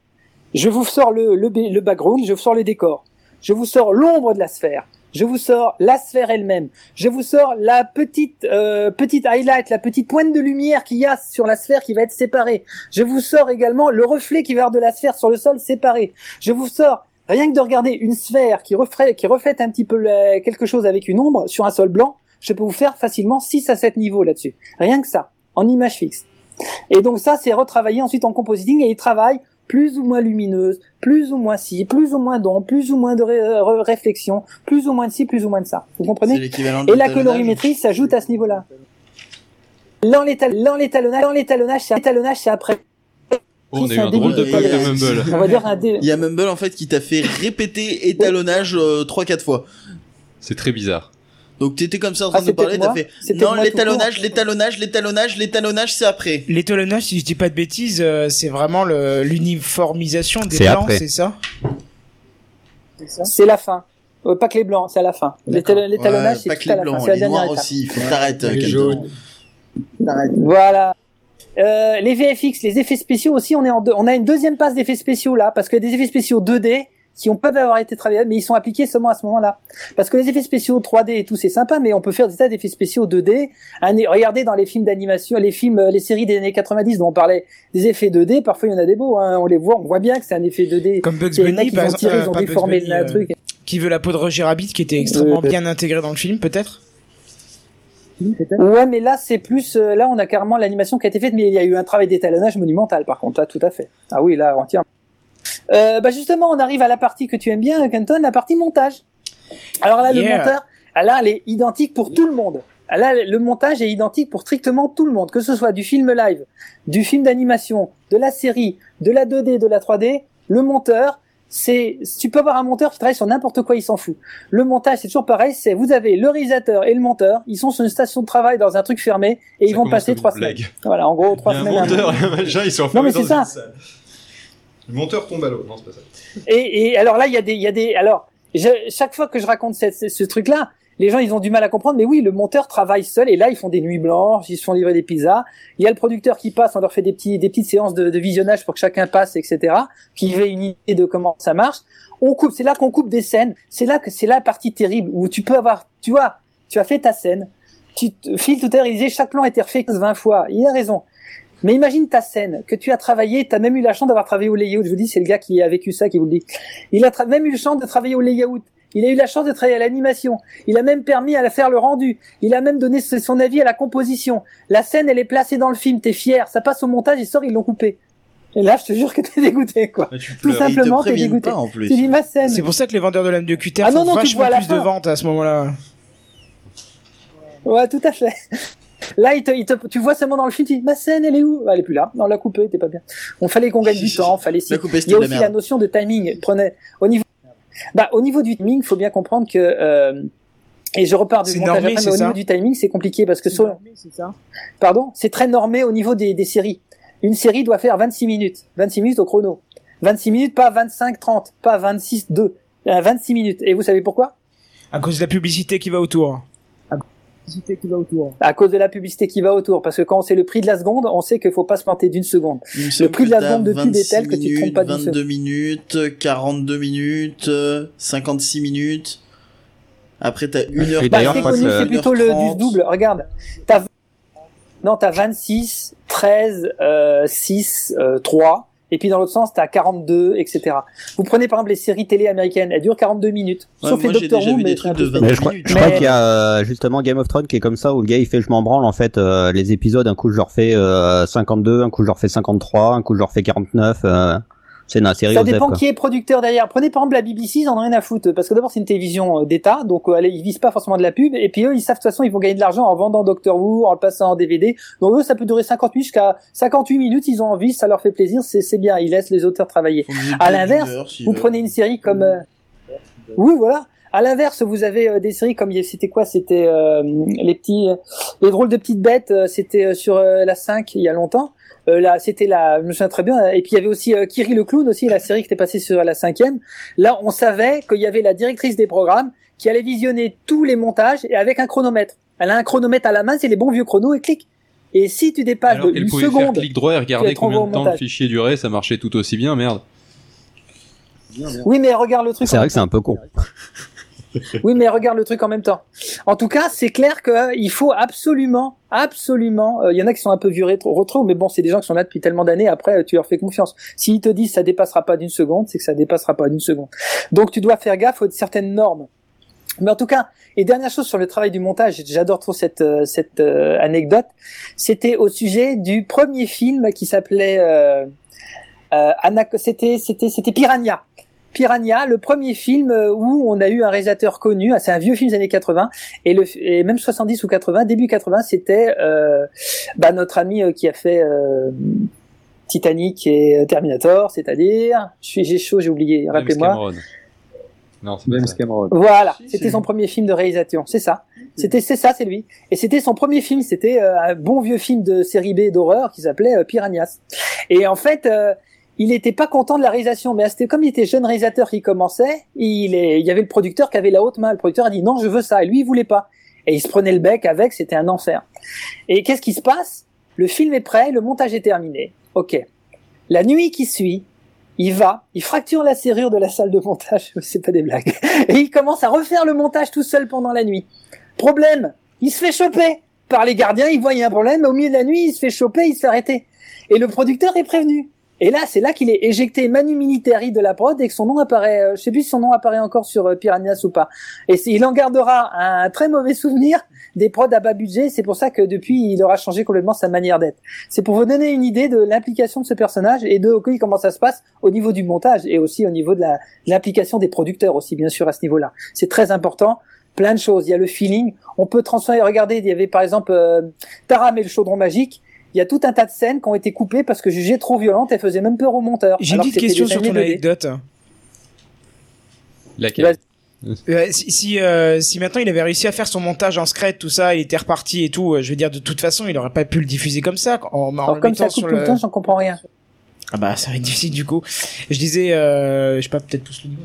Je vous sors le, le, le background, je vous sors le décor. Je vous sors l'ombre de la sphère. Je vous sors la sphère elle-même. Je vous sors la petite euh, petite highlight, la petite pointe de lumière qu'il y a sur la sphère qui va être séparée. Je vous sors également le reflet qui va avoir de la sphère sur le sol séparé. Je vous sors rien que de regarder une sphère qui reflète, qui reflète un petit peu quelque chose avec une ombre sur un sol blanc. Je peux vous faire facilement 6 à 7 niveaux là-dessus. Rien que ça, en image fixe. Et donc ça, c'est retravaillé ensuite en compositing et il travaille plus ou moins lumineuse, plus ou moins ci, plus ou moins d'ombre, plus ou moins de ré- euh, réflexion, plus ou moins de ci, plus ou moins de ça. Vous C'est comprenez Et la colorimétrie s'ajoute à ce niveau-là. Dans l'étalonnage, c'est après. Oh, on a C'est eu un drôle de pack de Et, Mumble. <laughs> On va dire un dé- Il y a Mumble en fait qui t'a fait répéter étalonnage euh, 3-4 fois. C'est très bizarre. Donc t'étais comme ça en train Ah, de parler, t'as fait non l'étalonnage, l'étalonnage, l'étalonnage, l'étalonnage c'est après. L'étalonnage, si je dis pas de bêtises, euh, c'est vraiment le- l'uniformisation des C'est blancs, après. c'est ça C'est la fin. Euh, pas que les blancs, c'est à la fin. L'étal- L'étalonnage, Ouais, c'est tout à les la fin. blancs, C'est la les dernière noirs étape. aussi, il faut que t'arrêtes. Voilà. Euh, les VFX, les effets spéciaux aussi, on est en deux- on a une deuxième passe d'effets spéciaux là, parce que des effets spéciaux 2D qui ont peuvent avoir été travaillés, mais ils sont appliqués seulement à ce moment-là. Parce que les effets spéciaux 3D et tout, c'est sympa, mais on peut faire des tas d'effets spéciaux 2D. Un- regardez dans les films d'animation, les films, euh, les séries des années 90 dont on parlait des effets 2D, parfois il y en a des beaux, hein, on les voit, on voit bien que c'est un effet 2D. Comme Bugs Bunny, ils par ont exemple, tiré, euh, ils ont déformé le euh, truc. qui veut la peau de Roger Rabbit, qui était extrêmement Euh, bien intégré dans le film, peut-être? Ouais, mais là, c'est plus, euh, là, on a carrément l'animation qui a été faite, mais il y a eu un travail d'étalonnage monumental, par contre, là, tout à fait. Ah oui, là, entièrement. Euh, bah, justement, on arrive à la partie que tu aimes bien, Kenton, la partie montage. Alors là, le monteur, ah, là, elle est identique pour tout le monde. Ah, Là, le montage est identique pour strictement tout le monde, que ce soit du film live, du film d'animation, de la série, de la 2D, de la 3D. Le monteur, c'est, tu peux avoir un monteur qui travaille sur n'importe quoi, il s'en fout. Le montage, c'est toujours pareil, c'est, vous avez le réalisateur et le monteur, ils sont sur une station de travail dans un truc fermé, et ils vont passer trois semaines. Voilà, en gros, trois semaines. un monteur et un machin, ils sont Non, mais dans ça. salle. Le monteur tombe à l'eau. Non, c'est pas ça. Et, et alors là, il y a des, il y a des, alors, je- chaque fois que je raconte cette- ce, ce truc-là, les gens, ils ont du mal à comprendre, mais oui, le monteur travaille seul, et là, ils font des nuits blanches, ils se font livrer des pizzas. Il y a le producteur qui passe, on leur fait des petits, des petites séances de, de visionnage pour que chacun passe, etc., qui fait une idée de comment ça marche. On coupe, c'est là qu'on coupe des scènes. C'est là que c'est la partie terrible où tu peux avoir, tu vois, tu as fait ta scène. Tu, te- Phil tout à l'heure, il disait chaque plan a été refait 20 fois. Il a raison. Mais imagine ta scène que tu as travaillé, tu as même eu la chance d'avoir travaillé au layout. Je vous dis, c'est le gars qui a vécu ça qui vous le dit. Il a même eu la chance de travailler au layout. Il a eu la chance de travailler à l'animation. Il a même permis à la faire le rendu. Il a même donné son avis à la composition. La scène, elle est placée dans le film. T'es fier. Ça passe au montage, il sort, ils l'ont coupé. Et là, je te jure que t'es dégoûté, quoi. Tu Tout simplement, t'es dégoûté. pas en plus. Tu dis ma scène. C'est pour ça que les vendeurs de lames de cutter Ah non, font non, vois vachement la plus de ventes à ce moment-là. Ouais, tout à fait. Là, il te, il te, tu vois seulement dans le film, tu dis, ma scène, elle est où? Elle est plus là. Non, on l'a coupée, t'es pas bien. On fallait qu'on gagne du temps, fallait si. La Il y a la aussi la merde. notion de timing. Prenez au niveau, bah, au niveau du timing, il faut bien comprendre que euh, et je repars du montage normé, après, mais au niveau du timing, c'est compliqué parce que sur, C'est ça pardon, c'est très normé au niveau des, des séries. Une série doit faire 26 minutes, 26 minutes au chrono. 26 minutes, pas 25, 30, pas 26, 2. Euh, 26 minutes. Et vous savez pourquoi? À cause de la publicité qui va autour. Cité qui va autour. À cause de la publicité qui va autour. Parce que quand on sait le prix de la seconde, on sait qu'il faut pas se planter d'une seconde. Semble prix de la seconde de pub est tel 26 que tu te trompes pas d'une minutes, 22 minutes, 42 minutes, euh, 56 minutes. Après, t'as 1 heure. Et Bah, c'est connu, c'est le- plutôt le, du 1h30. double. Regarde, t'as non, t'as 26, 13, euh, 6, euh, 3, et puis dans l'autre sens, t'as 42, etc. Vous prenez par exemple les séries télé américaines, elles durent 42 minutes. Ouais, Sauf moi, les Doctor Who, mais de peu- 20 Mais je crois, minutes. je crois Mais- qu'il y a euh, justement Game of Thrones qui est comme ça où le gars il fait je m'en branle en fait euh, les épisodes un coup je leur fais euh, 52 un coup je leur fais 53 un coup je leur fais 49 c'est une série Ça dépend qui est producteur derrière. Prenez par exemple la BBC, ils en ont rien à foutre. Parce que d'abord, c'est une télévision euh, d'État, donc euh, allez, ils visent pas forcément de la pub. Et puis eux, ils savent de toute façon, ils vont gagner de l'argent en vendant Doctor Who, en le passant en DVD. Donc eux, ça peut durer 58 jusqu'à 58 minutes, ils ont envie, ça leur fait plaisir, c'est c'est bien, ils laissent les auteurs travailler. À l'inverse, Vous prenez une série comme... euh, Oui, voilà. À l'inverse, vous avez euh, des séries comme c'était quoi? C'était euh, les petits, euh, les drôles de petites bêtes. euh, c'était euh, sur euh, la 5 il y a longtemps. Euh, là, c'était la, je me souviens très bien. Et puis il y avait aussi euh, Kiri le clown aussi, la série qui était passée sur la cinquième. Là, on savait qu'il y avait la directrice des programmes qui allait visionner tous les montages et avec un chronomètre. Elle a un chronomètre à la main, c'est les bons vieux chronos et clic. Et si tu dépasses Alors de une pouvait faire seconde, clic droit et regarder combien de temps le fichier durait, ça marchait tout aussi bien, merde. oui, mais regarde le truc. c'est vrai que c'est un peu con <laughs> <laughs> Oui, mais regarde le truc en même temps. En tout cas, c'est clair que euh, faut absolument, absolument. euh, Il y en a qui sont un peu vieux rétro, retro, mais bon, c'est des gens qui sont là depuis tellement d'années. Après, euh, tu leur fais confiance. S'ils te disent ça dépassera pas d'une seconde, c'est que ça dépassera pas d'une seconde. Donc, tu dois faire gaffe aux certaines normes. Mais en tout cas, et dernière chose sur le travail du montage, j'adore trop cette cette euh, anecdote. C'était au sujet du premier film qui s'appelait euh, euh, c'était c'était c'était Piranha. Piranha, le premier film euh, où on a eu un réalisateur connu, ah, c'est un vieux film des années 80 et le et même 70 ou 80, début 80, c'était euh, bah, notre ami euh, qui a fait euh, Titanic et Terminator, c'est-à-dire, je suis j'ai chaud, j'ai oublié, rappelez-moi. Cameron. Non, c'est James. Cameron. Voilà, Si, c'était son premier film de réalisation, c'est ça. C'était c'est ça, c'est lui. Et c'était son premier film, c'était euh, un bon vieux film de série B d'horreur qui s'appelait euh, Piranhas. Et en fait, euh, il était pas content de la réalisation, mais c'était comme il était jeune réalisateur qui commençait, il, est, il y avait le producteur qui avait la haute main. Le producteur a dit non, je veux ça, et lui il voulait pas. Et il se prenait le bec avec, c'était un enfer. Et qu'est-ce qui se passe? Le film est prêt, le montage est terminé. Ok. La nuit qui suit, il va, il fracture la serrure de la salle de montage, <laughs> c'est pas des blagues, et il commence à refaire le montage tout seul pendant la nuit. Problème, il se fait choper par les gardiens, il voit il y a un problème, au milieu de la nuit, il se fait choper, il se fait arrêter. Et le producteur est prévenu. Et là, c'est là qu'il est éjecté manu militari de la prod et que son nom apparaît, euh, je sais plus si son nom apparaît encore sur euh, Piranhas ou pas. Et il en gardera un très mauvais souvenir des prods à bas budget, c'est pour ça que depuis, il aura changé complètement sa manière d'être. C'est pour vous donner une idée de l'implication de ce personnage et de ok, comment ça se passe au niveau du montage et aussi au niveau de l'implication des producteurs aussi, bien sûr, à ce niveau-là. C'est très important. Plein de choses. Il y a le feeling. On peut transformer. Regardez, il y avait par exemple euh, Taram et le chaudron magique. Il y a tout un tas de scènes qui ont été coupées parce que jugées trop violentes. Elles faisaient même peur au monteur. J'ai une petite question sur ton animés 2D. anecdote. Laquelle Euh, si si, euh, si maintenant il avait réussi à faire son montage en scred, tout ça, il était reparti et tout, euh, je veux dire de toute façon, il aurait pas pu le diffuser comme ça en, en Alors comme ça mettant coupe sur tout le le. temps, j'en comprends rien. Ah bah ça va être difficile du coup. Je disais, euh, je sais pas peut-être tous le niveau.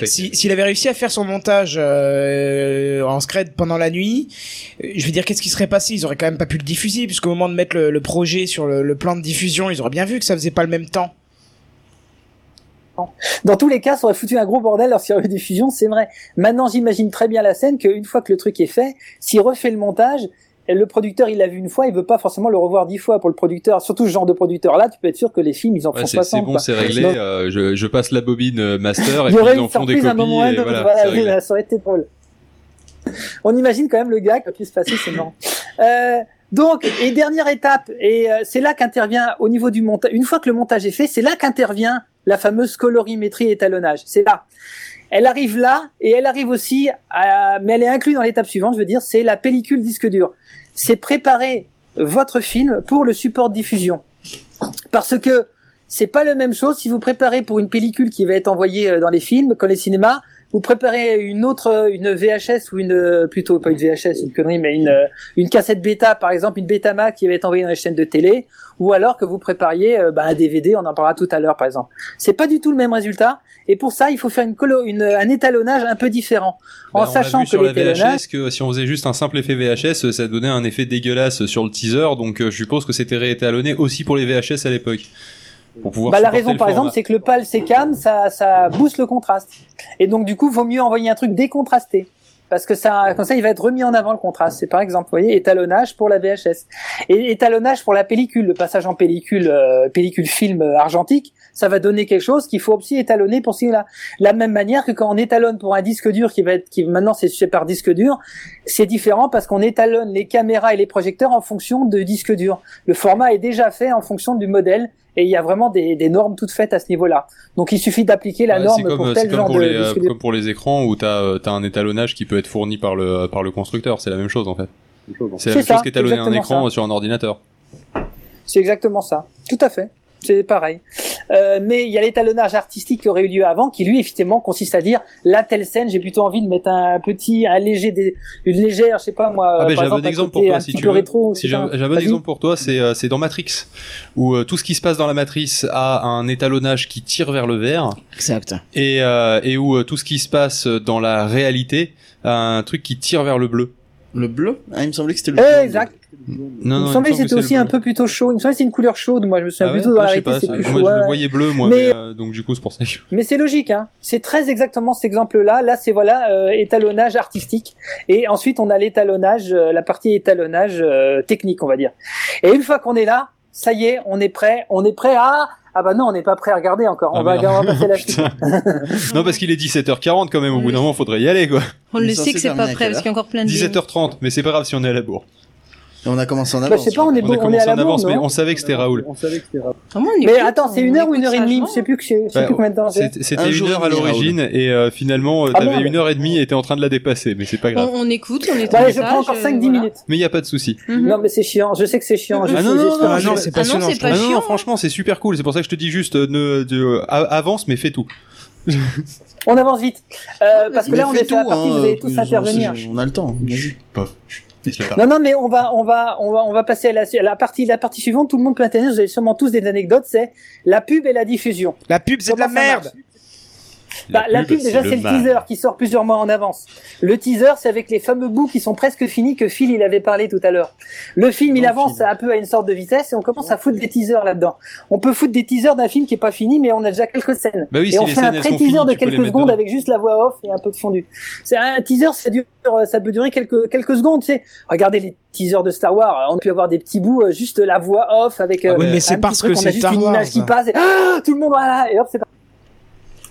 Pas. Si- S'il avait réussi à faire son montage euh, en scred pendant la nuit, je veux dire, qu'est-ce qui serait passé? Ils auraient quand même pas pu le diffuser, puisqu'au moment de mettre le, le projet sur le, le plan de diffusion, ils auraient bien vu que ça faisait pas le même temps. Dans tous les cas, ça aurait foutu un gros bordel lorsqu'il y aurait eu des fusions, c'est vrai. Maintenant, j'imagine très bien la scène qu'une fois que le truc est fait, s'il refait le montage, le producteur, il l'a vu une fois, il veut pas forcément le revoir dix fois pour le producteur. Surtout ce genre de producteur-là, tu peux être sûr que les films, ils en Ouais, font c'est 60. c'est bon, c'est réglé. Donc, euh, je, je passe la bobine euh, master et il puis ils en font des copies moment et autre. voilà, Voilà, <laughs> ça aurait été drôle. On imagine quand même le gars qui a pu se passer, c'est marrant. Euh, donc, et dernière étape, et euh, c'est là qu'intervient au niveau du montage. Une fois que le montage est fait, c'est là qu'intervient la fameuse colorimétrie et étalonnage. C'est là. Elle arrive là, et elle arrive aussi, à, mais elle est inclue dans l'étape suivante, je veux dire, c'est la pellicule disque dur. C'est préparer votre film pour le support de diffusion. Parce que c'est pas la même chose si vous préparez pour une pellicule qui va être envoyée euh, dans les films, comme les cinémas, vous préparez une autre, une VHS ou une, euh, plutôt pas une VHS, une connerie, mais une, euh, une cassette bêta, par exemple, une Betamax qui va être envoyée dans les chaînes de télé, ou alors que vous prépariez bah, un DVD, on en parlera tout à l'heure, par exemple. C'est pas du tout le même résultat, et pour ça, il faut faire une, colo- une un étalonnage un peu différent, en a sachant vu que sur la VHS que si on faisait juste un simple effet VHS, ça donnait un effet dégueulasse sur le teaser, donc euh, je suppose que c'était réétalonné aussi pour les VHS à l'époque. Pour pouvoir Bah, la raison, par exemple, c'est que le PAL sécam, ça, ça booste le contraste. Et donc, du coup, vaut mieux envoyer un truc décontrasté. Parce que ça, comme ça, il va être remis en avant le contraste. C'est par exemple, vous voyez, étalonnage pour la VHS et étalonnage pour la pellicule, le passage en pellicule, euh, pellicule film euh, argentique, ça va donner quelque chose qu'il faut aussi étalonner pour la même manière que quand on étalonne pour un disque dur qui va être, qui maintenant c'est fait par disque dur, c'est différent parce qu'on étalonne les caméras et les projecteurs en fonction de disque dur. Le format est déjà fait en fonction du modèle et il y a vraiment des, des normes toutes faites à ce niveau-là. Donc il suffit d'appliquer la Ouais, norme c'est comme, pour c'est tel comme genre pour de les, euh, comme pour les écrans où t'as euh, t'as un étalonnage qui peut être fourni par le par le constructeur. C'est la même chose en fait. C'est la même ça, chose qu'étalonner un écran ça. sur un ordinateur. C'est exactement ça. Tout à fait. C'est pareil. Euh, mais il y a l'étalonnage artistique qui aurait eu lieu avant, qui lui, effectivement, consiste à dire, là, telle scène, j'ai plutôt envie de mettre un petit, un léger, dé- une légère, je sais pas moi, Ah ben j'ai un bon exemple pour toi un si tu peu veux. rétro. Si j'ai un j'ai un bon exemple pour toi, c'est euh, c'est dans Matrix où euh, tout ce qui se passe dans la matrice a un étalonnage qui tire vers le vert Exact. et euh, et où euh, tout ce qui se passe dans la réalité a un truc qui tire vers le bleu. Le bleu? Ah, il me semblait que c'était le Eh, bleu. exact. Non, il non, me semblait que c'était c'est aussi un peu plutôt chaud. Il me semblait que c'était une couleur chaude. Moi, je me souviens Ah ouais plutôt dans la Ouais, je sais réalité, pas, c'est c'est- plus moi chaud. je le voyais bleu moi Mais- mais, euh, donc du coup c'est pour ça que Mais c'est logique, hein. C'est très exactement cet exemple-là. Là, c'est voilà euh, étalonnage artistique, et ensuite on a l'étalonnage, euh, la partie étalonnage euh, technique, on va dire. Et une fois qu'on est là, ça y est, on est prêt. On est prêt à ah bah non, on n'est pas prêt à regarder encore. On Ah, va, on va passer à la <laughs> suite. Putain. <laughs> non parce qu'il est 17h40 quand même au bout d'un moment faudrait y aller quoi. On Mais le sait c'est que c'est pas prêt parce qu'il y a encore plein de 17h30 mais c'est pas grave si on est à la bourre. Et on a commencé en Bah, avance. je sais pas, on est On bon, a on est commencé à en avance mais on savait que c'était Raoul. On savait que c'était Raoul. On Mais attends, c'est une heure ou une heure et demie. Je sais plus que je sais Ouais, plus combien de temps c'est. C'était c'était Un une heure à l'origine et euh, finalement euh, Ah, t'avais une heure et demie et t'es en train de la dépasser mais c'est pas grave. on écoute, on est Bah, allez, je prends encore euh, 5-10 voilà. minutes. Mais il y a pas de souci. Mhm. Non, mais c'est chiant. Je sais que c'est chiant. Ah non, non, non, Ah c'est Ah pas Ah chiant. franchement, c'est super cool. C'est pour ça que je te dis juste, euh, ne, avance, mais fais tout. On avance vite. Euh, parce que là, on est à la tout, partie, hein, vous allez euh, tous intervenir. On a le temps. Non, non, mais on va, on va, on va, on va passer à la, à la partie, la partie suivante. Tout le monde peut intervenir. Vous avez sûrement tous des anecdotes. C'est la pub et la diffusion. La pub, c'est de la merde. marche Bah, la pub, déjà, c'est le teaser qui sort plusieurs mois en avance. Le teaser, c'est avec les fameux bouts qui sont presque finis que Phil, il avait parlé tout à l'heure. Le film, il avance un peu à une sorte de vitesse et on commence à foutre des teasers là-dedans. On peut foutre des teasers d'un film qui est pas fini, mais on a déjà quelques scènes. Bah oui, et on fait un pré-teaser de quelques secondes dedans. avec juste la voix off et un peu de fondu. C'est un teaser, ça dure, ça peut durer quelques, quelques secondes, tu sais. Regardez les teasers de Star Wars. On a pu avoir des petits bouts, euh, juste la voix off avec, euh, Ah ouais. Oui, mais c'est parce que c'est juste une Wars. image qui passe et ah, <gasps> tout le monde voilà et hop c'est parti.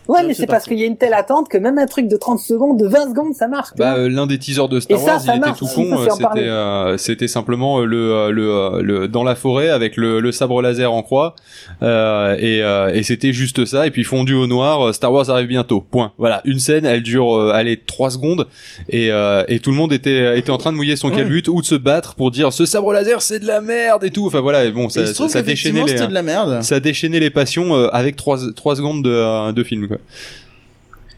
Ouais, mais c'est parce qu'il y a une telle attente que même un truc de 30 secondes, de 20 secondes, ça marche. Bah, euh, l'un des teasers de Star Et ça, Wars, ça il marche, était tout con. euh, C'était, euh, c'était simplement euh, le, le, le, dans la forêt avec le, le sabre laser en croix, euh, et, euh, et c'était juste ça. Et puis fondu au noir, Star Wars arrive bientôt. Point. Voilà, une scène, elle dure, euh, allez, trois secondes, et, euh, et tout le monde était, était en train de mouiller son calbut ou de se battre pour dire ce sabre laser, c'est de la merde et tout. Enfin voilà, et bon, Et ça, ça déchaînait les, c'était de la merde. ça déchaînait les passions euh, avec trois, trois secondes de, de film. Quoi.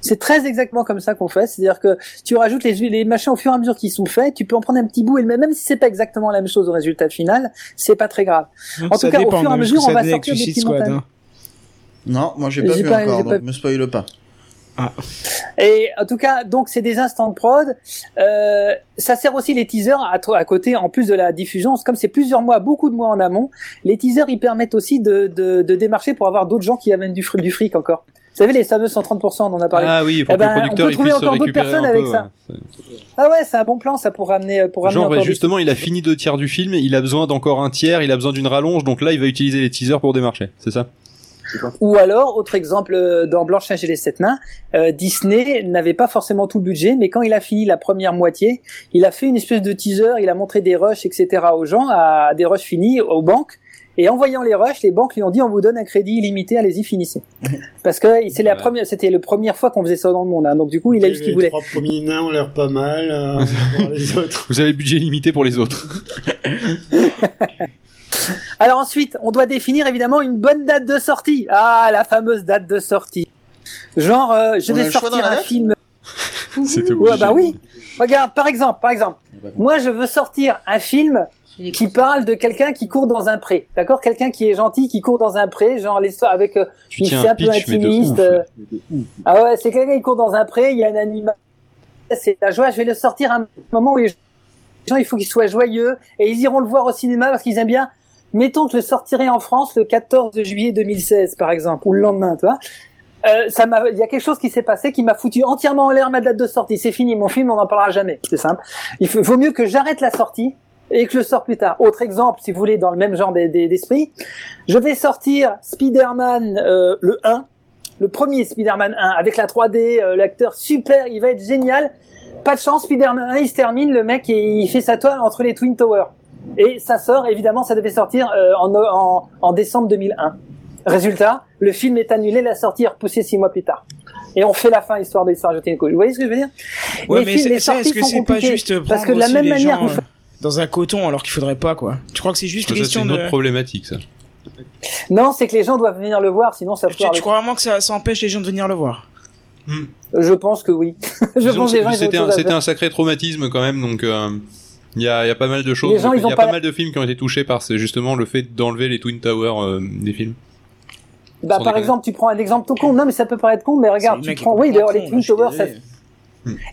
C'est très exactement comme ça qu'on fait. C'est-à-dire que tu rajoutes les, les machins au fur et à mesure qu'ils sont faits, tu peux en prendre un petit bout et même, si c'est pas exactement la même chose au résultat final, c'est pas très grave. En Ça tout cas, au fur et à mesure, on va sortir des petits Squad, hein. Non, moi j'ai pas vu pas- encore, donc pas- me spoil pas. Et en tout cas, donc c'est des instants de prod. Euh, ça sert aussi les teasers à, à côté, en plus de la diffusion. Comme c'est plusieurs mois, beaucoup de mois en amont, les teasers ils permettent aussi de, de, de démarcher pour avoir d'autres gens qui amènent du, fric- du fric encore. Vous savez les fameux 130% dont on a parlé. Ah oui, pour Eh que ben, le on producteur peut il trouver se encore d'autres personnes un avec peu. ça. Ah ouais, c'est un bon plan ça pour ramener pour ramener Genre, du- justement, il a fini deux tiers du film, il a besoin d'encore un tiers, il a besoin d'une rallonge, donc là, il va utiliser les teasers pour démarcher, c'est ça? Ou alors, autre exemple, euh, dans Blanche-Neige et les Sept Nains, euh, Disney n'avait pas forcément tout le budget, mais quand il a fini la première moitié, il a fait une espèce de teaser, il a montré des rushs, etc. aux gens, à des rushs finis, aux banques, et en voyant les rushs, les banques lui ont dit on vous donne un crédit illimité, allez-y, finissez. <laughs> Parce que c'est la première, c'était la première fois qu'on faisait ça dans le monde, hein. donc du coup, il a eu ce qu'il Les voulait. trois premiers nains ont l'air pas mal. euh, <laughs> les autres. Vous avez le budget limité pour les autres. <laughs> Alors ensuite, on doit définir évidemment une bonne date de sortie. Ah, la fameuse date de sortie. Genre, euh, je On a vais sortir un film. C'était Ouais, bah oui. Regarde, par exemple, par exemple, moi je veux sortir un film qui parle de quelqu'un qui court dans un pré. D'accord? Quelqu'un qui est gentil, qui court dans un pré, genre l'histoire avec euh, Tu c'est un un peu intimiste. ouf. euh. Ah ouais, c'est quelqu'un qui court dans un pré, il y a un animal. C'est la joie, je vais le sortir à un moment où les gens, il faut qu'ils soient joyeux et ils iront le voir au cinéma parce qu'ils aiment bien. Mettons que je le sortirai en France le 14 juillet 2016, par exemple, ou le lendemain, tu vois. Euh, ça m'a, il y a quelque chose qui s'est passé qui m'a foutu entièrement en l'air ma date de sortie. C'est fini, mon film, on n'en parlera jamais. C'est simple. Il faut- vaut mieux que j'arrête la sortie et que je sors plus tard. Autre exemple, si vous voulez, dans le même genre des- des- d'esprit, je vais sortir Spider-Man euh, le 1, le premier Spider-Man 1 avec la 3D, euh, l'acteur super, il va être génial. Pas de chance, Spider-Man 1, il se termine, le mec, et il fait sa toile entre les Twin Towers. Et ça sort, évidemment, ça devait sortir euh, en, en, en décembre 2001. Résultat, le film est annulé, la sortie est repoussée six mois plus tard. Et on fait la fin histoire de se rajouter une couche. Vous voyez ce que je veux dire? Ouais, Les mais films- les ça, est-ce que sont c'est pas compliquées, juste Parce que de la même manière gens, dans un coton alors qu'il faudrait pas quoi Tu crois que c'est juste Ça, c'est question une de autre problématique, ça. Non, c'est que les gens doivent venir le voir, sinon ça tu, tu crois vraiment que ça, ça empêche les gens de venir le voir? Je pense que oui. <laughs> je Disons pense que ont C'était un, sacré traumatisme quand même, donc euh, il y, a, il y a pas mal de choses. Les gens, il ils y ont a pas mal de films qui ont été touchés par c'est justement le fait d'enlever les Twin Towers euh, des films. Bah, sans par déconner. exemple, tu prends un exemple tout con. Non, mais ça peut paraître con, mais regarde, tu prends, oui, d'ailleurs, les Twin Towers, ça...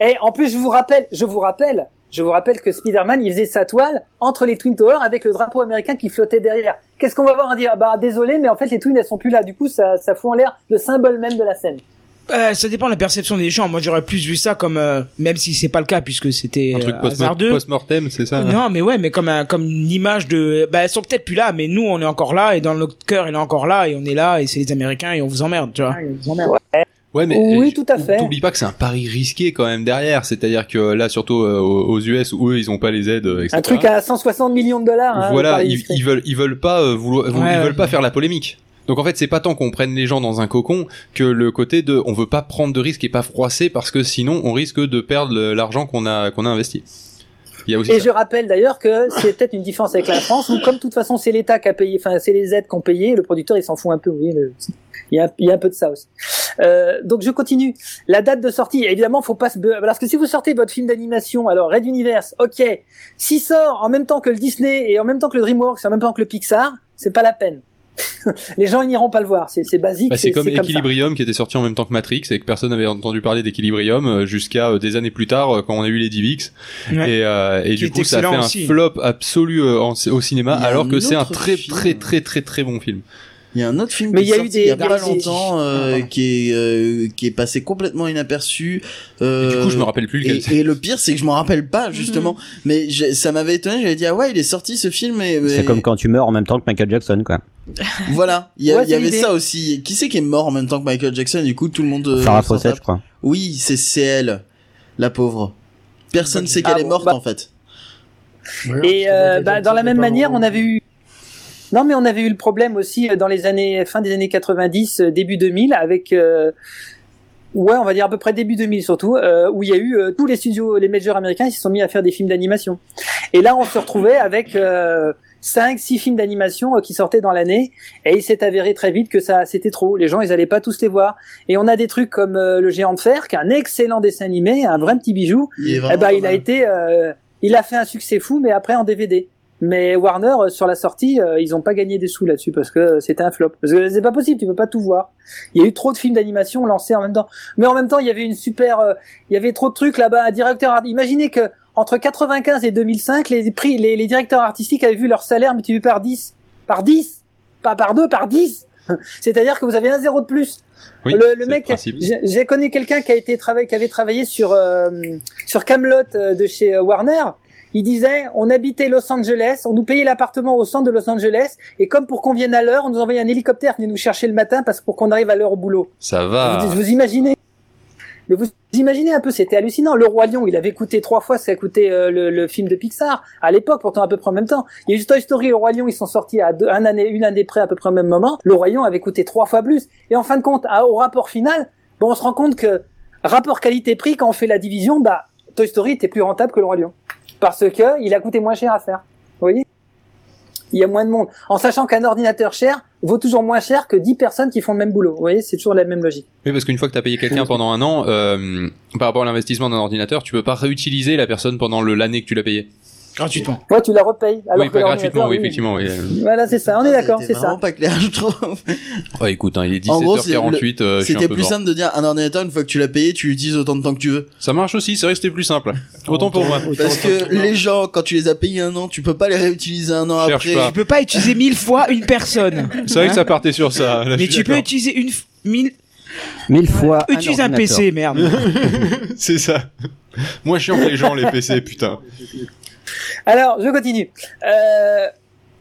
Et en plus, je vous rappelle, je vous rappelle, je vous rappelle que Spider-Man, il faisait sa toile entre les Twin Towers avec le drapeau américain qui flottait derrière. Qu'est-ce qu'on va voir à dire? Bah, désolé, mais en fait, les Twins, elles sont plus là. Du coup, ça, ça fout en l'air le symbole même de la scène. Euh, ça dépend de la perception des gens. Moi, j'aurais plus vu ça comme, euh, même si c'est pas le cas puisque c'était Un truc euh, post- post-mortem, c'est ça hein Non, mais ouais, mais comme un, comme une image de, bah, elles sont peut-être plus là, mais nous, on est encore là, et dans notre cœur, il est encore là, et on est là, et c'est les Américains, et on vous emmerde, tu vois. Ouais, mais Oui, euh, tout à fait. T'oublies pas que c'est un pari risqué quand même derrière. C'est-à-dire que là, surtout euh, aux US où eux, ils ont pas les aides, euh, etc. Un truc à 160 millions de dollars. Hein, voilà, ils, ils veulent, ils veulent pas euh, vouloir, Ouais, ils ouais. veulent pas faire la polémique. Donc en fait, c'est pas tant qu'on prenne les gens dans un cocon que le côté de, on veut pas prendre de risques et pas froisser parce que sinon, on risque de perdre l'argent qu'on a, qu'on a investi. Il y a aussi Et ça. je rappelle d'ailleurs que c'est peut-être une différence avec la France où, comme de toute façon c'est l'État qui a payé, enfin c'est les aides qui ont payé, le producteur il s'en fout un peu. Oui, le- il y a, il y a un peu de ça aussi. Euh, donc je continue. La date de sortie, évidemment, faut pas se be- parce que si vous sortez votre film d'animation, alors Red Universe, ok, s'il sort en même temps que le Disney et en même temps que le DreamWorks et en même temps que le Pixar, c'est pas la peine. <laughs> les gens ils n'iront pas le voir. C'est c'est basique. Bah, c'est comme. Equilibrium qui était sorti en même temps que Matrix et que personne n'avait entendu parler d'Equilibrium euh, jusqu'à euh, des années plus tard quand on a eu les DivX Ouais. et, euh, et du coup ça a fait un flop absolu en- au cinéma alors que c'est un très très très très très bon film. Il y a un autre film Mais qui y a est eu des- il y a il y a pas longtemps euh, Ah, qui est euh, qui est passé complètement inaperçu. Euh, Et du coup je me rappelle plus lequel et, c'est. et le pire c'est que je m'en rappelle pas justement. Mhm. Mais j'ai- ça m'avait étonné. J'avais dit ah ouais il est sorti ce film et, C'est comme quand tu meurs en même temps que Michael Jackson, quoi. <laughs> voilà. Il y, a- Ouais, il y c'est avait ça aussi. Qui c'est qui est mort en même temps que Michael Jackson Du coup tout le monde. euh, Farrah s'en Fawcett, je crois. Oui c'est elle, la pauvre. Personne sait Ah qu'elle est bon, morte bah- en fait. Et euh, bah, dans la même manière, on avait eu non mais on avait eu le problème aussi euh, dans les années fin des années 90, euh, début 2000 avec euh, ouais, on va dire à peu près début 2000 surtout euh, où il y a eu euh, tous les studios les majors américains ils se sont mis à faire des films d'animation. Et là on se retrouvait avec euh, 5 6 films d'animation euh, qui sortaient dans l'année et il s'est avéré très vite que ça c'était trop, les gens ils allaient pas tous les voir. Et on a des trucs comme euh, le géant de fer qui est un excellent dessin animé, un vrai petit bijou Il eh ben, il a été, euh, il a fait un succès fou, mais après en DVD. Mais Warner euh, sur la sortie, euh, ils ont pas gagné des sous là-dessus parce que euh, c'était un flop. Parce que c'est pas possible, tu peux pas tout voir. Il y a eu trop de films d'animation lancés en même temps. Mais en même temps, il y avait une super, euh, il y avait trop de trucs là-bas. Un directeur, imaginez que entre 95 et 2005, les prix, les, les directeurs artistiques avaient vu leur salaire multiplié par 10, par 10, pas par 2, par 10. <laughs> C'est-à-dire que vous avez un zéro de plus. Oui, le, le mec, j'ai connu quelqu'un qui a été travaillé, qui avait travaillé sur euh, sur Camelot de chez Warner. Il disait, on habitait Los Angeles, on nous payait l'appartement au centre de Los Angeles, et comme pour qu'on vienne à l'heure, on nous envoyait un hélicoptère qui venait nous chercher le matin parce que pour qu'on arrive à l'heure au boulot. Ça va. Vous, vous imaginez Mais vous imaginez un peu, c'était hallucinant. Le Roi Lion, il avait coûté trois fois ce qu'a coûté euh, le, le film de Pixar à l'époque, pourtant à peu près en même temps. Il y a eu Toy Story Le Roi Lion, ils sont sortis à deux, un année, une année près à peu près au même moment. Le Roi Lion avait coûté trois fois plus. Et en fin de compte, à- au rapport final, bon, on se rend compte que rapport qualité-prix, quand on fait la division, bah Toy Story était plus rentable que Le Roi Lion parce que il a coûté moins cher à faire. Vous voyez? Il y a moins de monde. En sachant qu'un ordinateur cher vaut toujours moins cher que 10 personnes qui font le même boulot. Vous voyez, c'est toujours la même logique. Oui, parce qu'une fois que t'as payé quelqu'un pendant un an, euh, par rapport à l'investissement d'un ordinateur, tu peux pas réutiliser la personne pendant l'année que tu l'as payé. Gratuitement. Ouais, tu la repayes. Alors oui, que pas gratuitement, oui, effectivement. Oui. Voilà, c'est ça. On est Ah, d'accord, c'est ça. vraiment pas clair, je trouve. Ouais, écoute, hein, il est En gros, c'est 17h48, euh, C'était plus mort. simple de dire un ordinateur une fois que tu l'as payé, tu l'utilises autant de temps que tu veux. Ça marche aussi, c'est vrai que c'était plus simple. Autant pour moi. Parce que les gens, quand tu les as payés un an, tu peux pas les réutiliser un an Cherche après. pas. Tu peux pas utiliser mille fois une personne. C'est vrai que Hein ça partait sur ça. là, Mais tu peux utiliser une f- mille. Mille fois. Utilise un. PC, merde. <laughs> C'est ça. Moins chiant que les gens, les PC, putain. Alors, je continue. Euh,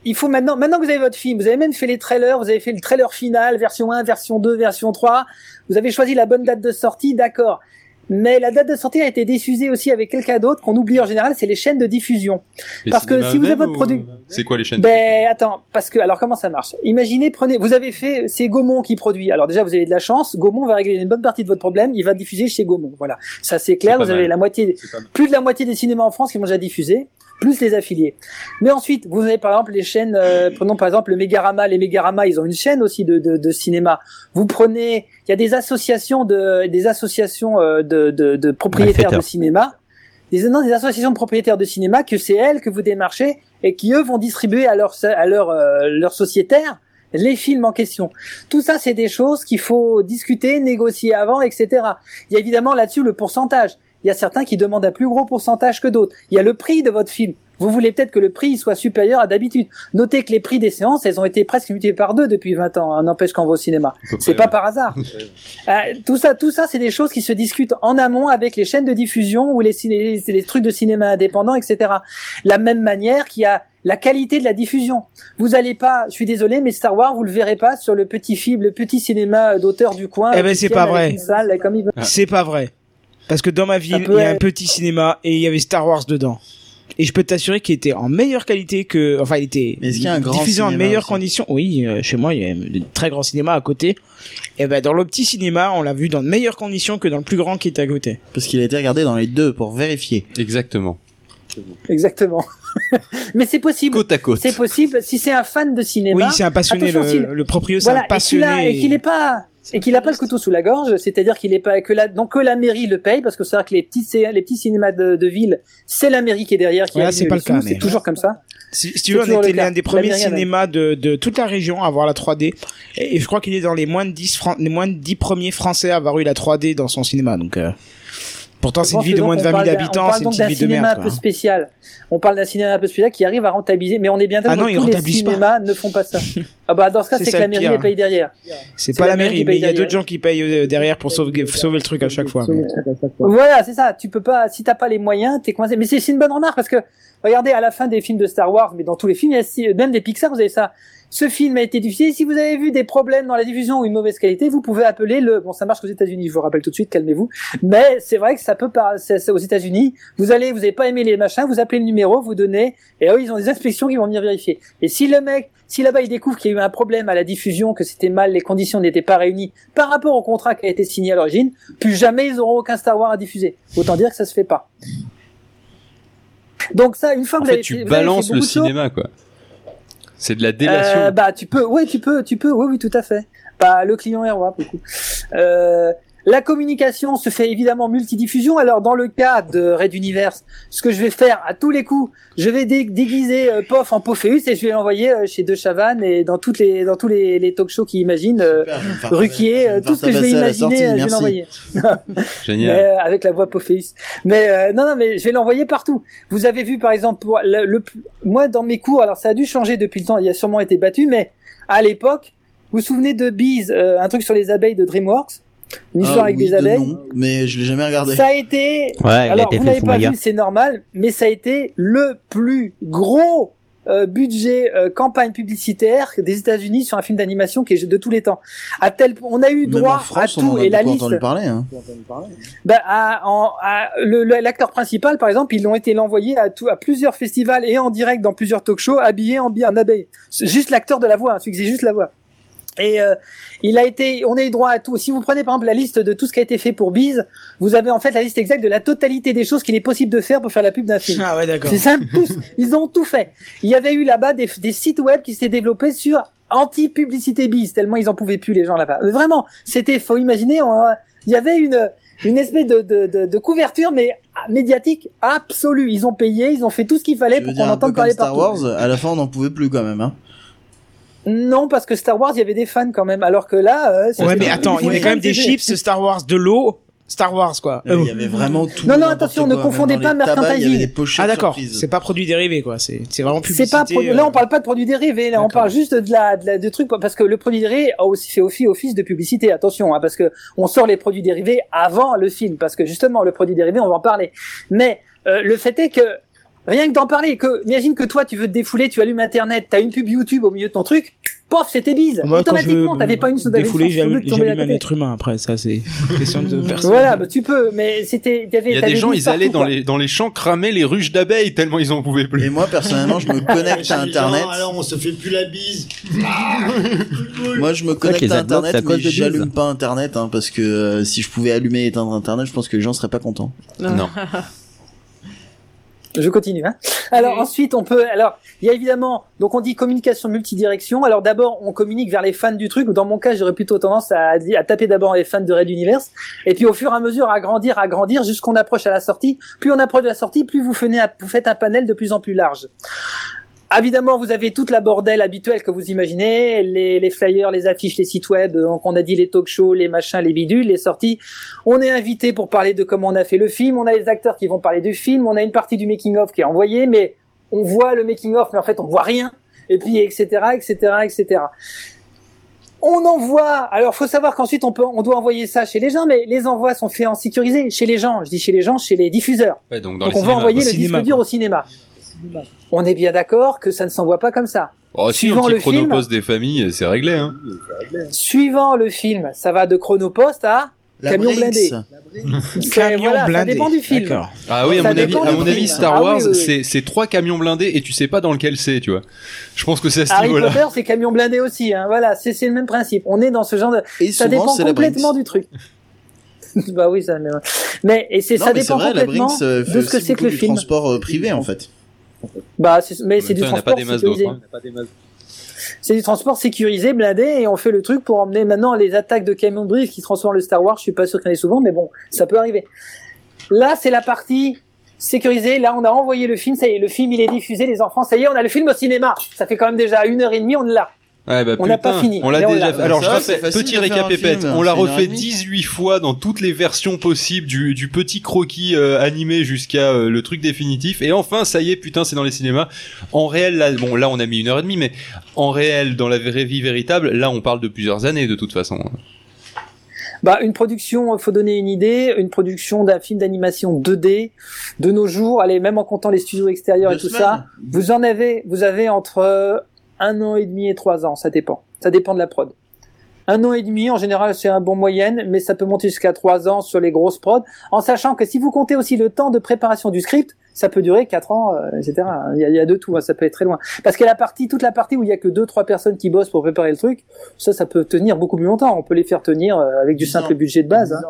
il faut maintenant, maintenant que vous avez votre film, vous avez même fait les trailers, vous avez fait le trailer final, version 1, version 2, version 3, vous avez choisi la bonne date de sortie, d'accord. Mais la date de sortie a été diffusée aussi avec quelqu'un d'autre qu'on oublie en général, c'est les chaînes de diffusion. Les Parce que si vous avez votre produit- C'est quoi les chaînes Ben attends, parce que alors comment ça marche? Imaginez, prenez, vous avez fait, c'est Gaumont qui produit. Alors déjà vous avez de la chance, Gaumont va régler une bonne partie de votre problème, il va diffuser chez Gaumont. Voilà, ça c'est clair. Vous avez mal. la moitié, plus de la moitié des cinémas en France qui vont déjà diffuser, plus les affiliés. Mais ensuite, vous avez par exemple les chaînes, euh, prenons par exemple le Mégarama. Les Mégarama, ils ont une chaîne aussi de, de, de cinéma. Vous prenez, il y a des associations de, des associations euh, de, de, de propriétaires de cinéma, des, non, des associations de propriétaires de cinéma que c'est elles que vous démarchez et qui eux vont distribuer à leurs à leurs euh, leurs sociétaires les films en question. Tout ça, c'est des choses qu'il faut discuter, négocier avant, etc. Il y a évidemment là-dessus le pourcentage. Il y a certains qui demandent un plus gros pourcentage que d'autres. Il y a le prix de votre film. Vous voulez peut-être que le prix soit supérieur à d'habitude. Notez que les prix des séances, elles ont été presque multipliées par deux depuis 20 ans. hein, N'empêche qu'en va au cinéma. C'est pas par hasard. <laughs> Euh, tout ça, tout ça, c'est des choses qui se discutent en amont avec les chaînes de diffusion ou les, ciné- les, les trucs de cinéma indépendants, etc. La même manière qu'il y a la qualité de la diffusion. Vous allez pas, je suis désolé, mais Star Wars, vous le verrez pas sur le petit film, le petit cinéma d'auteur du coin. Eh ben, c'est pas vrai. C'est pas vrai. Parce que dans ma ville, il y a un petit cinéma et il y avait Star Wars dedans. Et je peux t'assurer qu'il était en meilleure qualité que, enfin, il était Mais est-ce qu'il y a un grand diffusé en cinéma meilleures aussi conditions. Oui, euh, chez moi, il y a de très grands cinémas à côté. Et ben, dans le petit cinéma, on l'a vu dans de meilleures conditions que dans le plus grand qui était à côté. Parce qu'il a été regardé dans les deux pour vérifier. Exactement. Exactement. <laughs> mais c'est possible. Côte à côte. C'est possible si c'est un fan de cinéma. Oui, c'est un passionné, Attention, s'il- le, le proprio, c'est voilà, un et qu'il a- passionné. et qu'il est pas et qu'il a pas le couteau sous la gorge, c'est-à-dire qu'il est pas que la donc que la mairie le paye parce que c'est vrai que les petits les petits cinémas de, de ville, c'est la mairie qui est derrière qui aligne c'est pas le cas, c'est toujours comme ça. Si, tu veux, on était l'un des premiers cinémas de, de toute la région à avoir la 3D. Et, et je crois qu'il est dans les moins de 10 fran- les moins de 10 premiers français à avoir eu la 3D dans son cinéma. Donc, euh, pourtant, c'est une ville de moins de on 20 parle 000 d'un- habitants, On parle c'est une donc petite d'un ville de cinéma merde. un peu quoi. spécial. On parle d'un cinéma un peu spécial qui arrive à rentabiliser, mais on est bien Ah d'accord non, que tous les pas. cinémas ne font pas ça. <laughs> Ah bah dans ce cas, C'est que la mairie les paye derrière. C'est pas la la mairie mais il y a d'autres gens qui payent euh, derrière pour sauver, sauver le truc à chaque fois. Voilà, c'est ça. Tu peux pas, si t'as pas les moyens, t'es coincé. Mais c'est une bonne remarque parce que, regardez, à la fin des films de Star Wars, mais dans tous les films, même des Pixar, vous avez ça. Ce film a été diffusé. Si vous avez vu des problèmes dans la diffusion ou une mauvaise qualité, vous pouvez appeler le. Bon, ça marche aux États-Unis. Je vous rappelle tout de suite, calmez-vous. Mais c'est vrai que ça peut pas. aux États-Unis. Vous allez, vous avez pas aimé les machins, vous appelez le numéro, vous donnez, et eux, ils ont des inspections qui vont venir vérifier. Et si le mec, si là-bas il découvre qu'il y a eu un problème à la diffusion, que c'était mal, les conditions n'étaient pas réunies par rapport au contrat qui a été signé à l'origine, plus jamais ils auront aucun Star Wars à diffuser. Autant dire que ça se fait pas. Donc ça, une fois que En vous fait, avez tu fait- vous avez fait balances le beaucoup cinéma, quoi. C'est de la délation. euh, bah tu peux, ouais tu peux, tu peux, oui oui tout à fait. Bah le client est roi pour le coup. Euh, la communication se fait évidemment multidiffusion. Alors dans le cas de Red Universe, ce que je vais faire à tous les coups, je vais dé- déguiser euh, Pof en Pophéus et je vais l'envoyer euh, chez De Chavannes et dans toutes les dans tous les, les talk shows qui imaginent euh, Super, Ruquier, euh, tout ce que je vais imaginer, sortie, euh, je vais l'envoyer. <laughs> Génial. Mais, euh, avec la voix Pophéus. Mais euh, non, non, mais je vais l'envoyer partout. Vous avez vu, par exemple, pour le, le moi dans mes cours, alors ça a dû changer depuis le temps, il a sûrement été battu, mais à l'époque, vous vous souvenez de Bees, euh, un truc sur les abeilles de DreamWorks, une histoire Ah avec oui, des de abeilles. nom, mais je l'ai jamais regardé. Ça a été, Ouais, a alors été vous sous pas vu, c'est normal, mais ça a été le plus gros euh, budget euh, campagne publicitaire des États-Unis sur un film d'animation qui est de tous les temps. À tel, on a eu droit à France, on tout en a et la liste. entendu parler. Hein. Bah, à, en, à- le- le- l'acteur principal, par exemple, ils l'ont été l'envoyer à, tout, à plusieurs festivals et en direct dans plusieurs talk-shows, habillé en, en abeille. C'est juste l'acteur de la voix, hein, celui qui juste la voix. Et euh, il a été, on a eu droit à tout. Si vous prenez par exemple la liste de tout ce qui a été fait pour Biz, vous avez en fait la liste exacte de la totalité des choses qu'il est possible de faire pour faire la pub d'un film. Ah ouais, d'accord. C'est simple, tous. Ils ont tout fait. Il y avait eu là-bas des, des sites web qui s'étaient développés sur anti-publicité bise, tellement ils en pouvaient plus les gens là-bas. Mais Vraiment, c'était, faut imaginer, on- il y avait une, une espèce de, de, de, de couverture, mais médiatique absolue. Ils ont payé, ils ont fait tout ce qu'il fallait pour qu'on entende parler Star partout. Wars, à la fin on n'en pouvait plus quand même. Hein. Non, parce que Star Wars, il y avait des fans quand même, alors que là, euh, Ouais, mais attends, il y avait quand même des chips Star Wars, de l'eau Star Wars quoi. Il y avait vraiment tout. Non, non, attention, ne confondez pas merchandising. Ah d'accord, c'est pas produit dérivé quoi, c'est c'est vraiment C'est publicité. pas produ- euh, là on parle pas de produits dérivés, là on parle juste de la, de la de trucs parce que le produit dérivé a aussi fait office office de publicité. Attention, hein, parce que on sort les produits dérivés avant le film, parce que justement le produit dérivé on va en parler. Mais euh, le fait est que rien que d'en parler, que imagine que toi tu veux te défouler, tu allumes internet, t'as une pub YouTube au milieu de ton truc, pof c'était bise. Moi, Automatiquement t'avais pas une une défouler, j'allume un être humain après, ça c'est question de personne. Voilà, bah, tu peux, mais c'était t'avais Il y a des gens, ils allaient dans les, dans les champs cramer les ruches d'abeilles tellement ils en pouvaient plus. Et moi, personnellement, je me <laughs> connecte à Internet. alors on se fait plus la bise. <laughs> Moi, je me connecte à Internet, mais j'allume pas Internet, hein, parce que euh, si je pouvais allumer et éteindre Internet, je pense que les gens seraient pas contents. Non. <laughs> Je continue. Hein. Alors Oui. ensuite, on peut. Alors, il y a évidemment. Donc, on dit communication multidirection. Alors d'abord, on communique vers les fans du truc. Dans mon cas, j'aurais plutôt tendance à, à taper d'abord les fans de Red Universe, et puis au fur et à mesure, à grandir, à grandir, jusqu'on approche à la sortie. Plus on approche de la sortie, plus vous faites un panel de plus en plus large. Évidemment, vous avez toute la bordel habituelle que vous imaginez, les, les flyers, les affiches, les sites web, donc on a dit les talk shows, les machins, les bidules, les sorties. On est invité pour parler de comment on a fait le film, on a les acteurs qui vont parler du film, on a une partie du making of qui est envoyée, mais on voit le making of, mais en fait on voit rien. Et puis etc. etc. etc. On envoie. Alors faut savoir qu'ensuite on peut, on doit envoyer ça chez les gens, mais les envois sont faits en sécurisé chez les gens. Je dis chez les gens, chez les diffuseurs. Ouais, donc dans Donc les on va envoyer le cinéma, disque dur au cinéma. On est bien d'accord que ça ne s'envoie pas comme ça. Oh, si, un suivant petit le film- chronopost des familles, c'est réglé, hein. Suivant le film, ça va de Chronopost à La Camion blindé. C'est- Camion voilà, ça blindé. dépend du film. Ah oui, à Ça mon avis, dépend à du mon film. avis, Star Ah oui, Wars, oui, oui. c'est trois camions blindés et tu sais pas dans lequel c'est, tu vois. Je pense que c'est à ce Harry niveau-là. Potter, c'est camion blindé aussi. Hein. Voilà, c'est le même principe. On est dans ce genre de. Et Ça souvent, dépend complètement du truc. <laughs> bah oui, ça. Mais, mais et c'est ça dépend vrai, la complètement euh, de ce que c'est que le du film. transport euh, privé, en fait. Bah, c'est- mais c'est du temps, transport sécurisé. hein. C'est du transport sécurisé, blindé, et on fait le truc pour emmener maintenant les attaques de camions de brise qui transforment le Star Wars. Je suis pas sûr qu'il y en ait souvent, mais bon, ça peut arriver. Là, c'est la partie sécurisée. Là, on a envoyé le film. Ça y est, le film, il est diffusé. Les enfants, ça y est, on a le film au cinéma. Ça fait quand même déjà une heure et demie, on l'a. Ouais, bah, On n'a putain, pas fini, On l'a mais on déjà l'a. fait. Alors, Ça, je facile petit récapépète. On l'a refait et demie. 18 fois dans toutes les versions possibles, du, du petit croquis euh, animé jusqu'à euh, le truc définitif. Et enfin, ça y est, putain, c'est dans les cinémas. En réel, là, bon, là, on a mis une heure et demie, mais en réel, dans la vraie vie véritable, là, on parle de plusieurs années, de toute façon. Bah, une production, faut donner une idée, une production d'un film d'animation 2D de nos jours, allez, même en comptant les studios extérieurs Deux et tout semaines. ça, vous en avez, vous avez entre euh, un an et demi et trois ans, ça dépend. Ça dépend de la prod. Un an et demi, en général, c'est un bon moyenne, mais ça peut monter jusqu'à trois ans sur les grosses prods, en sachant que si vous comptez aussi le temps de préparation du script, ça peut durer quatre ans, euh, etc. Il y, a, il y a de tout, hein, ça peut être très loin. Parce que la partie, toute la partie où il y a que deux, trois personnes qui bossent pour préparer le truc, ça, ça peut tenir beaucoup plus longtemps. On peut les faire tenir euh, avec du simple budget de base. hein.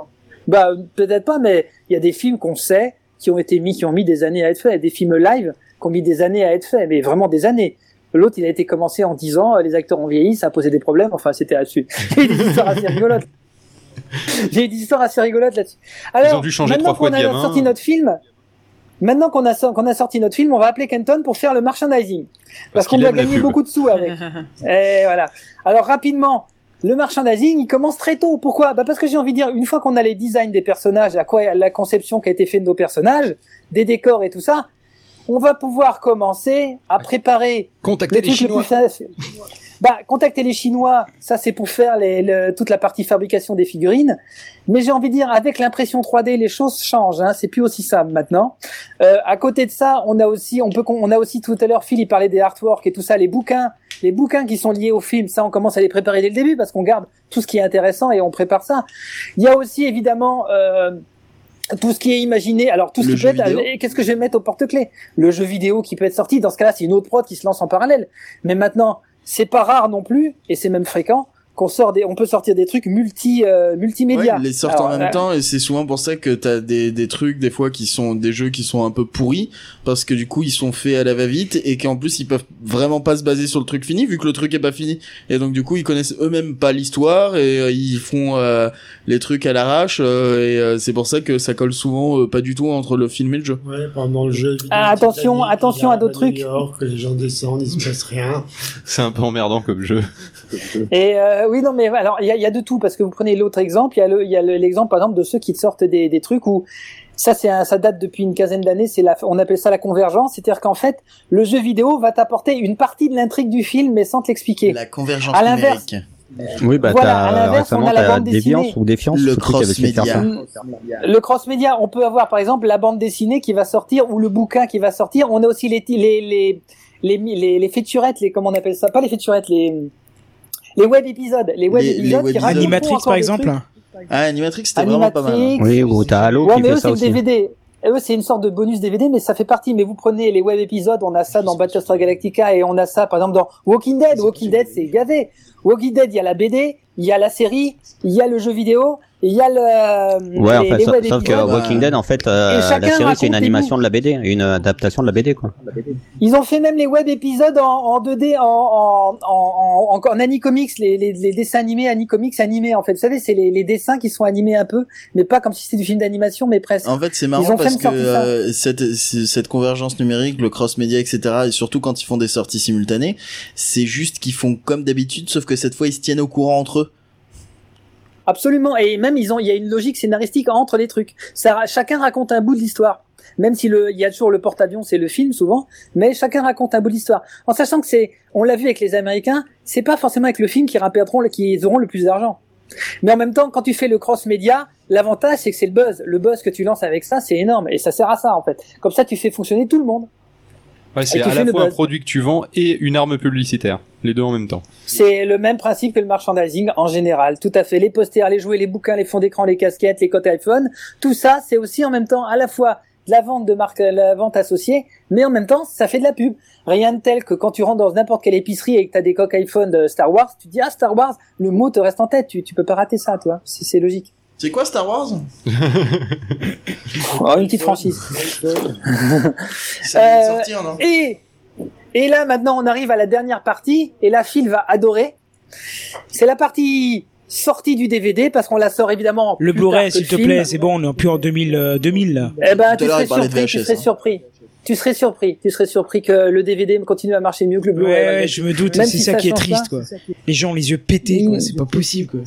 Bah, peut-être pas, mais il y a des films qu'on sait qui ont été mis, qui ont mis des années à être faits, des films live qui ont mis des années à être faits, mais vraiment des années. L'autre, il a été commencé en 10 ans, les acteurs ont vieilli, ça a posé des problèmes, enfin, c'était là-dessus. <laughs> J'ai eu des histoires assez rigolotes. J'ai eu des histoires assez rigolotes là-dessus. Alors, ont dû changer maintenant qu'on a gamin. sorti notre film, maintenant qu'on a, sor- qu'on a sorti notre film, on va appeler Kenton pour faire le merchandising. Parce, Parce qu'on qu'il doit la gagner beaucoup de sous avec. <laughs> Et voilà. Alors rapidement, le merchandising, il commence très tôt. Pourquoi? Bah Parce que j'ai envie de dire, une fois qu'on a les designs des personnages, à quoi la conception qui a été faite de nos personnages, des décors et tout ça, on va pouvoir commencer à préparer Contactez le les Chinois. Bah, contacter les Chinois, ça c'est pour faire les, le- toute la partie fabrication des figurines. Mais j'ai envie de dire, avec l'impression 3D, les choses changent. Hein, c'est plus aussi simple maintenant. Euh, à côté de ça, on a aussi, on peut, on a aussi tout à l'heure, Phil, il parlait des artworks et tout ça, les bouquins, les bouquins qui sont liés au film. Ça, on commence à les préparer dès le début parce qu'on garde tout ce qui est intéressant et on prépare ça. Il y a aussi évidemment. Euh, tout ce qui est imaginé, alors tout ce Le qui peut être, qu'est-ce que je vais mettre au porte-clés? Le jeu vidéo qui peut être sorti, dans ce cas-là, c'est une autre prod qui se lance en parallèle. Mais maintenant, c'est pas rare non plus, et c'est même fréquent, qu'on sort des, on peut sortir des trucs multi, euh, multimédia. Ouais, ils les sortent Alors, en même euh, temps et c'est souvent pour ça que t'as des, des trucs des fois qui sont des jeux qui sont un peu pourris parce que du coup ils sont faits à la va-vite et qu'en plus ils peuvent vraiment pas se baser sur le truc fini vu que le truc est pas fini et donc du coup ils connaissent eux-mêmes pas l'histoire et euh, ils font euh, les trucs à l'arrache euh, et euh, c'est pour ça que ça colle souvent euh, pas du tout entre le film et le jeu. Ouais, pendant le jeu. Ah, attention, Titanic, attention à d'autres trucs. York, que les gens descendent, il se passe rien. C'est un peu emmerdant comme jeu. Et euh, oui, non, mais alors il y a, il y a de tout parce que vous prenez l'autre exemple, il y a le- il y a le- l'exemple par exemple de ceux qui te sortent des, des trucs où ça c'est un- ça date depuis une quinzaine d'années, c'est la on appelle ça la convergence, c'est-à-dire qu'en fait le jeu vidéo va t'apporter une partie de l'intrigue du film mais sans te l'expliquer. La convergence À l'inverse. Oui, bah Voilà, à t'as l'inverse, récemment on a la t'as bande dessinée. Déviance ou Défiance, Le cross-média. ça. Le cross-média, on peut avoir par exemple la bande dessinée qui va sortir ou le bouquin qui va sortir. On a aussi les les les les les, les featurettes, les comment on appelle ça? Pas les featurettes, les les web épisodes, les web Les- les épisodes web qui racontent Animatrix par exemple. Ah, Animatrix, c'était vraiment pas mal. hein. Oui, ou t'as Halo Ouais, qui mais fait eux ça c'est le aussi. DVD. Eux c'est une sorte de bonus DVD, mais ça fait partie. Mais vous prenez les web épisodes, on a ça dans Battlestar Galactica et on a ça par exemple dans Walking Dead. Walking Dead c'est gavé. Walking Dead, il y a la BD, il y a la série, il y a le jeu vidéo, il y a le Ouais, les, enfin, les sauf que. Walking Dead, en fait, euh, la série, c'est une animation de la BD, une adaptation de la BD, quoi. Ils ont fait même les web épisodes en, en 2D, en, en, en, en, en Anicomics, les, les, les dessins animés, Anicomics animés en fait. Vous savez, c'est les, les dessins qui sont animés un peu, mais pas comme si c'était du film d'animation, mais presque. En fait, c'est Ils marrant ont fait parce que euh, cette, cette convergence numérique, le cross-média, etc., et surtout quand ils font des sorties simultanées, c'est juste qu'ils font comme d'habitude, sauf que cette fois, ils se tiennent au courant entre eux. Absolument. Et même, ils ont, il y a une logique scénaristique entre les trucs. Ça, chacun raconte un bout de l'histoire. Même si le, il y a toujours le porte-avions, c'est le film souvent, mais chacun raconte un bout de l'histoire. En sachant que c'est, on l'a vu avec les Américains, c'est pas forcément avec le film qui rapporteront, qui auront le plus d'argent. Mais en même temps, quand tu fais le cross-média, l'avantage c'est que c'est le buzz. Le buzz que tu lances avec ça, c'est énorme et ça sert à ça en fait. Comme ça, tu fais fonctionner tout le monde. Ouais, c'est tu à la fois un produit que tu vends et une arme publicitaire. Les deux en même temps. C'est le même principe que le merchandising en général. Tout à fait. Les posters, les jouets, les bouquins, les fonds d'écran, les casquettes, les codes iPhone, tout ça, c'est aussi en même temps à la fois de la vente de marque, la vente associée, mais en même temps, ça fait de la pub. Rien de tel que quand tu rentres dans n'importe quelle épicerie et que t'as des coques iPhone de Star Wars, tu dis ah Star Wars, le mot te reste en tête. Tu, tu peux pas rater ça, tu vois. C'est c'est logique. C'est quoi Star Wars <laughs> Oh, une petite franchise. Ça vient de Euh, sortir, non Et, et là, maintenant, on arrive à la dernière partie, et là, Phil va adorer. C'est la partie sortie du DVD, parce qu'on la sort évidemment. Le plus Blu-ray, s'il te plaît, c'est bon, on est plus en 2000, euh, 2000 là. Eh ben, tu serais surpris, tu VHS, serais hein. surpris. Tu serais surpris, tu serais surpris que le DVD continue à marcher mieux que le Ouais, Blu-ray. malgré je me doute, c'est si ça ça qui est triste, pas. quoi. Les gens ont les yeux pétés, quoi, Mm. c'est pas possible, quoi.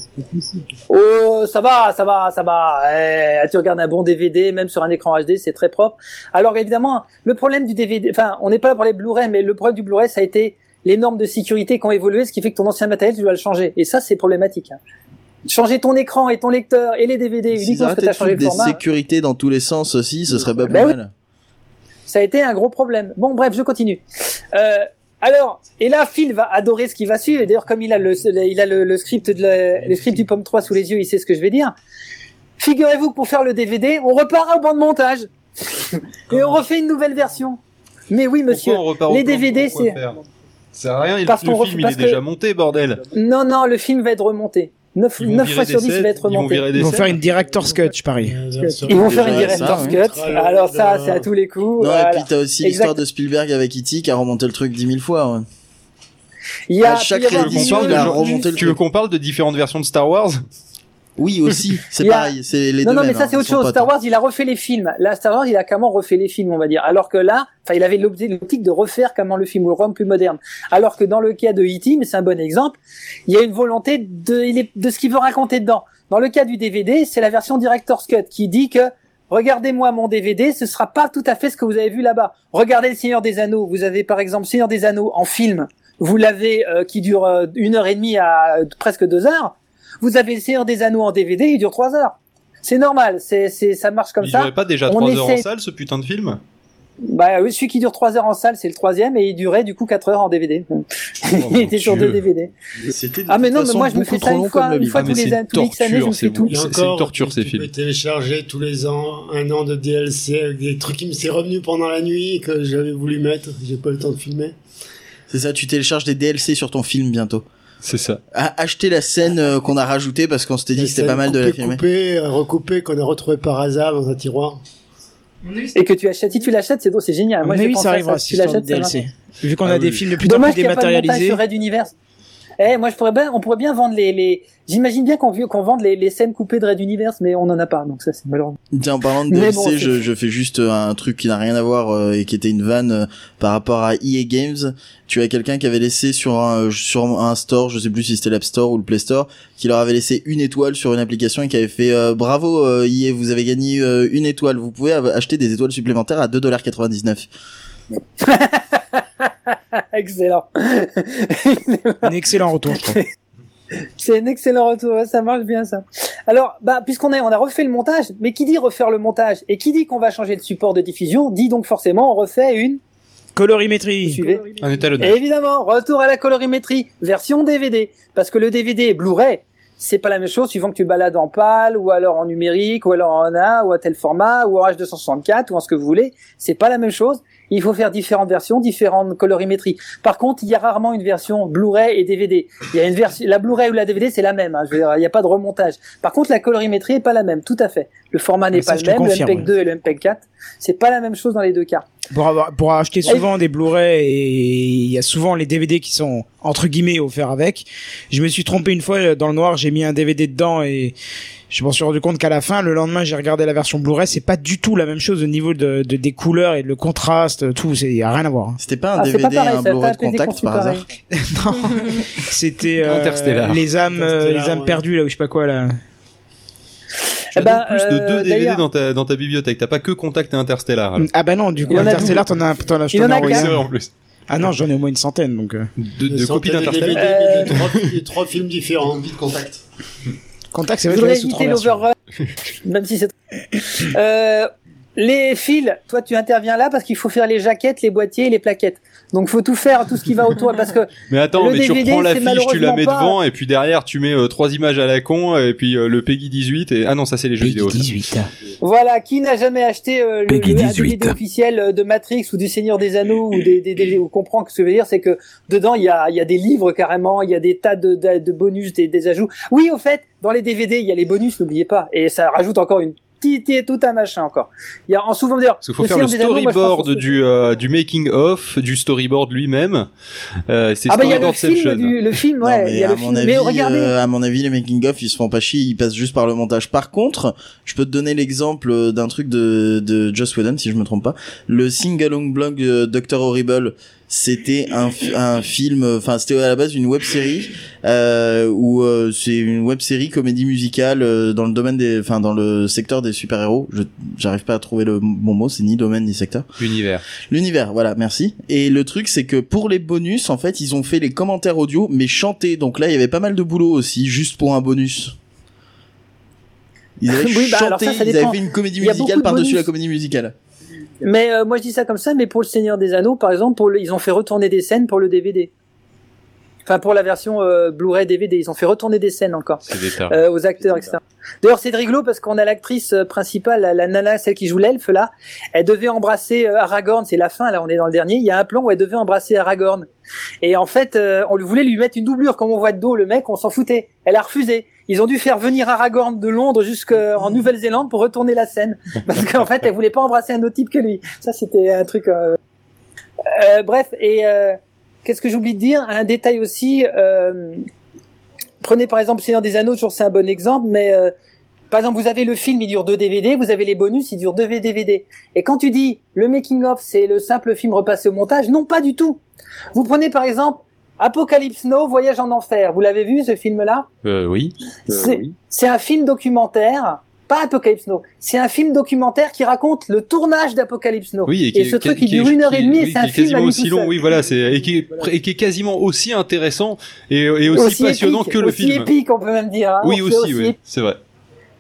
Oh, ça va, ça va, ça va. Eh, tu regardes un bon DVD, même sur un écran HD, c'est très propre. Alors évidemment, le problème du DVD, enfin, on n'est pas là pour les Blu-ray, mais le problème du Blu-ray, ça a été les normes de sécurité qui ont évolué, ce qui fait que ton ancien matériel, tu dois le changer. Et ça, c'est problématique. hein. Changer ton écran et ton lecteur et les DVD uniquement parce que arrêtaient tu as de changé le des format, sécurités dans tous les sens aussi, ce serait pas plus Ben oui. mal. Ça a été un gros problème. Bon, bref, je continue. Euh, alors, et là, Phil va adorer ce qui va suivre. Et d'ailleurs, comme il a le, il a le, le script de la- le script du Pomme 3 sous les yeux, il sait ce que je vais dire. Figurez-vous que pour faire le DVD, on repart au banc de montage. <laughs> et on refait une nouvelle version. Mais oui, monsieur. On repart les DVD, c'est- Ça sert à rien, Parce le film ref- il est déjà monté, bordel. Non, non, le film va être remonté. 9, Ils vont virer fois des sur 10, il va être ils vont remonté. virer des Ils vont faire une director's cut, je parie. Ils vont faire une director's ça, cut. ouais. Alors ça, c'est à tous les coups. Non, Voilà. et puis t'as aussi l'histoire de Spielberg avec E.T. qui a remonté le truc dix mille fois. ouais. Il y a, à chaque réédition, il a remonté le Tu veux qu'on parle de différentes versions de Star Wars? Oui, aussi, <laughs> c'est a- pareil, c'est les non, deux non, mais mêmes, ça hein, c'est autre chose. potes, Star hein. Wars, il a refait les films. Là, Star Wars, il a carrément refait les films, on va dire. Alors que là, enfin, il avait l'optique de refaire carrément le film, ou le rendre plus moderne. Alors que dans le cas de E.T., mais c'est un bon exemple, il y a une volonté de, de ce qu'il veut raconter dedans. Dans le cas du DVD, c'est la version Director's Cut qui dit que Regardez-moi mon DVD, ce sera pas tout à fait ce que vous avez vu là-bas. Regardez le Seigneur des Anneaux. Vous avez par exemple Seigneur des Anneaux en film. Vous l'avez euh, qui dure euh, une heure et demie à euh, presque deux heures. Vous avez le Seigneur des Anneaux en DVD, il dure trois heures. C'est normal, c'est, c'est, ça marche comme Il ça. durait pas déjà On 3 heures en salle, ce putain de film? Bah oui, celui qui dure trois heures en salle, c'est le troisième, et il durait du coup quatre heures en DVD. <laughs> il était sur Oh, deux DVD. C'était de Ah mais non, mais moi je me fais ça une fois, une fois Ah, tous les, c'est une tous les X années, je me fais tout. C'est- une torture, tu, ces films. peux télécharger tous les ans un an de DLC avec des trucs qui me s'est revenu pendant la nuit que j'avais voulu mettre. J'ai pas le temps de filmer. C'est ça, tu télécharges des DLC sur ton film bientôt. C'est ça. À acheter la scène euh, qu'on a rajoutée parce qu'on s'était dit que c'était pas mal de la filmer. coupé, euh, recoupé, qu'on a retrouvé par hasard dans un tiroir. Et que tu achètes, si tu l'achètes, c'est c'est génial. À Moi, avis, pensé ça arrivera, Si tu l'achètes. DLC. Vu qu'on Ah a des oui. films de plus en Dommage plus qu'il n'y a pas de montage dématérialisés. sur Red Universe. Eh, moi, je pourrais bien, on pourrait bien vendre les, les... j'imagine bien qu'on qu'on vende les, les scènes coupées de Red Universe, mais on en a pas, donc ça, c'est malheureux. Tiens, en parlant de DLC, bon, je, je fais juste euh, un truc qui n'a rien à voir euh, et qui était une vanne euh, par rapport à EA Games. Tu as quelqu'un qui avait laissé sur un sur un store, je sais plus si c'était l'App Store ou le Play Store, qui leur avait laissé une étoile sur une application et qui avait fait euh, bravo euh, EA, vous avez gagné euh, une étoile. Vous pouvez acheter des étoiles supplémentaires à 2,99$. <laughs> <laughs> Excellent. <laughs> Un excellent retour, je trouve. C'est un excellent retour, ouais, ça marche bien ça. Alors, bah, puisqu'on a, on a refait le montage, mais qui dit refaire le montage et qui dit qu'on va changer de support de diffusion, dit donc forcément on refait une. Colorimétrie. Suivez. Un étalonnage. Évidemment, retour à la colorimétrie, version DVD, parce que le DVD et Blu-ray, c'est pas la même chose suivant que tu balades en PAL ou alors en numérique ou alors en A ou à tel format ou en H264 ou en ce que vous voulez, c'est pas la même chose. Il faut faire différentes versions, différentes colorimétries. Par contre, il y a rarement une version Blu-ray et DVD. Il y a une version, la Blu-ray ou la DVD, c'est la même. hein. Je veux dire, il n'y a pas de remontage. Par contre, la colorimétrie est pas la même. Tout à fait. Le format n'est pas le même. confirme, le MPEG 2 et le MPEG 4, c'est pas la même chose dans les deux cas. Pour, avoir, pour acheter souvent des Blu-ray et il y a souvent les DVD qui sont entre guillemets offerts avec. Je me suis trompé une fois dans le noir, j'ai mis un DVD dedans et je m'en suis rendu compte qu'à la fin, le lendemain, j'ai regardé la version Blu-ray, c'est pas du tout la même chose au niveau de, de des couleurs et le contraste, tout, c'est y a rien à voir. hein. C'était pas un Ah, c'est pas DVD pareil, un Blu-ray de contact par hasard <laughs> <laughs> non, c'était euh, les âmes, euh, les âmes ouais. perdues là ou je sais pas quoi là. Tu as Eh ben, donc plus de euh, deux DVD d'ailleurs- dans ta, dans ta bibliothèque. T'as pas que Contact et Interstellar. alors. Ah bah non, du coup Interstellar, t'en as, t'en as, t'en <laughs> en plus. Ah non, j'en ai au moins une centaine donc. euh. De, de copies d'Interstellar. DVD, Euh, trois, films différents. de contact. Contact, c'est vrai, je voudrais éviter l'overrun, <laughs> même si c'est. <laughs> Euh, les fils, toi tu interviens là parce qu'il faut faire les jaquettes, les boîtiers et les plaquettes. Donc faut tout faire, tout ce qui va autour, parce que <laughs> Mais attends, Le mais tu DVD, reprends la c'est fiche, tu la malheureusement mets pas- devant, et puis derrière, tu mets euh, trois images à la con, et puis euh, le Peggy 18, et... Ah non, ça c'est les jeux vidéo. ça. 18. voilà, qui n'a jamais acheté euh, le, Peggy le- un 18. DVD officiel euh, de Matrix ou du Seigneur des Anneaux ou des, des, des- ou comprend que ce que je veux dire, c'est que dedans il y a, il y a des livres carrément, il y a des tas de, de, de bonus, des, des ajouts. Oui, au fait, dans les DVD il y a les bonus, n'oubliez pas, et ça rajoute encore une petite et tout un machin encore. Il y a en souvent d'ailleurs. Qu'il faut faire le moi, storyboard du, euh, du making of, du storyboard lui-même. Euh, c'est Ah bah il y a le film, du, le film, Non, ouais, mais il y a à le mon film. avis, mais regardez. euh, à mon avis, les making of, ils se font pas chier, ils passent juste par le montage. Par contre, je peux te donner l'exemple euh, d'un truc de, de Joss Whedon, si je me trompe pas. Le sing-along blog euh, Dr. Horrible, c'était un, un film, enfin, c'était à la base une web série, euh, où euh, c'est une web série comédie musicale euh, dans le domaine des, enfin, dans le secteur des super-héros. Je, j'arrive pas à trouver le bon mot, c'est ni domaine ni secteur. L'univers. L'univers, voilà, merci. Et le truc, c'est que pour les bonus, en fait, ils ont fait les commentaires audio, mais chantés. Donc là, il y avait pas mal de boulot aussi, juste pour un bonus. Ils avaient <laughs> Oui, bah, alors chanté, ça, ça ils avaient fait une comédie musicale de par-dessus la comédie musicale. Mais euh, moi je dis ça comme ça, mais pour le Seigneur des Anneaux, par exemple, pour le- ils ont fait retourner des scènes pour le DVD. Enfin pour la version euh, Blu-ray DVD, ils ont fait retourner des scènes encore euh, aux acteurs, etc. D'ailleurs c'est rigolo parce qu'on a l'actrice euh, principale, la, la nana, celle qui joue l'elfe là, elle devait embrasser euh, Aragorn, c'est la fin là, on est dans le dernier. Il y a un plan où elle devait embrasser Aragorn. Et en fait, euh, on voulait lui mettre une doublure, comme on voit de dos le mec, on s'en foutait. Elle a refusé. Ils ont dû faire venir Aragorn de Londres jusqu'en Nouvelle-Zélande pour retourner la scène, <laughs> parce qu'en fait, elle voulait pas embrasser un autre type que lui. Ça, c'était un truc. euh, euh, bref, et euh, qu'est-ce que j'oublie de dire? Un détail aussi. euh, Prenez par exemple Seigneur des Anneaux, toujours c'est un bon exemple, mais euh, par exemple, vous avez le film, il dure deux DVD, vous avez les bonus, il dure deux DVD. Et quand tu dis le making of, c'est le simple film repassé au montage, non, pas du tout. Vous prenez par exemple Apocalypse Now, Voyage en enfer. Vous l'avez vu ce film-là Euh, oui. C'est c'est un film documentaire, pas Apocalypse Now. C'est un film documentaire qui raconte le tournage d'Apocalypse Now. Oui, et ce qui- truc, qui- dure une heure qui- et demie, oui, et c'est un qui est film quasiment aussi long, oui, voilà, c'est et qui, est, et qui est quasiment aussi intéressant et, et aussi, passionnant épique, que le aussi film. épique, on peut même dire. hein. Oui, aussi, oui, c'est vrai.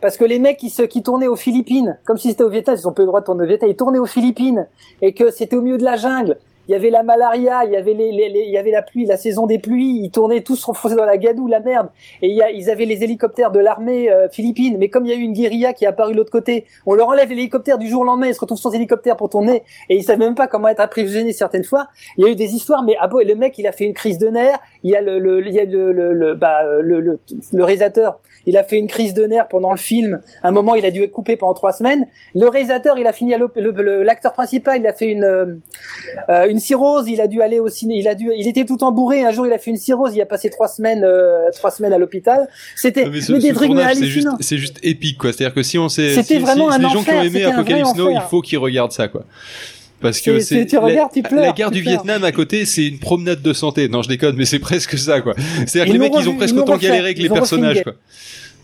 Parce que les mecs qui, se, qui tournaient aux Philippines, comme si c'était au Vietnam, ils ont pas eu le droit de tourner au Vietnam, ils tournaient aux Philippines, et que c'était au milieu de la jungle. Il y avait la malaria, il y avait les, les- les- il y avait la pluie, la saison des pluies. Ils tournaient tous renfoncés dans la gadoue, la merde. Et il y a, ils avaient les hélicoptères de l'armée euh, philippine. Mais comme il y a eu une guérilla qui est apparue de l'autre côté, on leur enlève l'hélicoptère du jour au lendemain. Ils se retrouvent sans hélicoptère pour tourner. Et ils savent même pas comment être approvisionné certaines fois. Il y a eu des histoires, mais ah bon, le mec, il a fait une crise de nerfs. il y a le, le, il y a le, le, le, bah, le, le, le réalisateur. Il a fait une crise de nerfs pendant le film. À un moment, il a dû être coupé pendant trois semaines. Le réalisateur, il a fini à l'acteur principal, il a fait une euh, euh, une cirrhose. Il a dû aller au ciné. Il a dû, il était tout embourré. Un jour, il a fait une cirrhose. Il a passé trois semaines, euh, trois semaines à l'hôpital. C'était mais des ce trucs c'est juste, hallucinants. c'est juste épique, quoi. C'est-à-dire que si on sait, C'était si, vraiment si un les gens qui ont aimé Apocalypse Now, il faut qu'ils regardent ça, quoi. Parce que C'est- tu la- regardes, tu pleures, la guerre tu du pleures. Vietnam à côté, c'est une promenade de santé. Non, je déconne, mais c'est <laughs> presque ça, quoi. C'est-à-dire que les mecs, ils ont presque autant galéré que les personnages, quoi.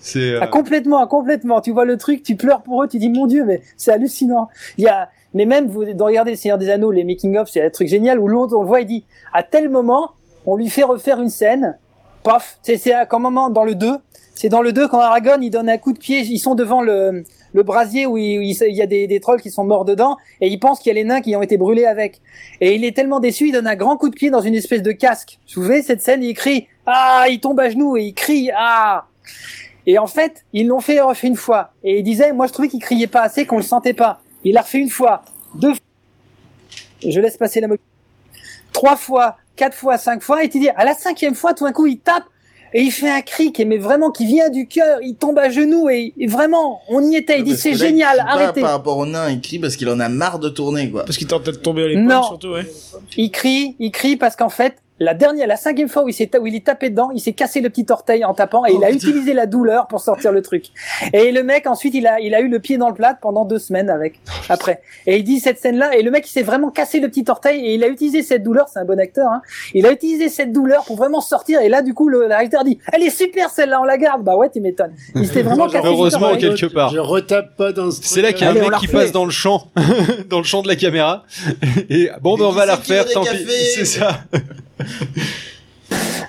C'est euh, Ah, complètement, complètement. Tu vois le truc, tu pleures pour eux, tu dis mon Dieu, mais c'est hallucinant. Il y a, mais même vous de regarder le Seigneur des Anneaux, les making of, c'est un truc génial où l'autre on le voit, il dit à tel moment, on lui fait refaire une scène, paf, c'est c'est à quand moment dans le 2, c'est dans le 2 quand Aragorn il donne un coup de pied, ils sont devant le le brasier où il, il- il y a des, trolls qui sont morts dedans et il pense qu'il y a les nains qui ont été brûlés avec. Et il est tellement déçu, il donne un grand coup de pied dans une espèce de casque. Vous voyez cette scène, il crie ah, il tombe à genoux et il crie ah. Et en fait, ils l'ont fait refait une fois. Et il disait, moi je trouvais qu'il criait pas assez, qu'on le sentait pas. Il l'a refait une fois, deux fois. Je laisse passer la moquette. Trois fois, quatre fois, cinq fois. Et tu dis, à la cinquième fois, tout d'un coup, il tape. Et il fait un cri qui, mais vraiment, qui vient du cœur. Il tombe à genoux et, et vraiment, on y était. Il dit, c'est que là, il génial, arrêtez. Par rapport au nain, il crie parce qu'il en a marre de tourner, quoi. Parce qu'il tente de tomber à l'épaule, Non. surtout, ouais. Il crie, il crie parce qu'en fait, la dernière, la cinquième fois où il s'est, où il est tapé dedans, il s'est cassé le petit orteil en tapant et Oh, il a putain. utilisé la douleur pour sortir le truc. Et le mec, ensuite, il a, il a eu le pied dans le plat pendant deux semaines avec, après. Et il dit cette scène-là, et le mec, il s'est vraiment cassé le petit orteil et il a utilisé cette douleur, c'est un bon acteur, hein. Il a utilisé cette douleur pour vraiment sortir et là, du coup, le, le réalisateur dit, elle est super celle-là, on la garde. Bah ouais, tu m'étonnes. Il s'était vraiment cassé le petit Heureusement, orteil. quelque part. Je retape pas dans ce C'est là qu'il y a un mec qui passe dans le champ, <laughs> dans le champ de la caméra. Et bon, ben on va la refaire, tant pis. C'est ça. <laughs> <laughs>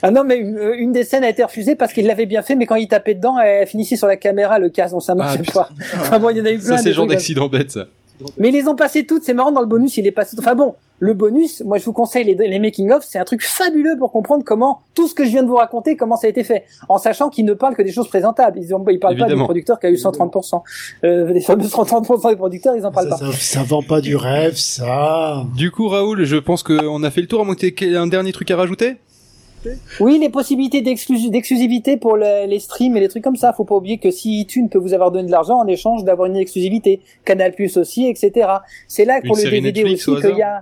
Ah non, mais une, une des scènes a été refusée parce qu'il l'avait bien fait, mais quand il tapait dedans, elle finissait sur la caméra, le casque, donc ça marchait putain. pas. Enfin bon, il y en a eu plein. Ça, c'est genre d'accident bête, ça. Mais ils les ont passés toutes, c'est marrant, dans le bonus, il est passé. Enfin bon, le bonus, moi je vous conseille les, les making-of, c'est un truc fabuleux pour comprendre comment, tout ce que je viens de vous raconter, comment ça a été fait. En sachant qu'ils ne parlent que des choses présentables. Ils, ont, ils parlent pas du producteur qui a eu 130%. Euh, les fameux 130% des producteurs, ils en parlent Ça, pas. ça, ça vend pas du rêve, ça. Du coup, Raoul, je pense qu'on a fait le tour. À moins que t'aies un dernier truc à rajouter? Oui, les possibilités d'exclus- d'exclusivité pour le- les streams et les trucs comme ça. Faut pas oublier que si iTunes peut vous avoir donné de l'argent en échange d'avoir une exclusivité, Canal Plus aussi, etc. C'est là que Une pour le DVD Netflix aussi au qu'il y a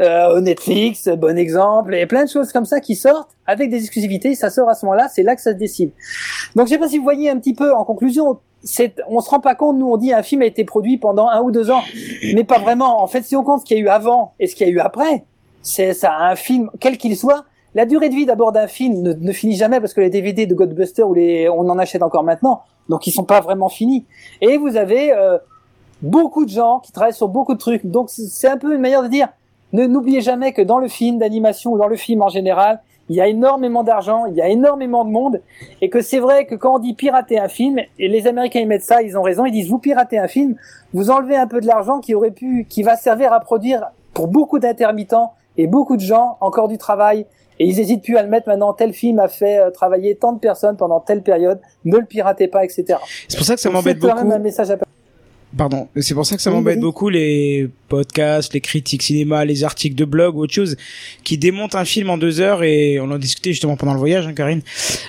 euh, Netflix, bon exemple, et plein de choses comme ça qui sortent avec des exclusivités. Ça sort à ce moment-là, c'est là que ça se décide. Donc je sais pas si vous voyez un petit peu en conclusion. C'est, on se rend pas compte, nous on dit un film a été produit pendant un ou deux ans, mais pas vraiment. En fait, si on compte ce qu'il y a eu avant et ce qu'il y a eu après, c'est ça, un film, quel qu'il soit, la durée de vie d'abord d'un film ne, ne finit jamais parce que les DVD de Ghostbusters ou les, on en achète encore maintenant, donc ils sont pas vraiment finis. Et vous avez euh, beaucoup de gens qui travaillent sur beaucoup de trucs, donc c'est un peu une manière de dire, ne n'oubliez jamais que dans le film d'animation ou dans le film en général, il y a énormément d'argent, il y a énormément de monde, et que c'est vrai que quand on dit pirater un film, et les Américains ils mettent ça, ils ont raison, ils disent vous piratez un film, vous enlevez un peu de l'argent qui aurait pu, qui va servir à produire pour beaucoup d'intermittents et beaucoup de gens encore du travail, et ils hésitent plus à le mettre maintenant. Tel film a fait euh, travailler tant de personnes pendant telle période, ne le piratez pas, etc. C'est pour ça que ça m'embête c'est quand beaucoup. même un message à Pardon, c'est pour ça que ça Oui, m'embête beaucoup les podcasts, les critiques cinéma, les articles de blog ou autre chose qui démontent un film en deux heures et on en discutait justement pendant le voyage, hein, Karine,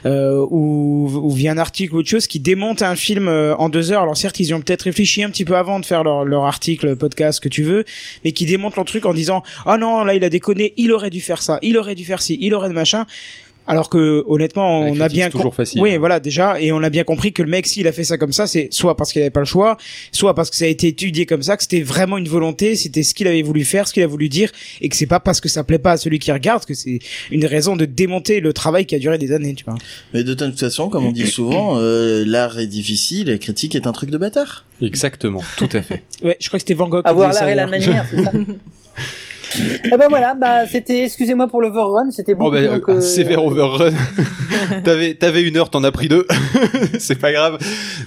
euh, où, où vient un article ou autre chose qui démonte un film euh, en deux heures. Alors certes, ils ont peut-être réfléchi un petit peu avant de faire leur, leur article, podcast, que tu veux, mais qui démonte le truc en disant ah non là il a déconné, il aurait dû faire ça, il aurait dû faire ci, il aurait de machin. Alors que honnêtement, on a bien c'est toujours com- facile. Oui, voilà déjà, et on a bien compris que le mec s'il a fait ça comme ça, c'est soit parce qu'il avait pas le choix, soit parce que ça a été étudié comme ça, que c'était vraiment une volonté, c'était ce qu'il avait voulu faire, ce qu'il a voulu dire, et que c'est pas parce que ça plaît pas à celui qui regarde que c'est une raison de démonter le travail qui a duré des années, tu vois. Mais de toute façon, comme on dit souvent, euh, l'art est difficile, la critique est un truc de bâtard. Exactement, tout à fait. Ouais, je crois que c'était Van Gogh. qui avoir disait ça, l'art et la manière, c'est ça. <laughs> Et ben voilà, bah c'était, excusez-moi pour l'overrun, c'était Oh bah, donc, un euh, sévère overrun. <laughs> t'avais, t'avais une heure, t'en as pris deux. <laughs> c'est pas grave.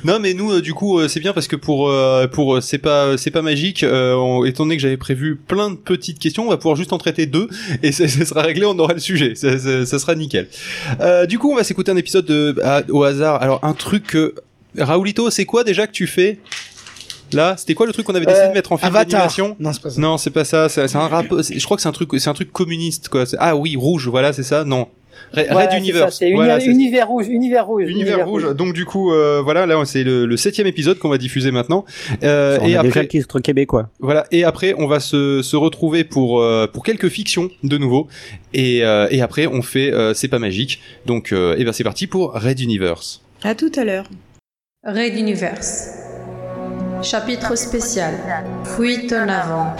Non, mais nous, euh, du coup, euh, c'est bien parce que pour, euh, pour, c'est pas, c'est pas magique. Euh, on- étant donné que j'avais prévu plein de petites questions, on va pouvoir juste en traiter deux et ça, ça sera réglé, on aura le sujet. Ça, ça- ça sera nickel. Euh, du coup, on va s'écouter un épisode de, à- au hasard. Alors, un truc que, Raoulito, c'est quoi déjà que tu fais? Là, c'était quoi le truc qu'on avait décidé Euh, de mettre en film d'animation Non, c'est pas ça. Non, c'est pas ça. C'est un rap. <laughs> c'est- Je crois que c'est un truc. C'est un truc communiste, quoi. Ah oui, rouge. Voilà, c'est ça. Non. Red Universe. C'est uni- Voilà, c'est- univers rouge, univers rouge. Univers rouge. Donc du coup, euh, voilà, là c'est le, le septième épisode qu'on va diffuser maintenant. Euh, On et a après, déjà le titre québécois. voilà, et après on va se, se retrouver pour euh, pour quelques fictions de nouveau. Et, euh, et après on fait euh, c'est pas magique. Donc euh, et ben c'est parti pour Red Universe. À tout à l'heure. Raid Universe. Chapitre spécial. Fuite en avant.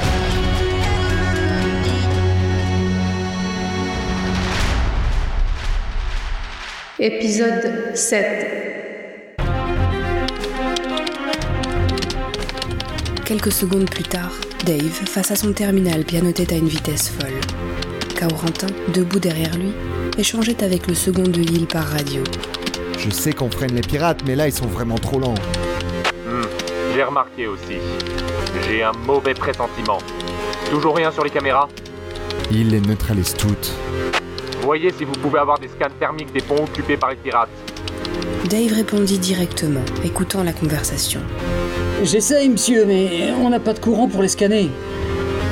Épisode 7. Quelques secondes plus tard, Dave, face à son terminal, pianotait à une vitesse folle. Kaurentin, debout derrière lui, échangeait avec le second de Hill par radio. Je sais qu'on freine les pirates, mais là ils sont vraiment trop lents. J'ai remarqué aussi. J'ai un mauvais pressentiment. Toujours rien sur les caméras? Ils les neutralisent toutes. Voyez si vous pouvez avoir des scans thermiques des ponts occupés par les pirates. Dave répondit directement, écoutant la conversation. J'essaye, monsieur, mais on n'a pas de courant pour les scanner.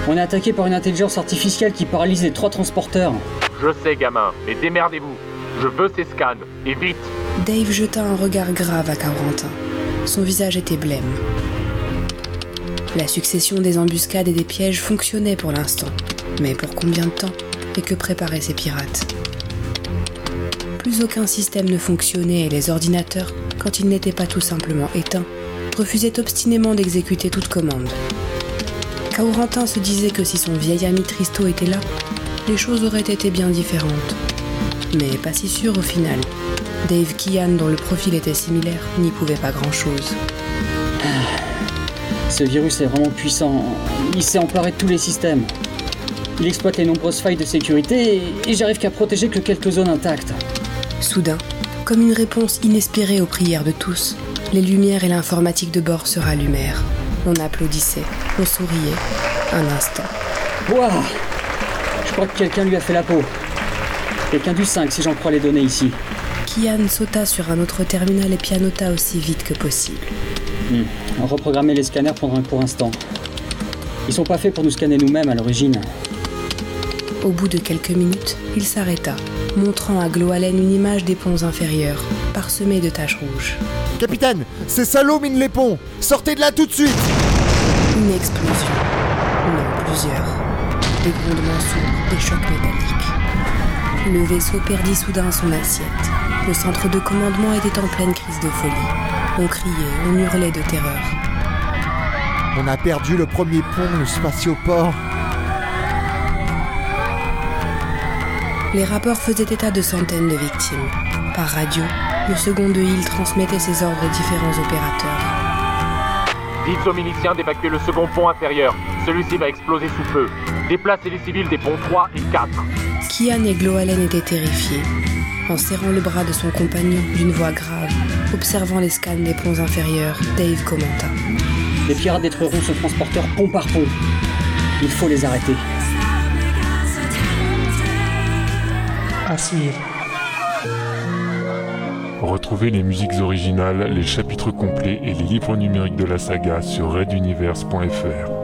On est attaqué par une intelligence artificielle qui paralyse les trois transporteurs. Je sais, gamin, mais démerdez-vous. Je veux ces scans, et vite Dave jeta un regard grave à Kaurentin. Son visage était blême. La succession des embuscades et des pièges fonctionnait pour l'instant. Mais pour combien de temps Et que préparaient ces pirates? Plus aucun système ne fonctionnait et les ordinateurs, quand ils n'étaient pas tout simplement éteints, refusaient obstinément d'exécuter toute commande. Kaurentin se disait que si son vieil ami Tristo était là, les choses auraient été bien différentes. Mais pas si sûr au final. Dave Kian, dont le profil était similaire, n'y pouvait pas grand-chose. Ce virus est vraiment puissant. Il s'est emparé de tous les systèmes. Il exploite les nombreuses failles de sécurité et, et j'arrive qu'à protéger que quelques zones intactes. Soudain, comme une réponse inespérée aux prières de tous, les lumières et l'informatique de bord se rallumèrent. On applaudissait, on souriait. Un instant. Waouh Je crois que quelqu'un lui a fait la peau. Quelqu'un du 5 si j'en crois les données ici. Kian sauta sur un autre terminal et pianota aussi vite que possible. Hmm. Reprogrammer les scanners pendant un court instant. Ils sont pas faits pour nous scanner nous-mêmes à l'origine. Au bout de quelques minutes, il s'arrêta, montrant à Gloalen une image des ponts inférieurs, parsemés de taches rouges. Capitaine, ces salauds minent les ponts Sortez de là tout de suite Une explosion. Non, plusieurs. Des grondements sourds, des chocs métalliques. Le vaisseau perdit soudain son assiette. Le centre de commandement était en pleine crise de folie. On criait, on hurlait de terreur. On a perdu le premier pont, le spatioport. Les rapports faisaient état de centaines de victimes. Par radio, le second de Hill transmettait ses ordres aux différents opérateurs. Dites aux miliciens d'évacuer le second pont inférieur. Celui-ci va exploser sous peu. Déplacez les civils des ponts 3 et 4. Kian et Gloalen étaient terrifiés. En serrant le bras de son compagnon d'une voix grave, observant les scans des ponts inférieurs, Dave commenta. Les pirates détruiront ce transporteur pont par pont. Il faut les arrêter. À suivre. Retrouvez les musiques originales, les chapitres complets et les livres numériques de la saga sur reduniverse.fr.